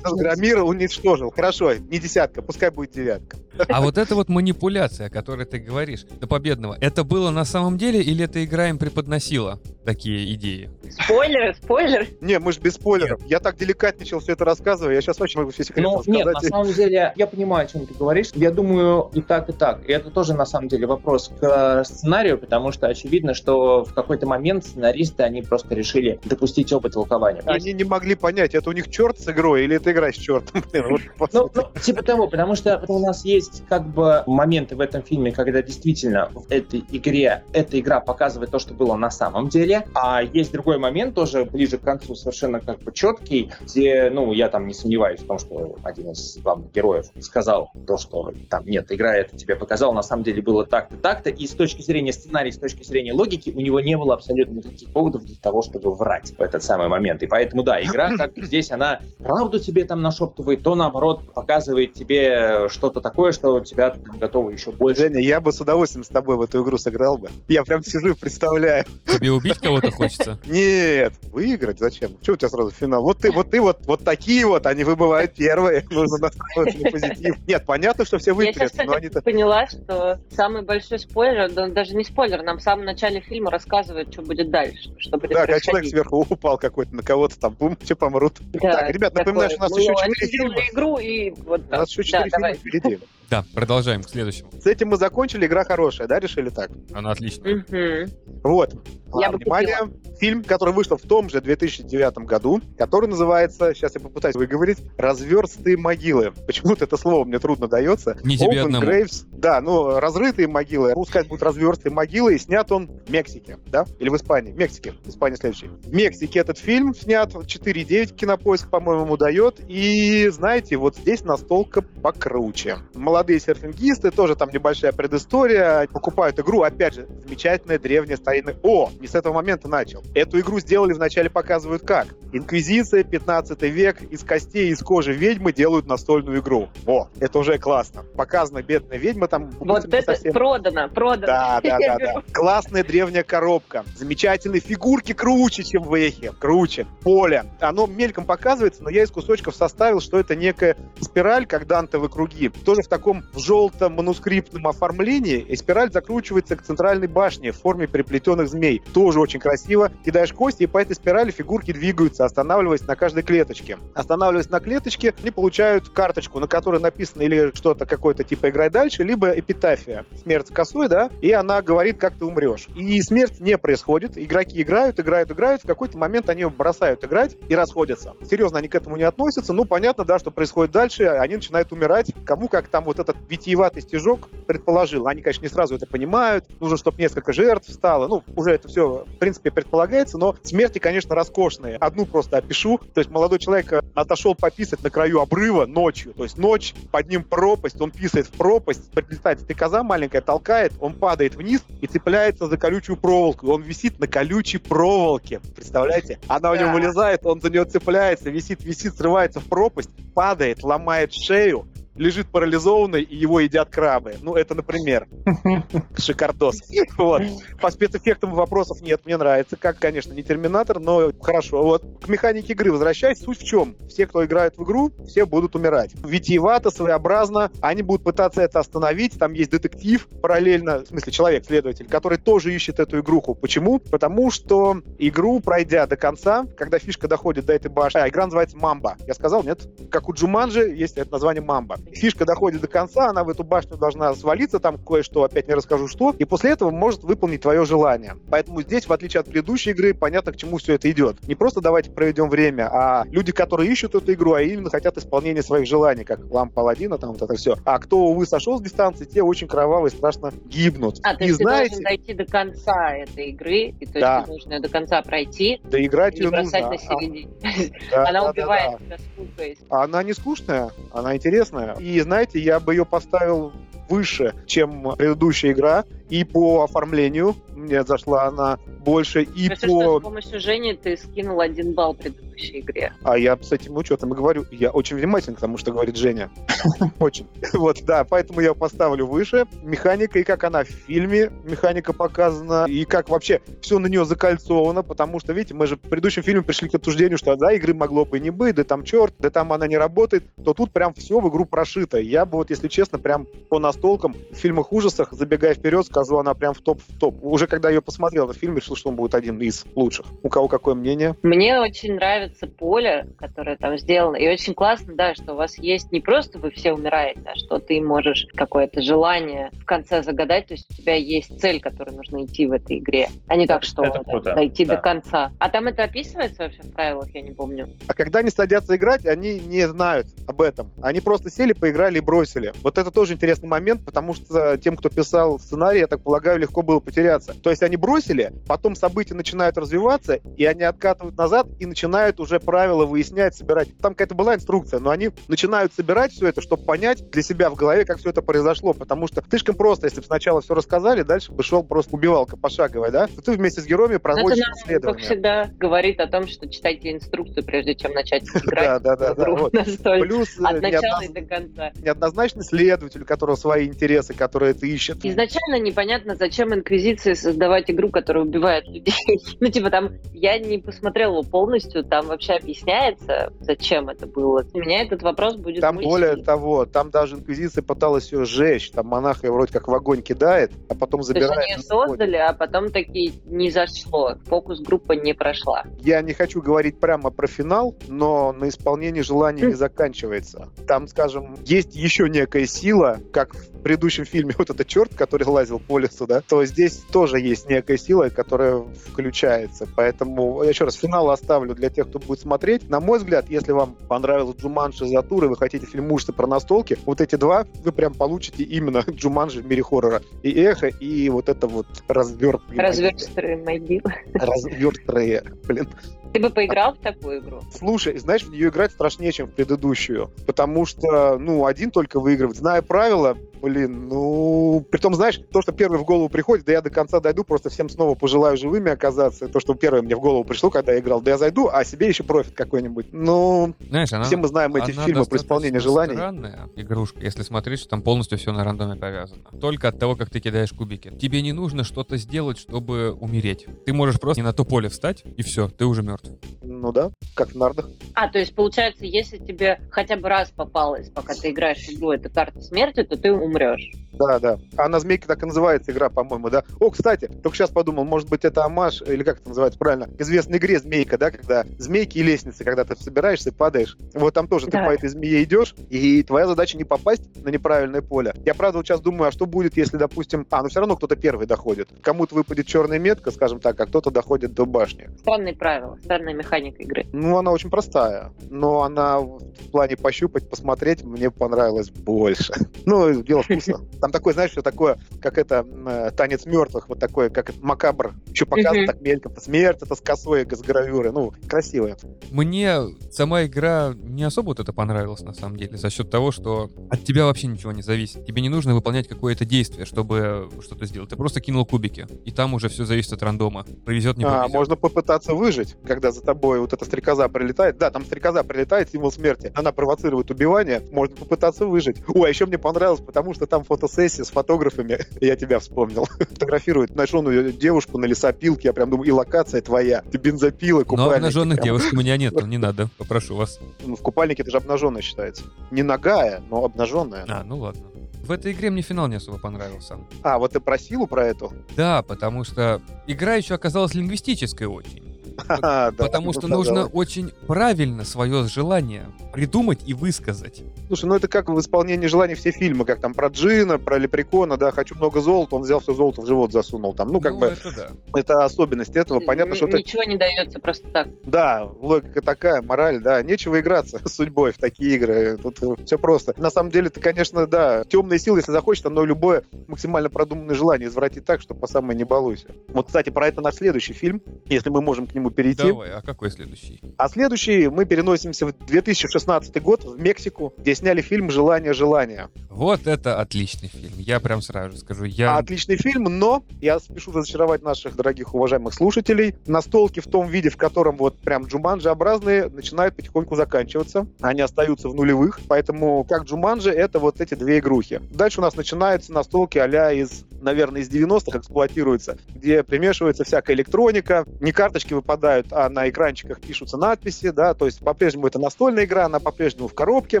Громира уничтожил. Хорошо, не десятка, пускай будет девятка. А вот эта вот манипуляция, о которой ты говоришь, до победного, это было на самом деле или эта игра им преподносила такие идеи? Спойлеры, спойлер. Не, мы же без спойлеров. Нет. Я так деликатничал все это рассказываю, я сейчас очень могу все секреты ну, Нет, на самом деле, я понимаю, о чем ты говоришь. Я думаю и так, и так. И это тоже, на самом деле, вопрос к сценарию, потому что очевидно, что в какой-то момент сценаристы, они просто решили допустить опыт толкования. Они не могли понять, это у них черт с игрой или это игра с чертом. Ну, ну, типа того, потому что у нас есть есть как бы моменты в этом фильме, когда действительно в этой игре эта игра показывает то, что было на самом деле, а есть другой момент тоже ближе к концу совершенно как бы четкий, где, ну, я там не сомневаюсь в том, что один из главных героев сказал то, что там нет, игра это тебе показала, на самом деле было так-то, так-то, и с точки зрения сценария, с точки зрения логики, у него не было абсолютно никаких поводов для того, чтобы врать в этот самый момент. И поэтому, да, игра как здесь, она правду тебе там нашептывает, то наоборот показывает тебе что-то такое, что у тебя там готово еще больше. Женя, я бы с удовольствием с тобой в эту игру сыграл бы. Я прям сижу и представляю. Тебе убить кого-то хочется? Нет, выиграть зачем? Чего у тебя сразу финал? Вот ты, вот ты, вот, вот такие вот, они выбывают первые. Нужно настроиться на позитив. Нет, понятно, что все Я сейчас, выиграют, но кстати, они-то... поняла, что самый большой спойлер, да, даже не спойлер, нам в самом начале фильма рассказывают, что будет дальше, что будет Да, когда человек сверху упал какой-то на кого-то там, бум, все помрут. Да, Так, ребят, напоминаю, что у нас еще Ну, они четыре фильма. игру и вот У нас еще четыре фильма впереди. Да, продолжаем к следующему. С этим мы закончили, игра хорошая, да, решили так? Она отличная. Мгм. Вот. Я А, внимание, фильм, который вышел в том же 2009 году, который называется, сейчас я попытаюсь выговорить, «Разверстые могилы». Почему-то это слово мне трудно дается. Не тебе Open одному. Graves. Да, ну, разрытые могилы. Сказать будет разверстые могилы. И снят он в Мексике, да? Или в Испании? В Мексике. В Испании следующий. В Мексике этот фильм снят. 4,9 кинопоиск, по-моему, ему дает. И, знаете, вот здесь настолка покруче. Молодые серфингисты, тоже там небольшая предыстория. Покупают игру. Опять же, замечательная древняя старинная... О, не с этого момента начал. Эту игру сделали, вначале показывают как. Инквизиция, 15 век, из костей, из кожи ведьмы делают настольную игру. О, это уже классно. Показана бедная ведьма там. Вот это совсем- продано, продано. да, да, да, да. Классная древняя коробка. Замечательные фигурки круче, чем в Эхе. Круче. Поле. Оно мельком показывается, но я из кусочков составил, что это некая спираль, как дантовые круги. Тоже в таком в желтом манускриптном оформлении. Спираль закручивается к центральной башне в форме переплетенных змей. Тоже очень красиво. Кидаешь кости, и по этой спирали фигурки двигаются, останавливаясь на каждой клеточке. Останавливаясь на клеточке, они получают карточку, на которой написано или что-то какое-то типа «играй дальше», либо эпитафия. Смерть косой, да, и она говорит, как ты умрешь. И смерть не происходит. Игроки играют, играют, играют. В какой-то момент они бросают играть и расходятся. Серьезно, они к этому не относятся. Ну, понятно, да, что происходит дальше. Они начинают умирать. Кому как там вот этот витиеватый стежок предположил. Они, конечно, не сразу это понимают. Нужно, чтобы несколько жертв стало. Ну, уже это все, в принципе, предполагается. Но смерти, конечно, роскошные. Одну просто опишу. То есть молодой человек э, отошел пописать на краю обрыва ночью. То есть ночь, под ним пропасть, он писает в пропасть, прилетает стрекоза маленькая, толкает, он падает вниз и цепляется за колючую проволоку. Он висит на колючей проволоке. Представляете? Она у него вылезает, он за нее цепляется, висит, висит, срывается в пропасть, падает, ломает шею, лежит парализованный, и его едят крабы. Ну, это, например. Шикардос. Вот. По спецэффектам вопросов нет, мне нравится. Как, конечно, не Терминатор, но хорошо. Вот. К механике игры возвращаясь, суть в чем? Все, кто играет в игру, все будут умирать. Витиевато, своеобразно. Они будут пытаться это остановить. Там есть детектив параллельно, в смысле человек, следователь, который тоже ищет эту игруху. Почему? Потому что игру, пройдя до конца, когда фишка доходит до этой башни, а игра называется Мамба. Я сказал, нет? Как у Джуманджи есть это название Мамба. Фишка доходит до конца, она в эту башню должна свалиться, там кое-что, опять не расскажу что, и после этого может выполнить твое желание. Поэтому здесь, в отличие от предыдущей игры, понятно, к чему все это идет. Не просто давайте проведем время, а люди, которые ищут эту игру, а именно хотят исполнения своих желаний, как Ламп Паладина, там вот это все. А кто, увы, сошел с дистанции, те очень кровавые, страшно гибнут. А, то и есть ты знаете, должен дойти до конца этой игры, и то есть Да. должен ее до конца пройти, доиграть не ее бросать нужно. на середине. А, да, Она да, да, убивает да. тебя скукой. Она не скучная, она интересная. И знаете, я бы ее поставил выше, чем предыдущая игра. И по оформлению мне зашла она больше, и что по... с помощью Жени ты скинул один балл предыдущей игре. А я с этим учетом и говорю, я очень внимателен к тому, что говорит Женя. Очень. Вот, да, поэтому я поставлю выше. Механика, и как она в фильме, механика показана, и как вообще все на нее закольцовано, потому что, видите, мы же в предыдущем фильме пришли к обсуждению, что, да, игры могло бы и не быть, да там черт, да там она не работает, то тут прям все в игру прошито. Я бы вот, если честно, прям по настолкам в фильмах ужасах, забегая вперед, скажу, она прям в топ, в топ. Уже когда я посмотрел этот фильм, решил, что он будет один из лучших. У кого какое мнение? Мне очень нравится поле, которое там сделано. И очень классно, да, что у вас есть не просто вы все умираете, а что ты можешь какое-то желание в конце загадать. То есть у тебя есть цель, которой нужно идти в этой игре. А не так, что Это круто, дойти да. до конца. А там это описывается вообще в правилах, я не помню. А когда они садятся играть, они не знают об этом. Они просто сели, поиграли и бросили. Вот это тоже интересный момент, потому что тем, кто писал сценарий, так полагаю, легко было потеряться. То есть они бросили, потом события начинают развиваться, и они откатывают назад и начинают уже правила выяснять, собирать. Там какая-то была инструкция, но они начинают собирать все это, чтобы понять для себя в голове, как все это произошло. Потому что слишком просто, если бы сначала все рассказали, дальше бы шел просто убивалка пошаговая, да? Ты вместе с героями проводишь Это нам, исследование. как всегда, говорит о том, что читайте инструкцию, прежде чем начать играть да, да, да. Плюс э, От начала и до конца. неоднозначный следователь, у которого свои интересы, которые это ищет. Изначально непонятно, зачем Инквизиции создавать игру, которая убивает людей. Ну, типа, там, я не посмотрела его полностью, там вообще объясняется, зачем это было. Меня этот вопрос будет Там мучить. более того, там даже Инквизиция пыталась ее сжечь. Там монах ее вроде как в огонь кидает, а потом То есть забирает. они ее создали, а потом такие не зашло. Фокус-группа не прошла. Я не хочу говорить прямо про финал, но на исполнении желаний не заканчивается. Там, скажем, есть еще некая сила, как в предыдущем фильме вот этот черт, который лазил по лесу, да, то здесь тоже есть некая сила, которая включается. Поэтому, еще раз, финал оставлю для тех, кто будет смотреть. На мой взгляд, если вам понравилось Джуманджи Затур, и вы хотите фильм ужаса про настолки, вот эти два вы прям получите именно Джуманджи в мире хоррора. И эхо, и вот это вот разверт. Разверстеры могилы. Развертрые. Блин, Ты бы поиграл в такую игру? Слушай, знаешь, в нее играть страшнее, чем в предыдущую. Потому что, ну, один только выигрывает. Зная правила, блин, ну... Притом, знаешь, то, что первый в голову приходит, да я до конца дойду, просто всем снова пожелаю живыми оказаться. То, что первое мне в голову пришло, когда я играл, да я зайду, а себе еще профит какой-нибудь. Ну, Знаешь, она, все мы знаем эти она фильмы про исполнение желаний. странная игрушка, если смотреть, что там полностью все на рандоме повязано. Только от того, как ты кидаешь кубики. Тебе не нужно что-то сделать, чтобы умереть. Ты можешь просто не на то поле встать, и все, ты уже мертв. Ну да, как в нардах. А, то есть, получается, если тебе хотя бы раз попалась, пока ты играешь в игру, эта карта смерти, то ты умрешь. Да, да. А на змейке так и называется игра, по-моему, да. О, кстати, только сейчас подумал, может быть, это амаш, или как это называется правильно, известной игре змейка, да, когда змейки и лестницы, когда ты собираешься и падаешь. Вот там тоже ты Да. по этой змее идешь, и твоя задача не попасть на неправильное поле. Я, правда, вот сейчас думаю, а что будет, если, допустим, а, ну все равно кто-то первый доходит. Кому-то выпадет черная метка, скажем так, а кто-то доходит до башни. Странные правила, странная механика игры. Ну, она очень простая, но она в плане пощупать, посмотреть мне понравилась больше. Ну, дело вкуса. Там такой, знаешь, что такое, как это э, танец мертвых, вот такое, как макабр. Еще показано так мельком. Смерть это с косой, с гравюры. Ну, красивая. Мне сама игра не особо вот это понравилась, на самом деле, за счет того, что от тебя вообще ничего не зависит. Тебе не нужно выполнять какое-то действие, чтобы что-то сделать. Ты просто кинул кубики, и там уже все зависит от рандома. Повезет, не А, повезет. можно попытаться выжить, когда за тобой вот эта стрекоза прилетает. Да, там стрекоза прилетает, символ смерти. Она провоцирует убивание. Можно попытаться выжить. Ой, а еще мне понравилось, потому что там фотосессия с фотографами. Я тебя вспомнил. Фотографирует обнаженную девушку на лесопилке. Я прям думаю, и локация твоя. Ты бензопилы, Но купальники. обнаженных девушек у меня нету, не надо, попрошу вас. Ну, в купальнике это же обнаженная считается. Не ногая, но обнаженная. А, ну ладно. В этой игре мне финал не особо понравился. А, вот ты про силу про эту? Да, потому что игра еще оказалась лингвистической очень. Потому что нужно очень правильно свое желание придумать и высказать. Слушай, ну это как в исполнении желаний все фильмы, как там про Джина, про Лепрекона, да, хочу много золота, он взял все золото в живот засунул там. Ну, как бы, это да. это особенность этого. Понятно, что это Ничего не дается просто так. Да, логика такая, мораль, да, нечего играться с судьбой в такие игры. Тут все просто. На самом деле, ты, конечно, да, темные силы, если захочешь, но любое максимально продуманное желание извратить так, что по самой не балуйся. Вот, кстати, про это наш следующий фильм, если мы можем к нему перейти. Давай, а какой следующий? А следующий мы переносимся в 2016 год в Мексику, где сняли фильм «Желание, желание». Вот это отличный фильм. Я прям сразу же скажу. Я... Отличный фильм, но я спешу разочаровать наших дорогих уважаемых слушателей. Настолки в том виде, в котором вот прям Джуманджи-образные начинают потихоньку заканчиваться. Они остаются в нулевых. Поэтому как Джуманджи, это вот эти две игрухи. Дальше у нас начинаются настолки а из, наверное, из 90-х эксплуатируются, где примешивается всякая электроника. Не карточки выпадают, а на экранчиках пишутся надписи, да, то есть по-прежнему это настольная игра, она по-прежнему в коробке,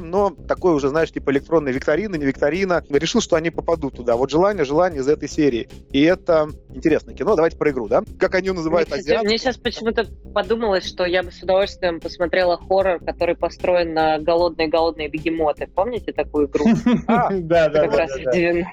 но такой уже, знаешь, типа электронной викторины, не викторина. Решил, что они попадут туда. Вот желание, желание из этой серии. И это интересное кино. Давайте про игру, да? Как они ее называют Мне, азиатскую? мне сейчас почему-то подумалось, что я бы с удовольствием посмотрела хоррор, который построен на голодные-голодные бегемоты. Помните такую игру? А, Да, да, да, раз да, в да. 90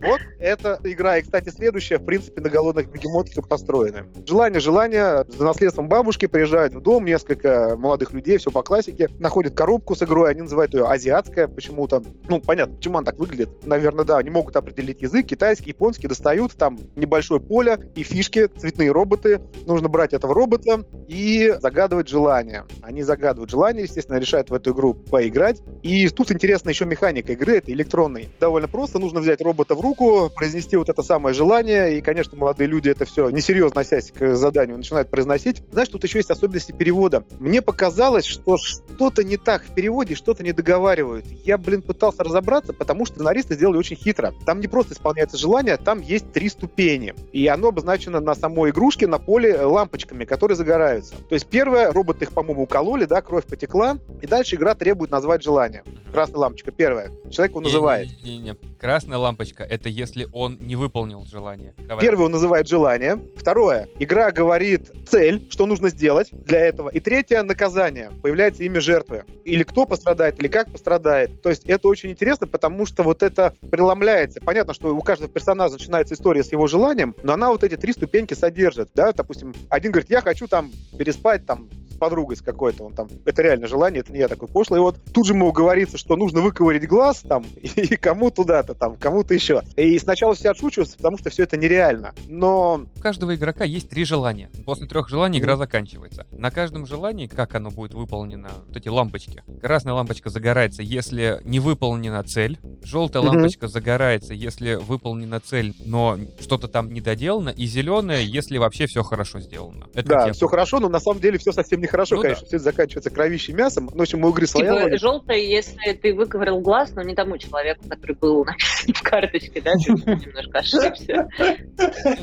Вот эта игра. И, кстати, следующая, в принципе, на голодных бегемотах построены. Желание, желание. За наследством бабушки приезжают в дом несколько молодых людей, все по классике. Находят коробку с игрой, они называют ее азиатская почему-то. Ну, понятно, почему она так выглядит. Наверное, да, они могут определить язык, китайский, японский, достают, там небольшое поле и фишки, цветные роботы. Нужно брать этого робота и загадывать желание. Они загадывают желание, естественно, решают в эту игру поиграть. И тут интересна еще механика игры, это электронный. Довольно просто, нужно взять робота в руку, произнести вот это самое желание, и, конечно, молодые люди это все несерьезно относясь к заданию начинают произносить. Знаешь, тут еще есть особенности перевода. Мне показалось, что что-то не так в переводе, что-то не договаривают. Я, блин, пытался разобраться, потому что сценаристы сделали очень хитро. Там не просто исполняется желание, там есть три ступени. И оно обозначено на самой игрушке, на поле лампочками, которые загораются. То есть первое, роботы их, по-моему, укололи, да, кровь потекла, и дальше игра требует назвать желание. Красная лампочка, первое. Человек его называет. Не-не-не, красная лампочка — это если он не выполнил желание. Давай. Первое, он называет желание. Второе, игра говорит цель, что нужно сделать для этого. И третье, наказание. Появляется имя жертвы. Или кто пострадает, или как пострадает. То есть это очень интересно, потому что вот это преломляется. Понятно, что у каждого персонажа начинается история с его желанием, но она вот эти три ступеньки содержит. Да? Допустим, один говорит, я хочу там переспать там подругой с какой-то, он там, это реально желание, это не я такой пошлый. И вот тут же ему говорится, что нужно выковырить глаз там, и кому туда-то там, кому-то еще. И сначала все отшучиваются, потому что все это нереально. Но... У каждого игрока есть три желания. После трех желаний игра заканчивается. На каждом желании, как оно будет выполнено, вот эти лампочки. Красная лампочка загорается, если не выполнена цель. Желтая mm-hmm. лампочка загорается, если выполнена цель, но что-то там не доделано. И зеленая, если вообще все хорошо сделано. Это да, все хорошо, но на самом деле все совсем не нехорошо, ну, конечно, да. все это заканчивается кровищем мясом. Но, в общем, у игры своя типа, желтое, если ты выковырил глаз, но не тому человеку, который был написан в карточке, да, ты немножко ошибся.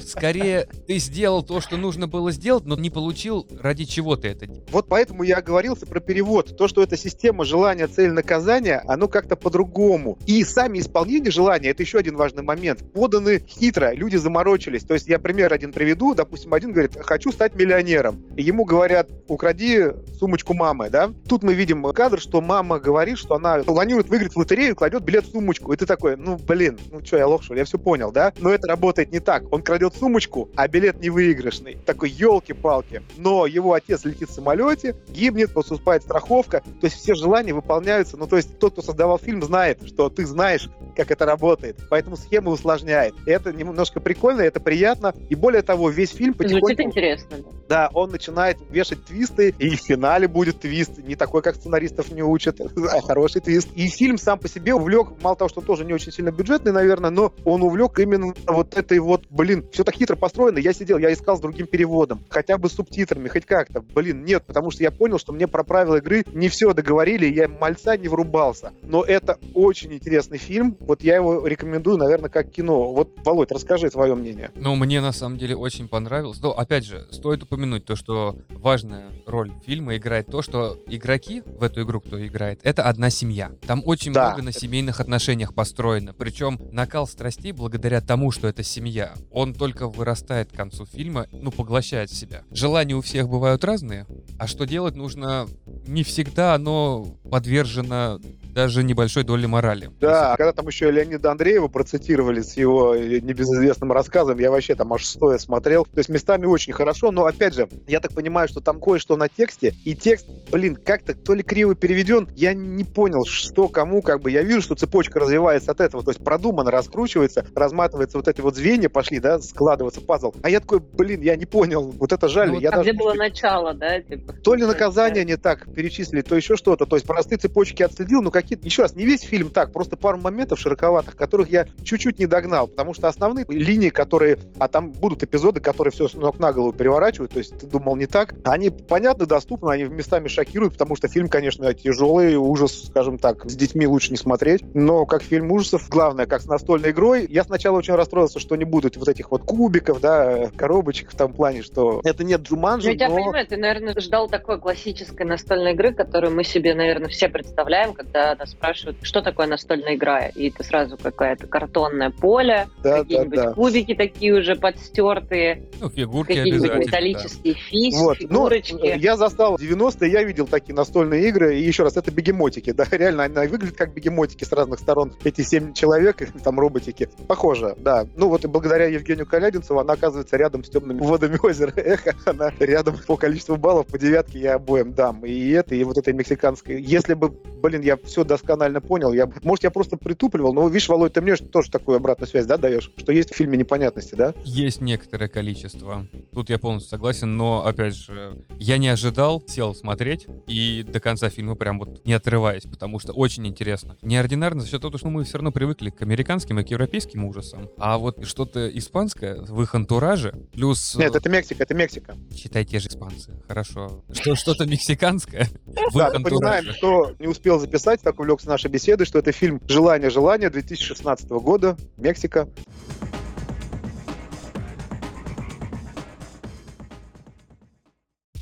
Скорее, ты сделал то, что нужно было сделать, но не получил, ради чего ты это делал. Вот поэтому я оговорился про перевод. То, что эта система желания, цель, наказания, оно как-то по-другому. И сами исполнения желания, это еще один важный момент, поданы хитро, люди заморочились. То есть я пример один приведу, допустим, один говорит, хочу стать миллионером. Ему говорят, укради укради сумочку мамы, да? Тут мы видим кадр, что мама говорит, что она планирует выиграть в лотерею, кладет билет в сумочку. И ты такой, ну, блин, ну что, я лох, что ли? Я все понял, да? Но это работает не так. Он крадет сумочку, а билет не выигрышный. Такой, елки-палки. Но его отец летит в самолете, гибнет, поступает страховка. То есть все желания выполняются. Ну, то есть тот, кто создавал фильм, знает, что ты знаешь, как это работает. Поэтому схема усложняет. И это немножко прикольно, это приятно. И более того, весь фильм потихоньку... Звучит интересно. Да, он начинает вешать твисты, и в финале будет твист. Не такой, как сценаристов не учат, а хороший твист. И фильм сам по себе увлек, мало того, что он тоже не очень сильно бюджетный, наверное, но он увлек именно вот этой вот, блин, все так хитро построено. Я сидел, я искал с другим переводом, хотя бы с субтитрами, хоть как-то. Блин, нет, потому что я понял, что мне про правила игры не все договорили, я мальца не врубался. Но это очень интересный фильм, вот я его рекомендую, наверное, как кино. Вот, Володь, расскажи свое мнение. Ну, мне на самом деле очень понравилось. Но, опять же, стоит упомянуть то, что важная роль фильма играет то, что игроки в эту игру, кто играет, это одна семья. Там очень да. много на семейных отношениях построено. Причем накал страстей, благодаря тому, что это семья, он только вырастает к концу фильма, ну, поглощает себя. Желания у всех бывают разные, а что делать нужно не всегда оно подвержено даже небольшой доли морали. Да, когда там еще Леонида Андреева процитировали с его небезызвестным рассказом, я вообще там аж стоя смотрел. То есть местами очень хорошо, но опять же, я так понимаю, что там кое-что на тексте, и текст, блин, как-то то ли криво переведен, я не понял, что кому, как бы, я вижу, что цепочка развивается от этого, то есть продуманно раскручивается, разматывается вот эти вот звенья пошли, да, складываться пазл. А я такой, блин, я не понял, вот это жаль. Ну, я там, даже... где было начало, да? Типа, то ли наказание не так перечислили, то еще что-то, то есть простые цепочки отследил, но какие-то, еще раз, не весь фильм так, просто пару моментов широковатых, которых я чуть-чуть не догнал, потому что основные линии, которые, а там будут эпизоды, которые все с ног на голову переворачивают, то есть ты думал не так, они понятно, доступны, они местами шокируют, потому что фильм, конечно, тяжелый, ужас, скажем так, с детьми лучше не смотреть, но как фильм ужасов, главное, как с настольной игрой, я сначала очень расстроился, что не будут вот этих вот кубиков, да, коробочек в том плане, что это нет Джуманджи, ну, я но... понимаю, ты, наверное, ждал такой классической настольной игры, которую мы себе, наверное, все представляем, когда нас спрашивают, что такое настольная игра, и это сразу какое-то картонное поле, Да, какие-нибудь да, да. кубики такие уже подстертые, Ну, фигурки какие-нибудь обязательно. да. металлические фиш, Вот. Ну, фигурочки. Я застал 90-е, я видел такие настольные игры, и еще раз, это бегемотики, да, реально, они выглядят как бегемотики с разных сторон, эти семь человек, там роботики, похоже, да. Ну вот и благодаря Евгению Калядинцеву она оказывается рядом с темными водами озера Эхо, она рядом по количеству баллов, по девятке я обоим дам, и это, и вот этой мексиканской. Если бы, блин, я все досконально понял, я, может, я просто притупливал, но, видишь, Володь, ты мне тоже такую обратную связь, да, даешь, что есть в фильме непонятности, да? Есть некоторое количество. Тут я полностью согласен, но, опять же, я не ожидал, сел смотреть и до конца фильма прям вот не отрываясь, потому что очень интересно. Неординарно за счет того, что мы все равно привыкли к американским и к европейским ужасам, а вот что-то испанское в их антураже, плюс... Нет, это Мексика, это Мексика. Считайте же испанцы, хорошо. Что, что-то мексиканское в Да, их антураже. кто не успел записать, так увлекся нашей беседой, что это фильм «Желание, желание» 2016 года, Мексика.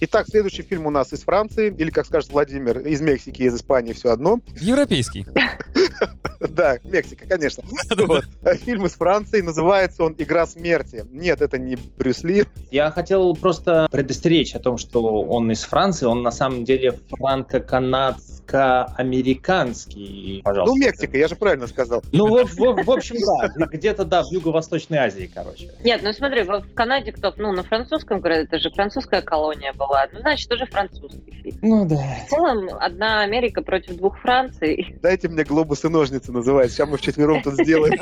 Итак, следующий фильм у нас из Франции, или, как скажет Владимир, из Мексики, из Испании, все одно. Европейский. Да, Мексика, конечно. Фильм из Франции, называется он «Игра смерти». Нет, это не Брюс Ли. Я хотел просто предостеречь о том, что он из Франции, он на самом деле франко-канадско-американский. Пожалуйста. Ну, Мексика, я же правильно сказал. Ну, в, общем, да. Где-то, да, в Юго-Восточной Азии, короче. Нет, ну смотри, в в Канаде кто, ну, на французском говорят, это же французская колония была, ну, значит, тоже французский фильм. Ну, да. В целом, одна Америка против двух Франций. Дайте мне глобус и ножницы называется. Сейчас мы вчетвером тут сделаем.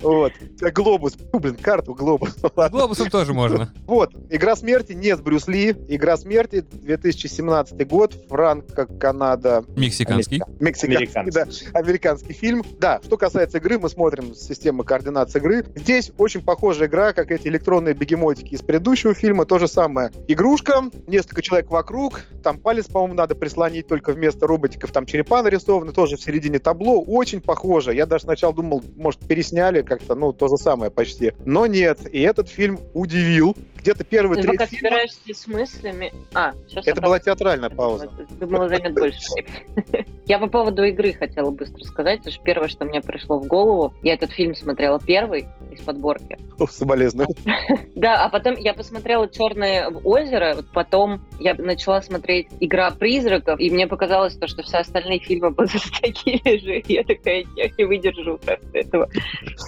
Вот. Глобус. Фу, Блин, карту глобус. Ладно. Глобусом тоже можно. Вот. Игра смерти не с Брюс Ли. Игра смерти 2017 год. Франко, Канада. Мексиканский. Мексиканский, Американский. да, американский фильм. Да, что касается игры, мы смотрим систему координат игры. Здесь очень похожая игра, как эти электронные бегемотики из предыдущего фильма. То же самое. Игрушка, несколько человек вокруг. Там палец, по-моему, надо прислонить только вместо роботиков. Там черепа нарисованы, тоже в середине табло. Очень похоже. Я даже сначала думал, может, пересняли как-то, ну, то же самое почти. Но нет. И этот фильм удивил. Где-то первый Ты треть пока фильма... собираешься с мыслями... А, сейчас Это была театральная пауза. Думала, займет больше. Я по поводу игры хотела быстро сказать, потому что первое, что мне пришло в голову, я этот фильм смотрела первый из подборки. О, соболезную. Да, а потом я посмотрела «Черное озеро», вот потом я начала смотреть «Игра призраков», и мне показалось то, что все остальные фильмы будут такими же. Я такая, я не выдержу просто этого.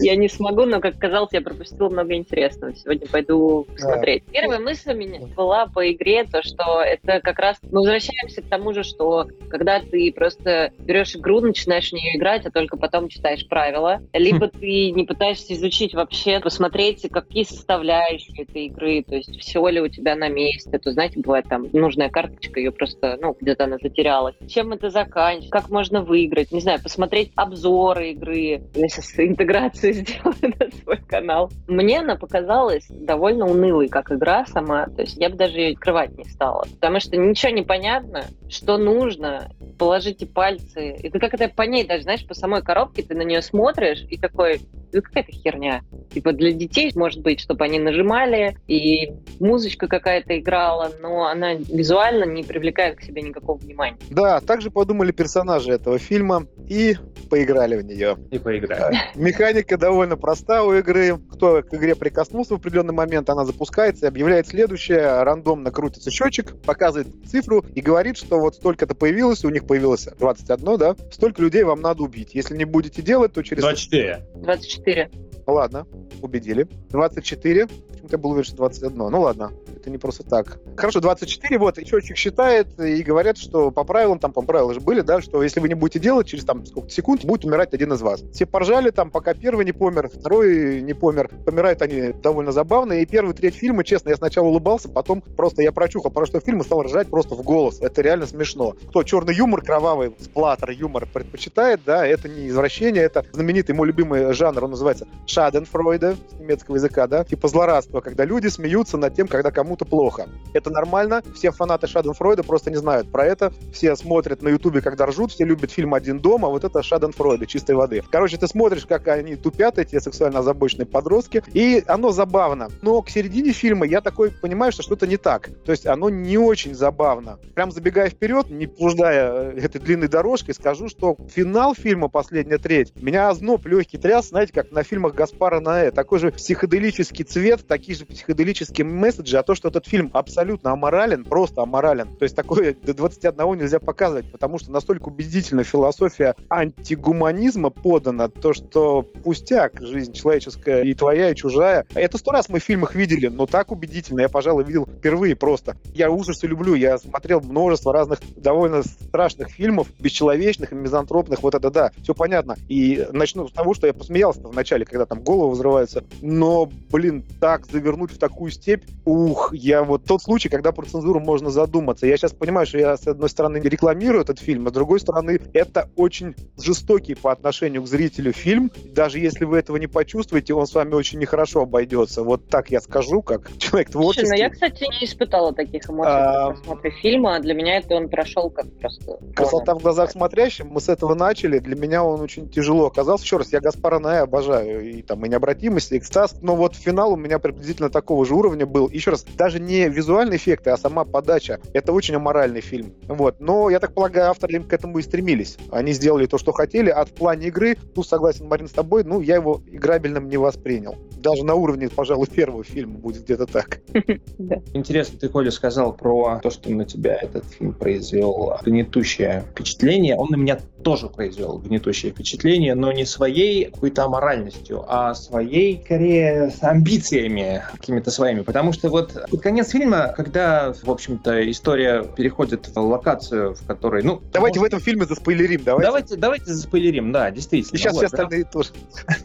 Я не смогу, но, как казалось, я пропустила много интересного. Сегодня пойду посмотреть. Первая мысль у меня была по игре, то, что это как раз... Мы возвращаемся к тому же, что когда ты просто берешь игру, начинаешь в нее играть, а только потом читаешь правила, либо ты не пытаешься изучить вообще, посмотреть, какие составляющие этой игры, то есть все ли у тебя на месте, то, знаете, бывает там нужная карточка, ее просто, ну, где-то она затерялась. Чем это заканчивается, как можно выиграть, не знаю, посмотреть обзоры игры, я сейчас интеграцию сделаю на свой канал. Мне она показалась довольно унылой, как игра сама, то есть я бы даже ее открывать не стала, потому что ничего не понятно, что нужно, положите пальцы, это как это по ней даже, знаешь, по самой коробке ты на нее смотришь и такой, ну какая-то херня. Типа для детей, может быть, чтобы они нажимали, и музычка какая-то играла, но она визуально не привлекает к себе никакого внимания. Да, также подумали персонажи этого фильма и поиграли в нее. И поиграем. Механика довольно проста у игры. Кто к игре прикоснулся в определенный момент, она запускается и объявляет следующее. Рандомно крутится счетчик, показывает цифру и говорит, что вот столько-то появилось, у них появилось 21, да? Столько людей вам надо убить. Если не будете делать, то через... 24. 24. Ладно, убедили. 24. Почему-то я был уверен, что 21. Ну ладно, это не просто так. Хорошо, 24, вот, и счетчик считает, и говорят, что по правилам, там, по правилам же были, да, что если вы не будете делать, через там сколько секунд будет умирать один из вас. Все поржали там, пока первый не помер, второй не помер. Помирают они довольно забавно, и первый треть фильма, честно, я сначала улыбался, потом просто я прочухал про что фильм и стал ржать просто в голос. Это реально смешно. Кто черный юмор, кровавый сплаттер юмор предпочитает, да, это не извращение, это знаменитый мой любимый жанр, он называется Шаденфройде с немецкого языка, да, типа злорадство, когда люди смеются над тем, когда кому почему-то плохо. Это нормально, все фанаты Шаденфройда просто не знают про это, все смотрят на Ютубе, когда ржут, все любят фильм «Один дом», а вот это Шаденфройда, чистой воды. Короче, ты смотришь, как они тупят, эти сексуально озабоченные подростки, и оно забавно. Но к середине фильма я такой понимаю, что что-то не так. То есть оно не очень забавно. Прям забегая вперед, не блуждая э, этой длинной дорожкой, скажу, что финал фильма «Последняя треть» меня озноб легкий тряс, знаете, как на фильмах Гаспара Наэ. Такой же психоделический цвет, такие же психоделические месседжи, а то, что этот фильм абсолютно аморален, просто аморален. То есть такое до 21 нельзя показывать, потому что настолько убедительно философия антигуманизма подана, то, что пустяк, жизнь человеческая и твоя, и чужая. Это сто раз мы в фильмах видели, но так убедительно я, пожалуй, видел впервые просто. Я ужасы люблю, я смотрел множество разных довольно страшных фильмов, бесчеловечных мизантропных, вот это да, все понятно. И начну с того, что я посмеялся в начале, когда там головы взрываются, но, блин, так завернуть в такую степь, ух, я вот тот случай, когда про цензуру можно задуматься. Я сейчас понимаю, что я, с одной стороны, рекламирую этот фильм, а с другой стороны, это очень жестокий по отношению к зрителю фильм. Даже если вы этого не почувствуете, он с вами очень нехорошо обойдется. Вот так я скажу, как человек творческий. Слушай, ну я, кстати, не испытала таких эмоций а... при просмотре фильма. Для меня это он прошел как просто... Красота в глазах смотрящим. Мы с этого начали. Для меня он очень тяжело оказался. Еще раз, я Гаспара Ная обожаю. И там и необратимость, и экстаз. Но вот финал у меня приблизительно такого же уровня был. Еще раз, даже не визуальные эффекты, а сама подача. Это очень аморальный фильм. Вот. Но, я так полагаю, авторы к этому и стремились. Они сделали то, что хотели. А в плане игры, тут согласен, Марин, с тобой, ну, я его играбельным не воспринял. Даже на уровне, пожалуй, первого фильма будет где-то так. Интересно, ты, Коля, сказал про то, что на тебя этот фильм произвел гнетущее впечатление. Он на меня тоже произвел гнетущее впечатление, но не своей какой-то аморальностью, а своей, скорее, амбициями какими-то своими. Потому что вот под конец фильма, когда, в общем-то, история переходит в локацию, в которой, ну... Давайте может... в этом фильме заспойлерим, давайте. Давайте, давайте заспойлерим, да, действительно. И сейчас вот, все остальные потому... тоже.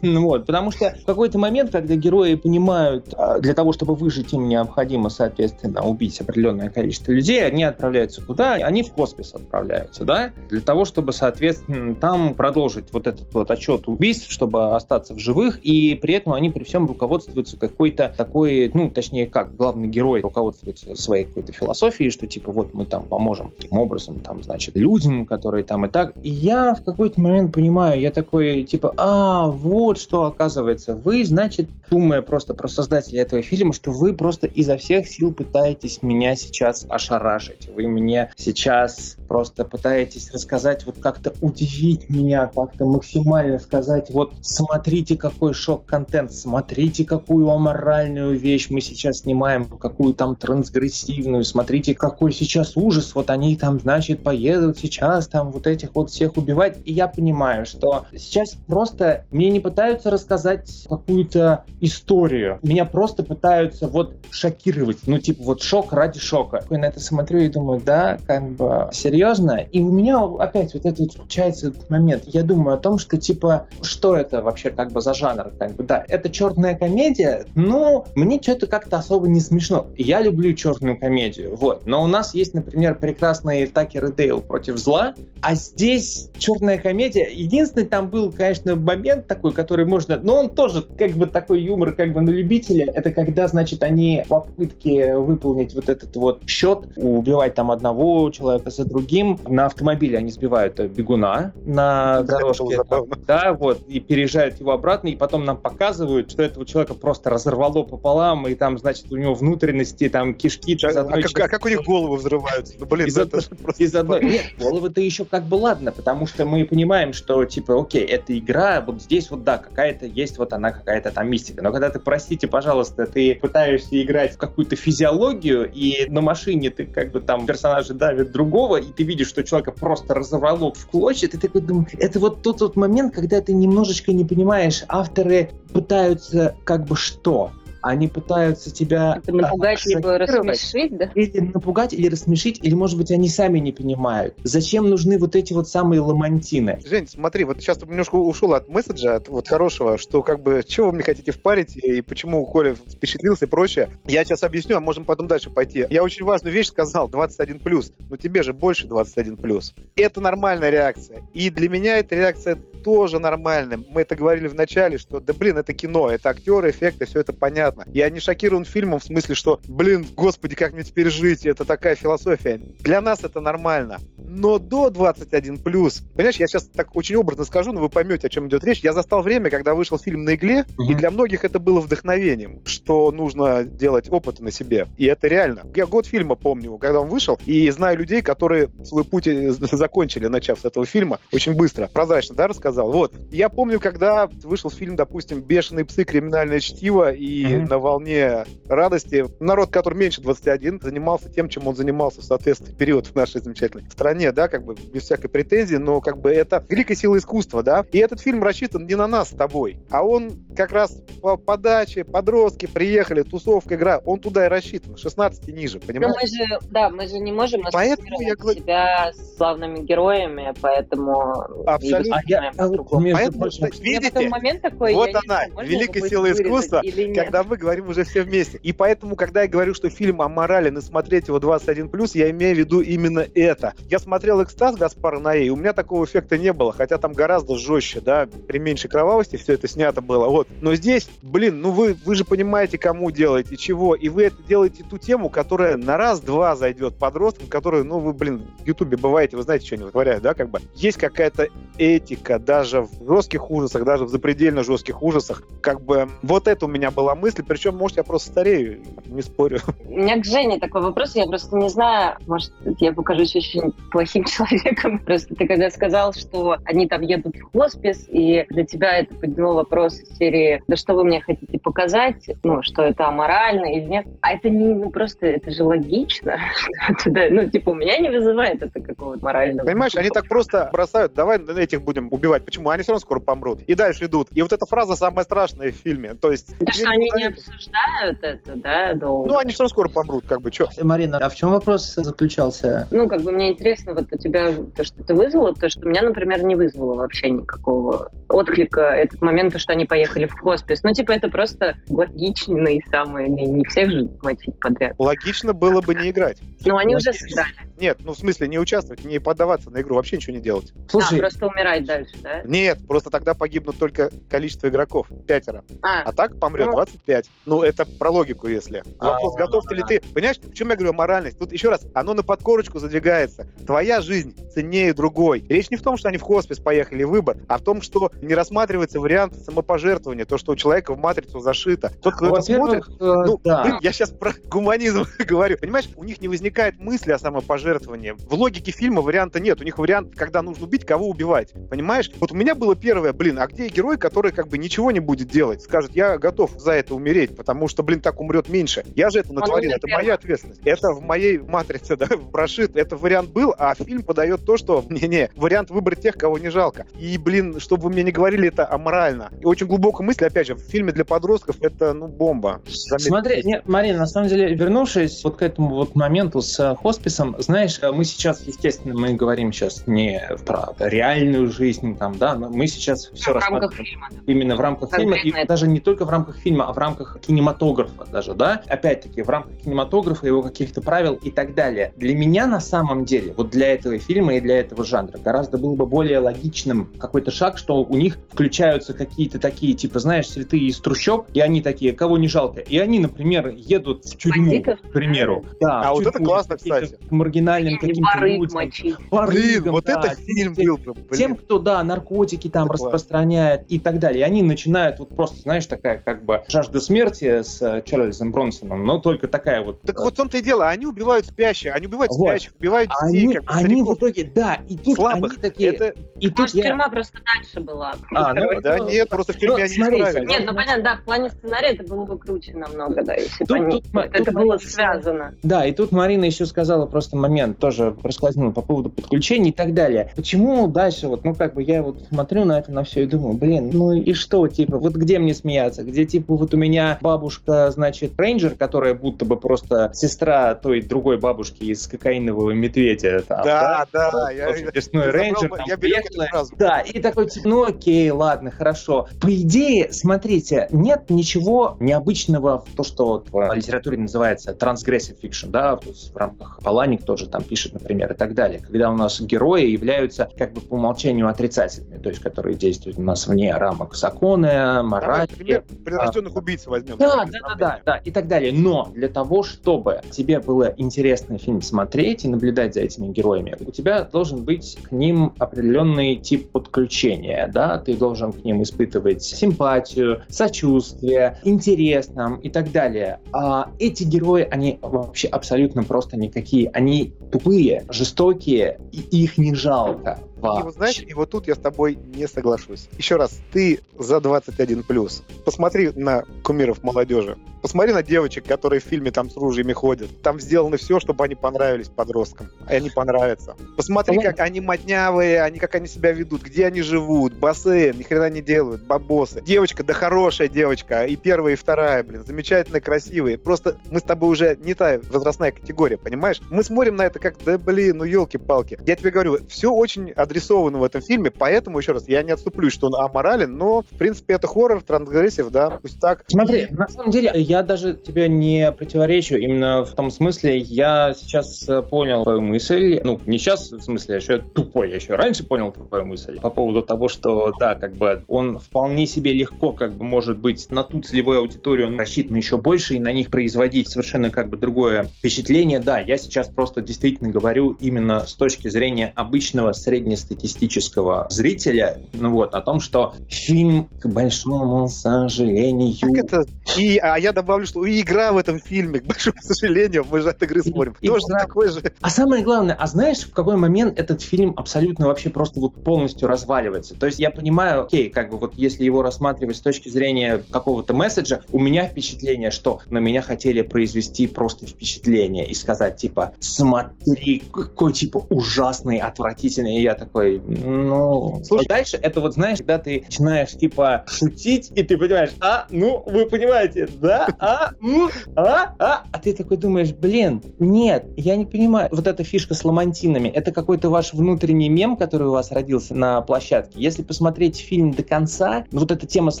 Ну вот, потому что в какой-то момент, когда герои понимают, а, для того, чтобы выжить, им необходимо, соответственно, убить определенное количество людей, они отправляются куда? Они в космос отправляются, да? Для того, чтобы, соответственно, соответственно, там продолжить вот этот вот отчет убийств, чтобы остаться в живых, и при этом они при всем руководствуются какой-то такой, ну, точнее, как главный герой руководствуется своей какой-то философией, что типа вот мы там поможем таким образом, там, значит, людям, которые там и так. И я в какой-то момент понимаю, я такой, типа, а, вот что оказывается, вы, значит, думая просто про создателя этого фильма, что вы просто изо всех сил пытаетесь меня сейчас ошарашить. Вы мне сейчас просто пытаетесь рассказать вот как-то удивить меня, как-то максимально сказать, вот смотрите, какой шок-контент, смотрите, какую аморальную вещь мы сейчас снимаем, какую там трансгрессивную, смотрите, какой сейчас ужас, вот они там, значит, поедут сейчас там вот этих вот всех убивать. И я понимаю, что сейчас просто мне не пытаются рассказать какую-то историю, меня просто пытаются вот шокировать, ну типа вот шок ради шока. Я на это смотрю и думаю, да, как бы серьезно. И у меня опять вот этот случается этот момент. Я думаю о том, что типа, что это вообще как бы за жанр? Как бы, да, это черная комедия, но мне что-то как-то особо не смешно. Я люблю черную комедию, вот. Но у нас есть, например, прекрасный Такер и Дейл против зла, а здесь черная комедия. Единственный там был, конечно, момент такой, который можно... Но он тоже как бы такой юмор как бы на любителя. Это когда, значит, они в попытке выполнить вот этот вот счет, убивать там одного человека за другим, на автомобиле они сбивают бегуна бегуна на дорожке. Да, вот, и переезжают его обратно, и потом нам показывают, что этого человека просто разорвало пополам, и там, значит, у него внутренности, там, кишки. А, а, как, а как у них головы взрываются? Ну, блин, из, ну, это просто... из одной... Нет, головы-то еще как бы ладно, потому что мы понимаем, что, типа, окей, это игра, вот здесь вот, да, какая-то есть вот она, какая-то там мистика. Но когда ты, простите, пожалуйста, ты пытаешься играть в какую-то физиологию, и на машине ты как бы там персонажи давят другого, и ты видишь, что человека просто разорвало в клочья, ты такой думаешь, это вот тот вот момент, когда ты немножечко не понимаешь, авторы пытаются как бы что? Они пытаются тебя... Это напугать, либо рассмешить, да? Или напугать, или рассмешить, или, может быть, они сами не понимают. Зачем нужны вот эти вот самые ламантины? Жень, смотри, вот сейчас немножко ушел от месседжа, от вот хорошего, что как бы, чего вы мне хотите впарить, и почему Коля впечатлился и прочее. Я сейчас объясню, а можем потом дальше пойти. Я очень важную вещь сказал, 21+, но тебе же больше 21+. Это нормальная реакция. И для меня эта реакция тоже нормальная. Мы это говорили в начале, что, да блин, это кино, это актеры, эффекты, все это понятно обратно. Я не шокирован фильмом в смысле, что, блин, господи, как мне теперь жить, это такая философия. Для нас это нормально. Но до 21 плюс, понимаешь, я сейчас так очень образно скажу, но вы поймете, о чем идет речь. Я застал время, когда вышел фильм на игле, и для многих это было вдохновением, что нужно делать опыты на себе. И это реально. Я год фильма помню, когда он вышел, и знаю людей, которые свой путь э, закончили, начав с этого фильма, очень быстро. Прозрачно, да, рассказал? Вот. Я помню, когда вышел фильм, допустим, «Бешеные псы. Криминальное чтиво», и mm-hmm. на волне радости народ, который меньше 21, занимался тем, чем он занимался в соответствующий период в нашей замечательной стране, да, как бы без всякой претензии, но как бы это великая сила искусства, да. И этот фильм рассчитан не на нас с тобой, а он как раз по подаче, подростки приехали, тусовка, игра, он туда и рассчитан, 16 и ниже, понимаешь? Но мы же, да, мы же не можем поэтому я себя славными героями, поэтому... Абсолютно. А я, а вот, поэтому, видите, момент такой, вот она, знаю, великая сила искусства, когда мы говорим уже все вместе. И поэтому, когда я говорю, что фильм аморален и смотреть его 21+, я имею в виду именно это. Я смотрел «Экстаз» Гаспара Наи, у меня такого эффекта не было, хотя там гораздо жестче, да, при меньшей кровавости все это снято было, вот. Но здесь, блин, ну вы, вы же понимаете, кому делаете, чего, и вы это делаете ту тему, которая на раз-два зайдет подросткам, которые, ну вы, блин, в Ютубе бываете, вы знаете, что они вытворяют, да, как бы. Есть какая-то этика даже в жестких ужасах, даже в запредельно жестких ужасах. Как бы вот это у меня была мысль, причем, может, я просто старею, не спорю. У меня к Жене такой вопрос, я просто не знаю, может, я покажусь очень плохим человеком. Просто ты когда сказал, что они там едут в хоспис, и для тебя это подняло вопрос серии «Да что вы мне хотите показать?» Ну, что это аморально или нет? А это не ну, просто, это же логично. ну, типа, у меня не вызывает это какого-то морального. Понимаешь, они так просто бросают, давай этих будем убивать. Почему? Они все равно скоро помрут. И дальше идут. И вот эта фраза самая страшная в фильме. То есть... Да что они не обсуждают это, да, долго? Ну, они все равно скоро помрут, как бы, что? Марина, а в чем вопрос заключался? Ну, как бы мне интересно, вот у тебя то, что ты вызвало, то, что меня, например, не вызвало вообще никакого отклика этот момент, то, что они поехали в хоспис. Ну, типа, это просто логично и самое, не, не всех же мочить подряд. Логично было бы не играть. Ну, они уже сыграли. Нет, ну, в смысле, не участвовать, не поддаваться на игру, вообще ничего не делать. Слушай, а, просто умирать дальше, да? Нет, просто тогда погибнут только количество игроков, пятеро. А, а так помрет ну... 25. Ну, это про логику, если. Вопрос, готов ли ты? Понимаешь, в чем я говорю моральность? Тут еще раз, оно на подкорочку задвигается. Твоя жизнь ценнее другой. Речь не в том, что они в хоспис поехали, выбор, а в том, что не рассматривается вариант самопожертвования, то, что у человека в матрицу зашито. Тот, кто это смотрит, э, ну, да. я сейчас про гуманизм говорю. Понимаешь, у них не возникает мысли о самопожертвовании. В логике фильма варианта нет. У них вариант, когда нужно убить, кого убивать. Понимаешь? Вот у меня было первое, блин, а где герой, который как бы ничего не будет делать? Скажет, я готов за это умереть, потому что, блин, так умрет меньше. Я же это натворил, это моя ответственность. Это в моей матрице, да, прошит. Это вариант был, а фильм подает то, что, не-не, вариант выбрать тех, кого не жалко. И, блин, чтобы вы мне не говорили, это аморально. И очень глубокая мысль, опять же, в фильме для подростков это, ну, бомба. Заметьте. Смотри, не, Марина, на самом деле, вернувшись вот к этому вот моменту с э, хосписом, знаешь, э, мы сейчас, естественно, мы говорим сейчас не про реальную жизнь, там, да, мы сейчас все рассматриваем именно в рамках фильма, и даже не только в рамках фильма, а в рамках кинематографа даже, да, опять-таки, в рамках кинематографа, его каких-то правил и так далее. Для меня на самом деле, вот для этого фильма и для этого жанра, гораздо было бы более логичным какой-то шаг, что у них включаются какие-то такие, типа, знаешь, святые из трущоб, и они такие, кого не жалко. И они, например, едут в тюрьму, Бандитов? к примеру. Да, а вот это классно, кстати. К маргинальным каким-то людям. Блин, вот да, это фильм был. Блин. Тем, кто, да, наркотики там это распространяет и так далее. И они начинают вот просто, знаешь, такая как бы жажда смерти с э, Чарльзом Бронсоном, но только такая вот. Так вот в том-то и дело, они убивают спящих, они убивают вот. спящих, убивают детей, они, как они в итоге, да, и тут Слабых. они такие... Это... И тут Может, я... тюрьма просто дальше была. А, ну, да, нет, просто в тюрьме ну, они смотрите, Нет, ну понятно, да, в плане сценария это было бы круче намного, да, если бы они... это было связано. Да, и тут Марина еще сказала просто момент, тоже проскользнула по поводу подключения и так далее. Почему дальше, вот, ну, как бы я вот смотрю на это, на все и думаю, блин, ну и что, типа, вот где мне смеяться? Где, типа, вот у меня бабушка, значит, рейнджер, которая будто бы просто сестра той другой бабушки из кокаинового медведя. Там, да, да, да. Я, я, рейнджер, там, я беру Да, и такой, типа, ну окей, ладно, хорошо. По идее, смотрите, нет ничего необычного в то, что вот в литературе называется transgressive fiction, да, в рамках Паланик, то, тоже там пишет, например, и так далее. Когда у нас герои являются как бы по умолчанию отрицательными, то есть которые действуют у нас вне рамок закона, морали. Например, прирожденных убийц возьмем. Да, да, да, да, да, и так далее. Но для того, чтобы тебе было интересно фильм смотреть и наблюдать за этими героями, у тебя должен быть к ним определенный тип подключения, да, ты должен к ним испытывать симпатию, сочувствие, интерес нам и так далее. А эти герои, они вообще абсолютно просто никакие. Они тупые, жестокие, и их не жалко. И вот знаешь, и вот тут я с тобой не соглашусь. Еще раз, ты за 21 плюс. Посмотри на кумиров молодежи. Посмотри на девочек, которые в фильме там с ружьями ходят. Там сделано все, чтобы они понравились подросткам. И они понравятся. Посмотри, как они моднявые, они как они себя ведут, где они живут, бассейн, ни хрена не делают, бабосы. Девочка, да хорошая девочка, и первая, и вторая, блин, замечательные, красивые. Просто мы с тобой уже не та возрастная категория, понимаешь? Мы смотрим на это как, да блин, ну елки-палки. Я тебе говорю, все очень адресовано в этом фильме, поэтому, еще раз, я не отступлюсь, что он аморален, но, в принципе, это хоррор, трансгрессив, да, пусть так. Смотри, на самом деле, я даже тебе не противоречу именно в том смысле, я сейчас э, понял твою мысль, ну, не сейчас, в смысле, еще тупой, я еще раньше понял твою мысль по поводу того, что, да, как бы он вполне себе легко, как бы, может быть, на ту целевую аудиторию он рассчитан еще больше, и на них производить совершенно, как бы, другое впечатление. Да, я сейчас просто действительно говорю именно с точки зрения обычного среднестатистического зрителя, ну вот, о том, что фильм, к большому сожалению... Как это? И, а я добавлю, что и игра в этом фильме, к большому сожалению, мы же от игры смотрим, и, тоже игра... такой же. А самое главное, а знаешь, в какой момент этот фильм абсолютно вообще просто вот полностью разваливается? То есть я понимаю, окей, как бы вот если его рассматривать с точки зрения какого-то месседжа, у меня впечатление, что на меня хотели произвести просто впечатление и сказать, типа, смотри, какой, типа, ужасный, отвратительный. И я такой, ну... Слушай, дальше это вот, знаешь, когда ты начинаешь, типа, шутить, и ты понимаешь, а, ну, вы понимаете, да, а, м, а, а, а ты такой думаешь, блин, нет, я не понимаю. Вот эта фишка с ламантинами, это какой-то ваш внутренний мем, который у вас родился на площадке. Если посмотреть фильм до конца, вот эта тема с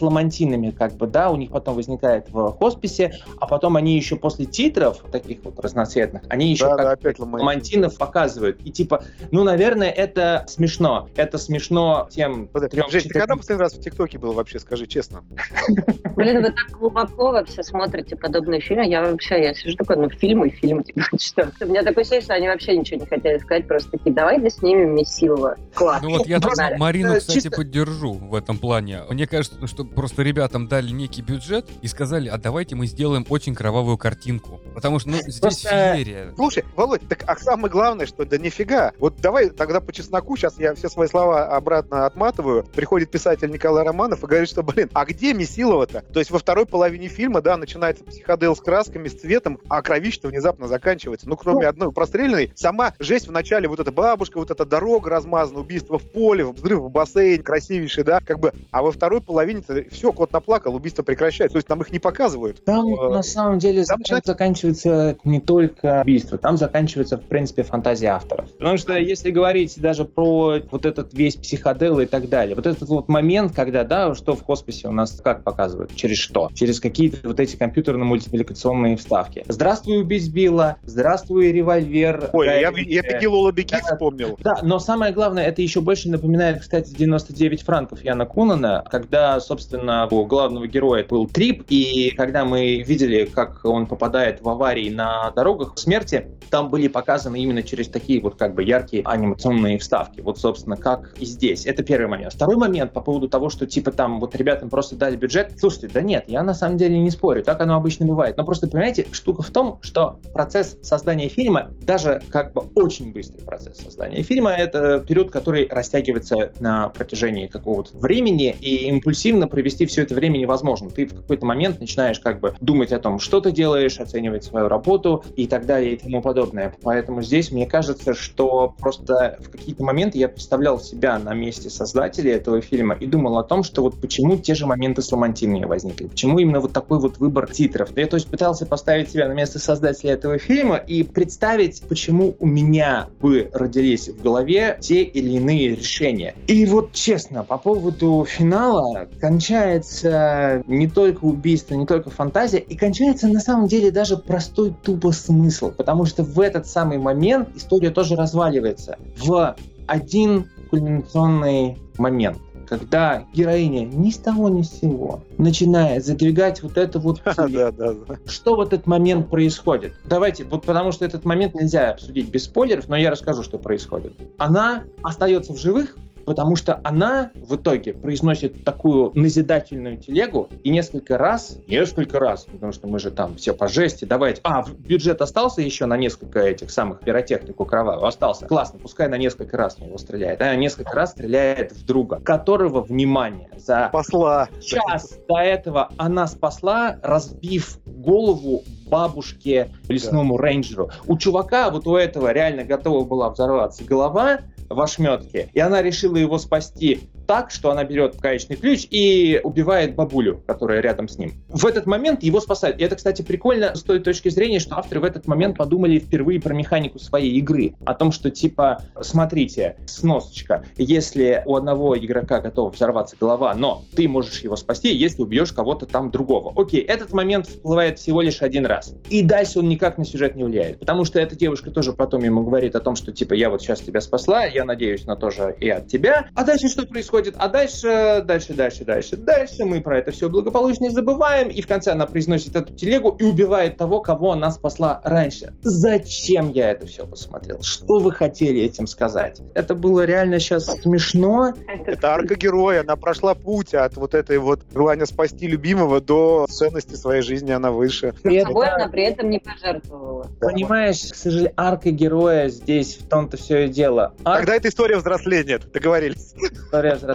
ламантинами, как бы, да, у них потом возникает в хосписе, а потом они еще после титров, таких вот разноцветных, они еще Да, как да, ламантинов показывают. И типа, ну, наверное, это смешно. Это смешно тем Жень, ты когда последний раз в ТикТоке был вообще, скажи честно? Блин, вы так глубоко вообще смотрите подобные фильмы. Я вообще, я сижу такой, ну, фильм и фильм, типа, что? У меня такое ощущение, что они вообще ничего не хотели сказать, просто такие, давай да снимем Месилова. Класс. Ну вот я тут Погнали. Марину, кстати, поддержу в этом плане. Мне кажется, что просто ребятам дали некий бюджет и сказали, а давайте мы сделаем очень кровавую картинку. Потому что, ну, здесь феерия. Слушай, Володь, так а самое главное, что да нифига. Вот давай тогда по чесноку, сейчас я все свои слова обратно отматываю. Приходит писатель Николай Романов и говорит, что, блин, а где Месилова-то? То есть во второй половине фильма, да, начинается психодел с красками, с цветом, а кровище внезапно заканчивается. Ну, кроме одной простреленной, сама жесть в начале, вот эта бабушка, вот эта дорога размазана, убийство в поле, взрыв в бассейн, красивейший, да, как бы, а во второй половине все, кот наплакал, убийство прекращается. То есть там их не показывают. Там Э, на самом деле там зак- заканчивается не только убийство, там заканчивается, в принципе, фантазия авторов. Потому что если говорить даже про вот этот весь психодел и так далее, вот этот вот момент, когда, да, что в хосписе у нас как показывают, через что? Через какие-то вот эти компьютерно-мультипликационные вставки. Здравствуй, убить Билла, здравствуй, револьвер. Ой, я, я. Пегги Лола Беги Да. вспомнил. Да, но самое главное, это еще больше напоминает, кстати, 99 франков Яна Кунана, когда, собственно, у главного героя был трип, и когда мы видели, как он попадает в аварии на дорогах смерти, там были показаны именно через такие вот как бы яркие анимационные вставки. Вот, собственно, как и здесь. Это первый момент. Второй момент по поводу того, что типа там вот ребятам просто дали бюджет. Слушайте, да нет, я на самом деле не спорю, так оно обычно бывает. Но просто, понимаете, штука в том, что процесс создания фильма, даже как бы очень быстрый процесс создания фильма, это период, который растягивается на протяжении какого-то времени, и импульсивно провести все это время невозможно. Ты в какой-то момент начинаешь как бы думать о том, что ты делаешь, оценивать свою работу и так далее и тому подобное. Поэтому здесь мне кажется, что просто в какие-то моменты моменты я представлял себя на месте создателей этого фильма и думал о том, что вот почему те же моменты с романтизмом возникли, почему именно вот такой вот выбор титров. Я то есть пытался поставить себя на место создателя этого фильма и представить, почему у меня бы родились в голове те или иные решения. И вот честно, по поводу финала кончается не только убийство, не только фантазия, и кончается на самом деле даже простой тупо смысл, потому что в этот самый момент история тоже разваливается в один кульминационный момент когда героиня ни с того ни с сего начинает задвигать вот это вот Что в этот момент происходит? Давайте, вот потому что этот момент нельзя обсудить без спойлеров, но я расскажу, что происходит. Она остается в живых, потому что она в итоге произносит такую назидательную телегу и несколько раз, несколько раз, потому что мы же там все по жести, давайте, а, бюджет остался еще на несколько этих самых пиротехнику кровавую, остался, классно, пускай на несколько раз в него стреляет, а несколько раз стреляет в друга, которого, внимание, за спасла. час до этого она спасла, разбив голову бабушке лесному да. рейнджеру. У чувака, вот у этого реально готова была взорваться голова, в ошметке. И она решила его спасти так, что она берет гаечный ключ и убивает бабулю, которая рядом с ним. В этот момент его спасают. И это, кстати, прикольно с той точки зрения, что авторы в этот момент подумали впервые про механику своей игры. О том, что типа, смотрите, сносочка, если у одного игрока готова взорваться голова, но ты можешь его спасти, если убьешь кого-то там другого. Окей, этот момент всплывает всего лишь один раз. И дальше он никак на сюжет не влияет. Потому что эта девушка тоже потом ему говорит о том, что типа, я вот сейчас тебя спасла, я надеюсь на то же и от тебя. А дальше что происходит? Происходит, а дальше, дальше, дальше, дальше, дальше мы про это все благополучно не забываем, и в конце она произносит эту телегу и убивает того, кого она спасла раньше. Зачем я это все посмотрел? Что вы хотели этим сказать? Это было реально сейчас смешно. Это арка героя, она прошла путь от вот этой вот желания спасти любимого до ценности своей жизни, она выше. При Собой она при этом не пожертвовала. Понимаешь, к сожалению, арка героя здесь в том-то все и дело. Арк... Тогда это история взросления, договорились. История взросления,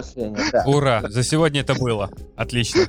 да. Ура, за сегодня это было. Отлично.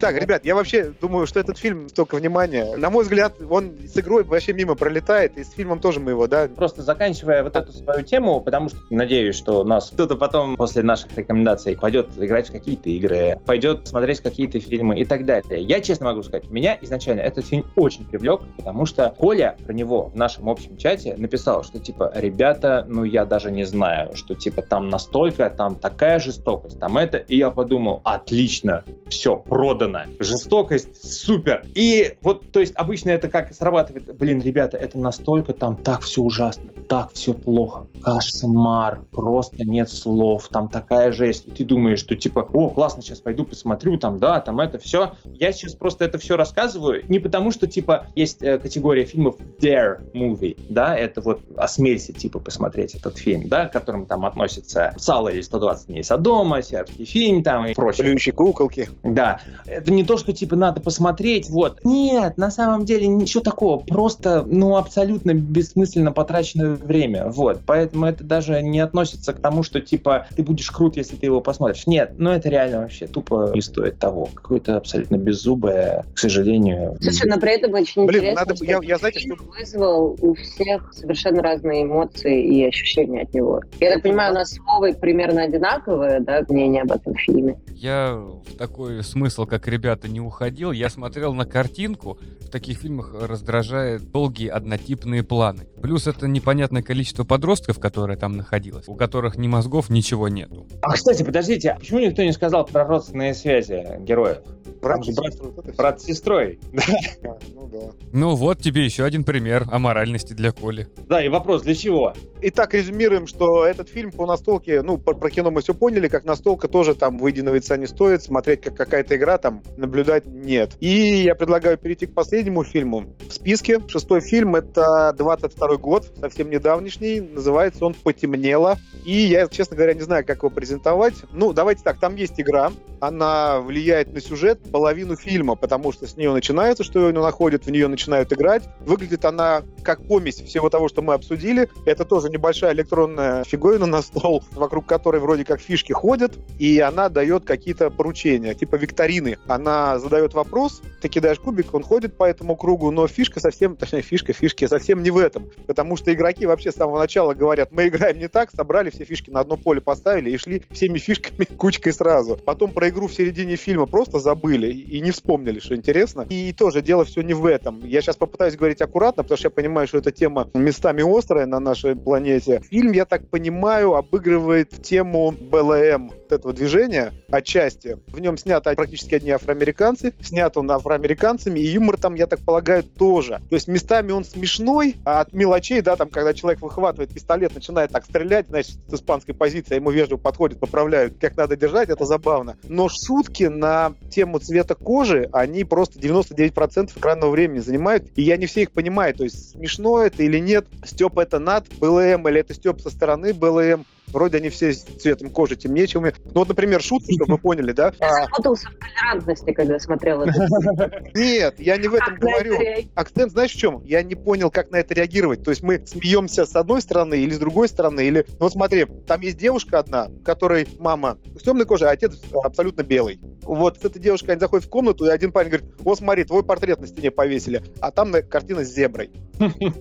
Так, ребят, я вообще думаю, что этот фильм столько внимания. На мой взгляд, он с игрой вообще мимо пролетает, и с фильмом тоже мы его, да? Просто заканчивая вот эту свою тему, потому что надеюсь, что нас кто-то потом после наших рекомендаций пойдет играть в какие-то игры, пойдет смотреть какие-то фильмы и так далее. Я честно могу сказать, меня изначально этот фильм очень привлек, потому что Коля про него в нашем общем чате написал, что типа, ребята, ну я даже не знаю, что типа там настолько настолько там такая жестокость, там это. И я подумал, отлично, все, продано. Жестокость, супер. И вот, то есть обычно это как срабатывает, блин, ребята, это настолько там так все ужасно, так все плохо, кошмар, просто нет слов, там такая жесть. И ты думаешь, что типа, о, классно, сейчас пойду посмотрю, там, да, там это все. Я сейчас просто это все рассказываю не потому, что типа есть э, категория фильмов Dare Movie, да, это вот осмелься типа посмотреть этот фильм, да, к которым там относится Сало или 120 дней Содома, сербский фильм там и прочее. Плюющие куколки. Да. Это не то, что типа надо посмотреть, вот. Нет, на самом деле ничего такого. Просто, ну, абсолютно бессмысленно потраченное время. Вот. Поэтому это даже не относится к тому, что типа ты будешь крут, если ты его посмотришь. Нет, ну это реально вообще тупо не стоит того. Какое-то абсолютно беззубое, к сожалению. Слушай, но при этом очень Блин, интересно, надо, что я, я, знаете, что... вызвал у всех совершенно разные эмоции и ощущения от него. Я так понимаю, у нас с Вовой примерно одинаковое, да, мнение об этом фильме. Я в такой смысл, как ребята, не уходил. Я смотрел на картинку. В таких фильмах раздражает долгие однотипные планы. Плюс это непонятное количество подростков, которые там находилось, у которых ни мозгов, ничего нету. А, кстати, подождите, а почему никто не сказал про родственные связи героев? Брат, с брат, брат с сестрой. ну да. Ну вот тебе еще один пример о моральности для Коли. Да, и вопрос, для чего? Итак, резюмируем, что этот фильм по настолке, ну, про, про кино мы все поняли, как настолка тоже там выединиваться не стоит, смотреть как какая-то игра, там, наблюдать нет. И я предлагаю перейти к последнему фильму в списке. Шестой фильм — это 22 год, совсем недавнешний, называется он «Потемнело». И я, честно говоря, не знаю, как его презентовать. Ну, давайте так, там есть игра, она влияет на сюжет половину фильма, потому что с нее начинается, что ее находят, в нее начинают играть. Выглядит она как помесь всего того, что мы обсудили. Это тоже небольшая электронная фиговина на стол, вокруг которой вроде как фишки ходят, и она дает какие-то поручения, типа викторины. Она задает вопрос, ты кидаешь кубик, он ходит по этому кругу, но фишка совсем, точнее фишка, фишки совсем не в этом. потому что игроки вообще с самого начала говорят, мы играем не так, собрали все фишки на одно поле, поставили и шли всеми фишками кучкой сразу. Потом про игру в середине фильма просто забыли и не вспомнили, что интересно. И тоже дело все не в этом. Я сейчас попытаюсь говорить аккуратно, потому что я понимаю, что эта тема местами острая на нашей планете. Фильм, я так понимаю, обыгрывает тему БЛМ этого движения отчасти. В нем снято практически одни афроамериканцы, снят он афроамериканцами, и юмор там, я так полагаю, тоже. То есть местами он смешной, а от мелочей, да, там, когда человек выхватывает пистолет, начинает так стрелять, значит, с испанской позиции, а ему вежливо подходит, поправляют, как надо держать, это забавно. Но шутки на тему цвета кожи, они просто 99% экранного времени занимают, и я не все их понимаю, то есть смешно это или нет, Степ это над БЛМ или это Степ со стороны БЛМ, Вроде они все с цветом кожи темнее, чем. Ну вот, например, шутки, чтобы вы поняли, да? Я запутался в толерантности, когда смотрел это. Нет, я не в этом говорю. Акцент знаешь в чем? Я не понял, как на это реагировать. То есть мы смеемся с одной стороны или с другой стороны, или... Ну вот смотри, там есть девушка одна, которой мама с темной кожей, а отец абсолютно белый. Вот с этой девушкой они заходят в комнату, и один парень говорит, вот смотри, твой портрет на стене повесили, а там картина с зеброй.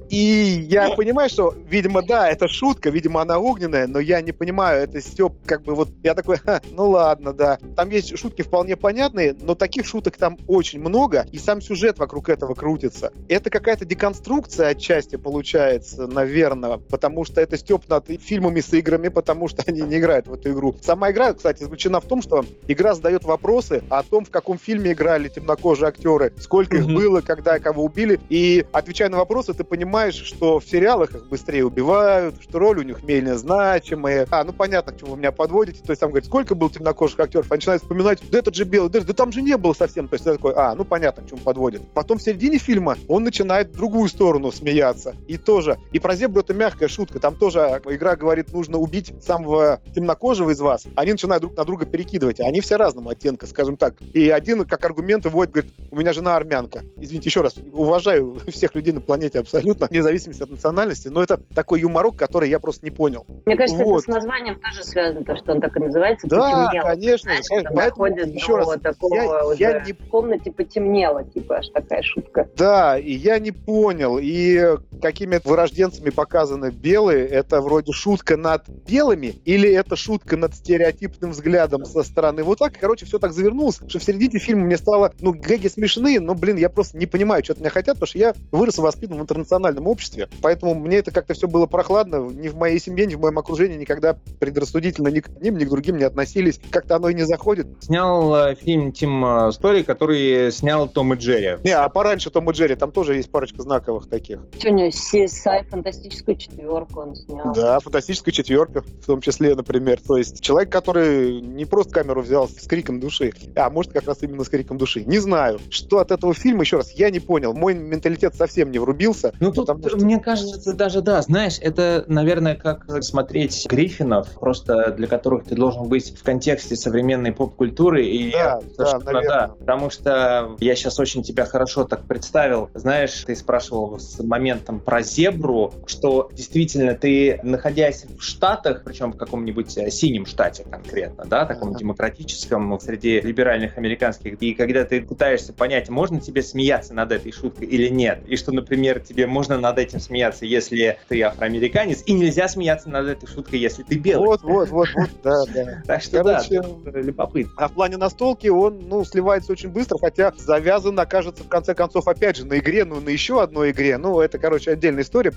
И я понимаю, что, видимо, да, это шутка, видимо, она огненная, но я не понимаю, это Степ, как бы вот, я такой, ну ладно, да. Там есть шутки вполне понятные, но таких шуток там очень много, и сам сюжет вокруг этого крутится. Это какая-то деконструкция отчасти получается, наверное, потому что это Степ над фильмами с играми, потому что они не играют в эту игру. Сама игра, кстати, заключена в том, что игра задает вопросы о том, в каком фильме играли темнокожие актеры, сколько их было, когда кого убили, и отвечая на вопросы, ты понимаешь, что в сериалах их быстрее убивают, что роль у них менее значимая. А, ну понятно, к чему вы меня подводите. То есть там говорит, сколько было темнокожих актеров? Они начинают вспоминать, да этот же белый, да, да там же не было совсем. То есть такой, а, ну понятно, к чему подводит. Потом в середине фильма он начинает в другую сторону смеяться. И тоже, и про зебру это мягкая шутка. Там тоже игра говорит, нужно убить самого темнокожего из вас. Они начинают друг на друга перекидывать. Они все разного оттенка, скажем так. И один как аргумент выводит, говорит, у меня жена армянка. Извините, еще раз, уважаю всех людей на планете абсолютно, вне зависимости от национальности, но это такой юморок, который я просто не понял. Мне кажется, вот. это с названием тоже связано, то, что он так и называется. Да, потемнело. конечно. Знаешь, поэтому, еще раз, такого я, уже я не... в комнате потемнело, типа, аж такая шутка. Да, и я не понял, и какими вырожденцами показаны белые, это вроде шутка над белыми, или это шутка над стереотипным взглядом со стороны. Вот так, короче, все так завернулось, что в середине фильма мне стало, ну, гэги смешные, но, блин, я просто не понимаю, что от меня хотят, потому что я вырос и воспитан в интернациональном обществе, поэтому мне это как-то все было прохладно, ни в моей семье, ни в моем окружении никогда предрассудительно ни к ним, ни к другим не относились, как-то оно и не заходит. Снял э, фильм Тим э, Стори, который снял Том и Джерри. Не, а пораньше Том и Джерри, там тоже есть парочка знаковых таких. Что у него, CSI, фантастическую четверку он снял. Да, фантастическую четверку, в том числе, например. То есть человек, который не просто камеру взял с криком души, а может как раз именно с криком души. Не знаю, что от этого фильма, еще раз, я не понял. Мой менталитет совсем не врубился. Ну, тут, что... мне кажется, даже да, знаешь, это, наверное, как смотреть Гриффинов, просто для которых ты должен быть в контексте современной поп-культуры. И да, да, наверное. да, потому что я сейчас очень тебя хорошо так представил. Знаешь, ты спрашивал с моментом про зебру, что действительно ты, находясь в Штатах, причем в каком-нибудь э, синем штате конкретно, да, таком uh-huh. демократическом, среди либеральных американских, и когда ты пытаешься понять, можно тебе смеяться над этой шуткой или нет, и что, например, тебе можно над этим смеяться, если ты афроамериканец, и нельзя смеяться над этой шуткой, если ты белый. Вот, вот, вот, вот, да, да. Так что Короче, да, любопытно. А в плане настолки он, ну, сливается очень быстро, хотя завязан окажется, в конце концов, опять же, на игре, ну, на еще одной игре. Ну, это, короче, отдельная история.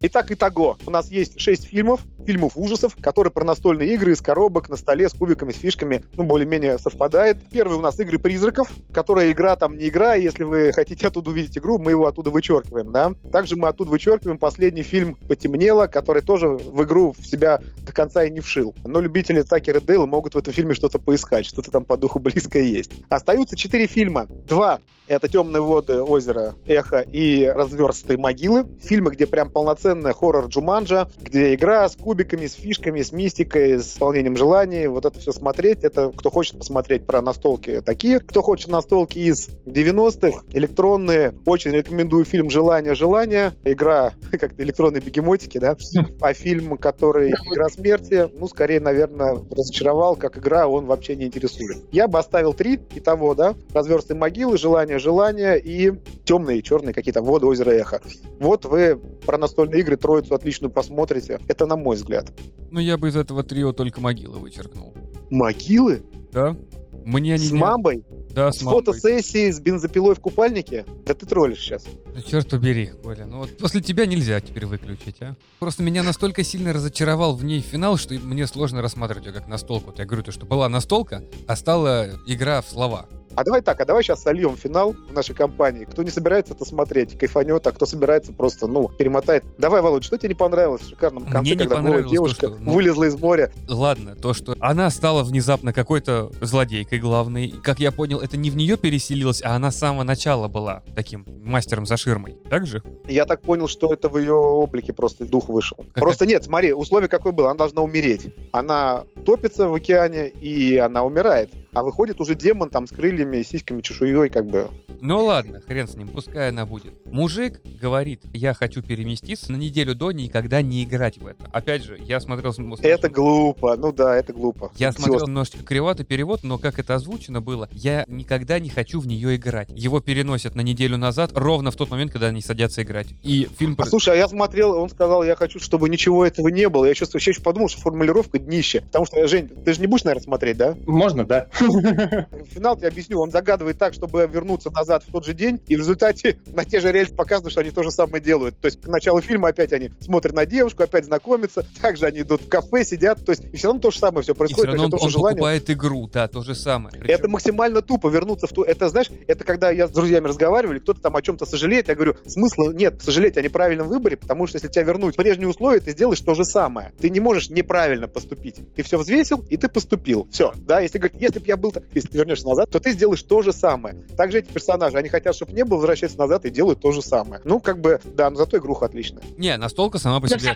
Итак, итого. У нас есть шесть фильмов, фильмов ужасов, которые про настольные игры из коробок на столе с кубиками, с фишками, ну, более-менее совпадает. Первый у нас игры призраков, которая игра там не игра, если вы хотите оттуда увидеть игру, мы его оттуда вычеркиваем, да. Также мы оттуда вычеркиваем последний фильм «Потемнело», который тоже в игру в себя до конца и не вшил. Но любители Такера Дейла могут в этом фильме что-то поискать, что-то там по духу близкое есть. Остаются четыре фильма. Два — это «Темные воды», «Озеро», «Эхо» и «Разверстые могилы». Фильмы, где прям полноценная хоррор Джуманджа, где игра с кубиками, с фишками, с мистикой, с исполнением желаний. Вот это все смотреть. Это кто хочет посмотреть про настолки такие. Кто хочет настолки из 90-х, электронные. Очень рекомендую фильм «Желание, желание». Игра как-то электронные бегемотики, да? А фильм, который «Игра смерти», ну, скорее, наверное, разочаровал, как игра, он вообще не интересует. Я бы оставил три и того, да? «Разверстые могилы», «Желание, желание» и темные, черные какие-то воды озера Эхо. Вот вы про настольные игры троицу отличную посмотрите. Это на мой взгляд. Ну, я бы из этого трио только могилы вычеркнул. Могилы? Да. Мне они С не- мамбой? Да, С с мамой. фотосессией, с бензопилой в купальнике? Да ты троллишь сейчас. Да черт побери, Коля. Ну вот после тебя нельзя теперь выключить, а? Просто меня настолько сильно разочаровал в ней финал, что мне сложно рассматривать ее как настолку. Вот я говорю, то, что была настолка, а стала игра в слова. А давай так, а давай сейчас сольем финал в нашей компании. Кто не собирается это смотреть, кайфанет, а кто собирается просто, ну, перемотает. Давай, Володь, что тебе не понравилось в шикарном конце, Мне не когда голая понравилось то, девушка что, ну, вылезла из моря? Ладно, то, что она стала внезапно какой-то злодейкой главной. Как я понял, это не в нее переселилось, а она с самого начала была таким мастером за ширмой. Так же? Я так понял, что это в ее облике просто дух вышел. Просто нет, смотри, условие какое было, она должна умереть. Она топится в океане, и она умирает. А выходит уже демон там с крыльями, сиськами, чешуей, как бы. Ну ладно, хрен с ним, пускай она будет. Мужик говорит, я хочу переместиться на неделю до никогда не играть в это. Опять же, я смотрел... Это глупо, ну да, это глупо. Я Всё. смотрел немножечко криватый перевод, но как это озвучено было, я никогда не хочу в нее играть. Его переносят на неделю назад, ровно в тот момент, когда они садятся играть. И фильм... А слушай, а я смотрел, он сказал, я хочу, чтобы ничего этого не было. Я сейчас еще подумал, что формулировка днище. Потому что, Жень, ты же не будешь, наверное, смотреть, да? Можно, да? Финал тебе объясню, он загадывает так, чтобы вернуться назад в тот же день, и в результате на те же рельсы показывают, что они то же самое делают. То есть к началу фильма опять они смотрят на девушку, опять знакомятся, также они идут в кафе, сидят, то есть и все равно то же самое все И все происходит. равно он, то есть это он желание- покупает игру, да, то же самое. Это Причем- максимально тупо вернуться в ту... Это, знаешь, это когда я с друзьями разговаривали, кто-то там о чем-то сожалеет, я говорю, смысла нет сожалеть о неправильном выборе, потому что если тебя вернуть в прежние условия, ты сделаешь то же самое. Ты не можешь неправильно поступить. Ты все взвесил, и ты поступил. Все. Да, если если бы я был... так- Если ты вернешься назад, то ты сделаешь то же самое. Также эти персонажи, они хотят, чтобы не было, возвращаются назад и делают то же самое. Ну, как бы, да, но зато игруха отличная. Не, настолка сама по Да себе.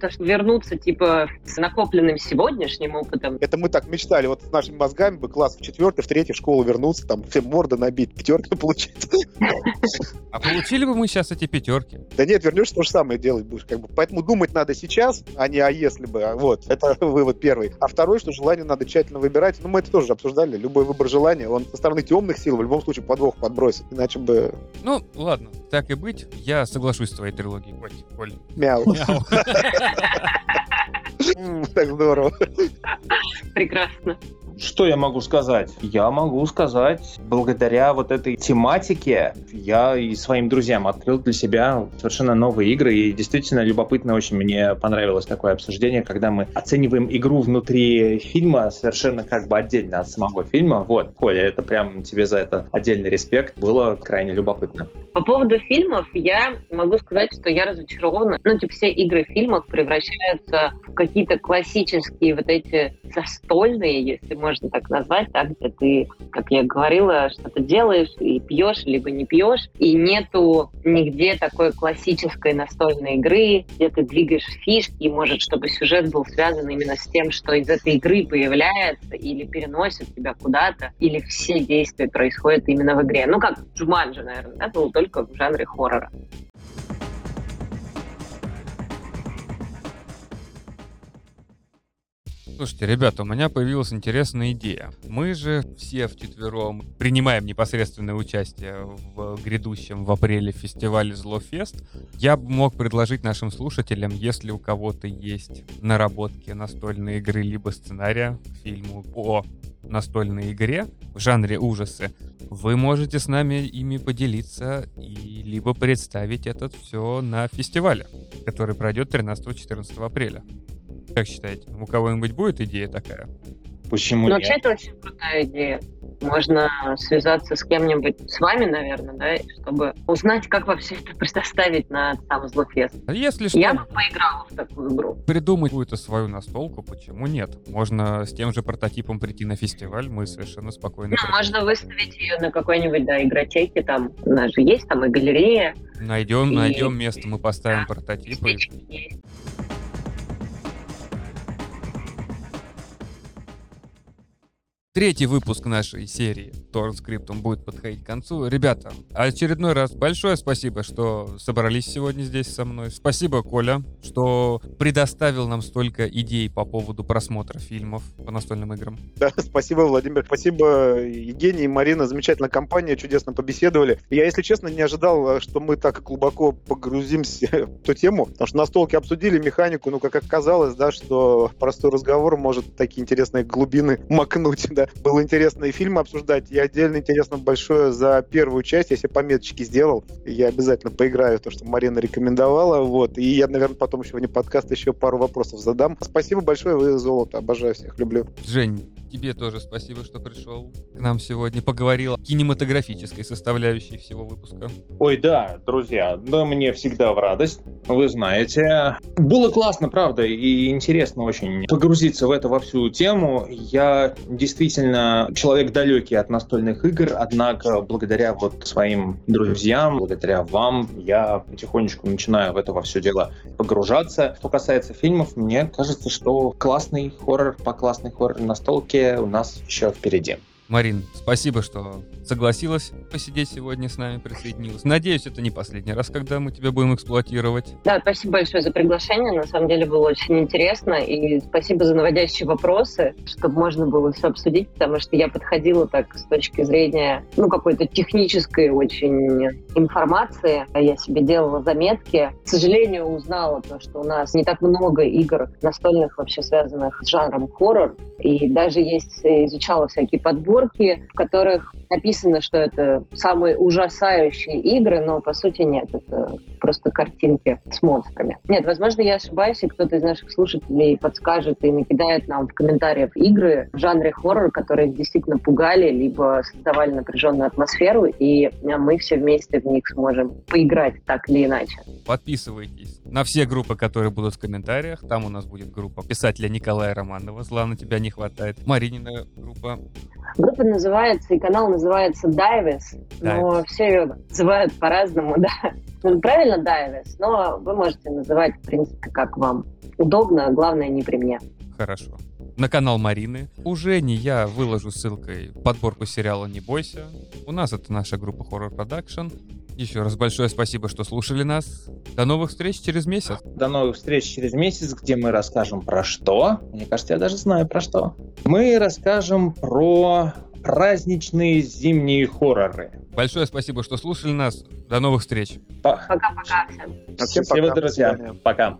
то, что вернуться, типа, с накопленным сегодняшним опытом. Это мы так мечтали, вот с нашими мозгами бы класс в четвертый, в третий в школу вернуться, там, все морды набить, пятерки получить. А получили бы мы сейчас эти пятерки? Да нет, вернешься, то же самое делать будешь. Как бы. Поэтому думать надо сейчас, а не а если бы. А Вот, это вывод первый. А второй, что желание надо тщательно выбирать. Ну, мы это тоже обсуждали. Любой выбор желания, он со стороны темных сил в любом случае подвох подбросит. Иначе бы Ну, ладно, так и быть, я соглашусь с твоей трилогией, Коль. Коль. мяу. Мяу. Так здорово. Прекрасно. Что я могу сказать? Я могу сказать, благодаря вот этой тематике я и своим друзьям открыл для себя совершенно новые игры, и действительно любопытно очень мне понравилось такое обсуждение, когда мы оцениваем игру внутри фильма совершенно как бы отдельно от самого фильма. Вот, Коля, это прям тебе за это отдельный респект. Было крайне любопытно. По поводу фильмов я могу сказать, что я разочарована. Ну, типа, все игры в фильмах превращаются в какие-то классические вот эти застольные, если можно так назвать, да, где ты, как я говорила, что-то делаешь и пьешь, либо не пьешь, и нету нигде такой классической настольной игры, где ты двигаешь фишки, и может, чтобы сюжет был связан именно с тем, что из этой игры появляется или переносит тебя куда-то, или все действия происходят именно в игре. Ну, как Джуманджи, наверное, да, был только в жанре хоррора. Слушайте, ребята, у меня появилась интересная идея. Мы же все вчетвером принимаем непосредственное участие в грядущем в апреле фестивале Злофест. Я бы мог предложить нашим слушателям, если у кого-то есть наработки настольной игры либо сценария к фильму по настольной игре в жанре ужасы, вы можете с нами ими поделиться и либо представить это все на фестивале, который пройдет 13-14 апреля. Как считаете, у кого-нибудь будет идея такая? Почему Ну, нет? вообще, это очень крутая идея. Можно связаться с кем-нибудь, с вами, наверное, да, чтобы узнать, как вообще это предоставить на сам Злофест. А Если что, Я бы поиграла в такую игру. придумать какую-то свою настолку, почему нет? Можно с тем же прототипом прийти на фестиваль, мы совершенно спокойно... Ну, можно выставить ее на какой-нибудь, да, игротеке, там, у нас же есть там и галерея, Найдем, И- найдем место, мы поставим прототипы. Местечко есть. Третий выпуск нашей серии Торрент Скриптум будет подходить к концу. Ребята, очередной раз большое спасибо, что собрались сегодня здесь со мной. Спасибо, Коля, что предоставил нам столько идей по поводу просмотра фильмов по настольным играм. Да, спасибо, Владимир. Спасибо, Евгений и Марина. Замечательная компания, чудесно побеседовали. Я, если честно, не ожидал, что мы так глубоко погрузимся в эту тему, потому что настолки обсудили механику, ну, как оказалось, да, что простой разговор может такие интересные глубины макнуть, да. Было интересно и фильмы обсуждать, и отдельно интересно большое за первую часть, я себе пометочки сделал, я обязательно поиграю, то, что Марина рекомендовала, вот, и я, наверное, потом еще вне подкаста еще пару вопросов задам. Спасибо большое, вы золото, обожаю всех, люблю. Жень, тебе тоже спасибо, что пришел к нам сегодня, поговорил о кинематографической составляющей всего выпуска. Ой, да, друзья, да мне всегда в радость, вы знаете. Было классно, правда, и интересно очень погрузиться в это во всю тему. Я действительно человек далекий от настольных игр, однако благодаря вот своим друзьям, благодаря вам, я потихонечку начинаю в это во все дело погружаться. Что касается фильмов, мне кажется, что классный хоррор по классной хоррор настолке у нас еще впереди. Марин, спасибо, что согласилась посидеть сегодня с нами, присоединилась. Надеюсь, это не последний раз, когда мы тебя будем эксплуатировать. Да, спасибо большое за приглашение. На самом деле было очень интересно. И спасибо за наводящие вопросы, чтобы можно было все обсудить, потому что я подходила так с точки зрения, ну, какой-то технической очень информации. Я себе делала заметки. К сожалению, узнала то, что у нас не так много игр настольных, вообще связанных с жанром хоррор. И даже есть, изучала всякие подборки, в которых написано, что это самые ужасающие игры, но по сути нет, это просто картинки с монстрами. Нет, возможно, я ошибаюсь, и кто-то из наших слушателей подскажет и накидает нам в комментариях игры в жанре хоррор, которые действительно пугали, либо создавали напряженную атмосферу, и мы все вместе в них сможем поиграть так или иначе. Подписывайтесь на все группы, которые будут в комментариях. Там у нас будет группа писателя Николая Романова. Зла на тебя не хватает. Маринина группа. Группа называется, и канал называется Дайвис, но все ее называют по-разному, да. Ну, правильно Дайвис, но вы можете называть, в принципе, как вам удобно, главное не при мне. Хорошо. На канал Марины. Уже не я выложу ссылкой подборку сериала «Не бойся». У нас это наша группа Horror Production. Еще раз большое спасибо, что слушали нас. До новых встреч через месяц. До новых встреч через месяц, где мы расскажем про что. Мне кажется, я даже знаю про что. Мы расскажем про праздничные зимние хорроры. Большое спасибо, что слушали нас. До новых встреч. Пока-пока всем. Всем Счастливо, друзья. Пока.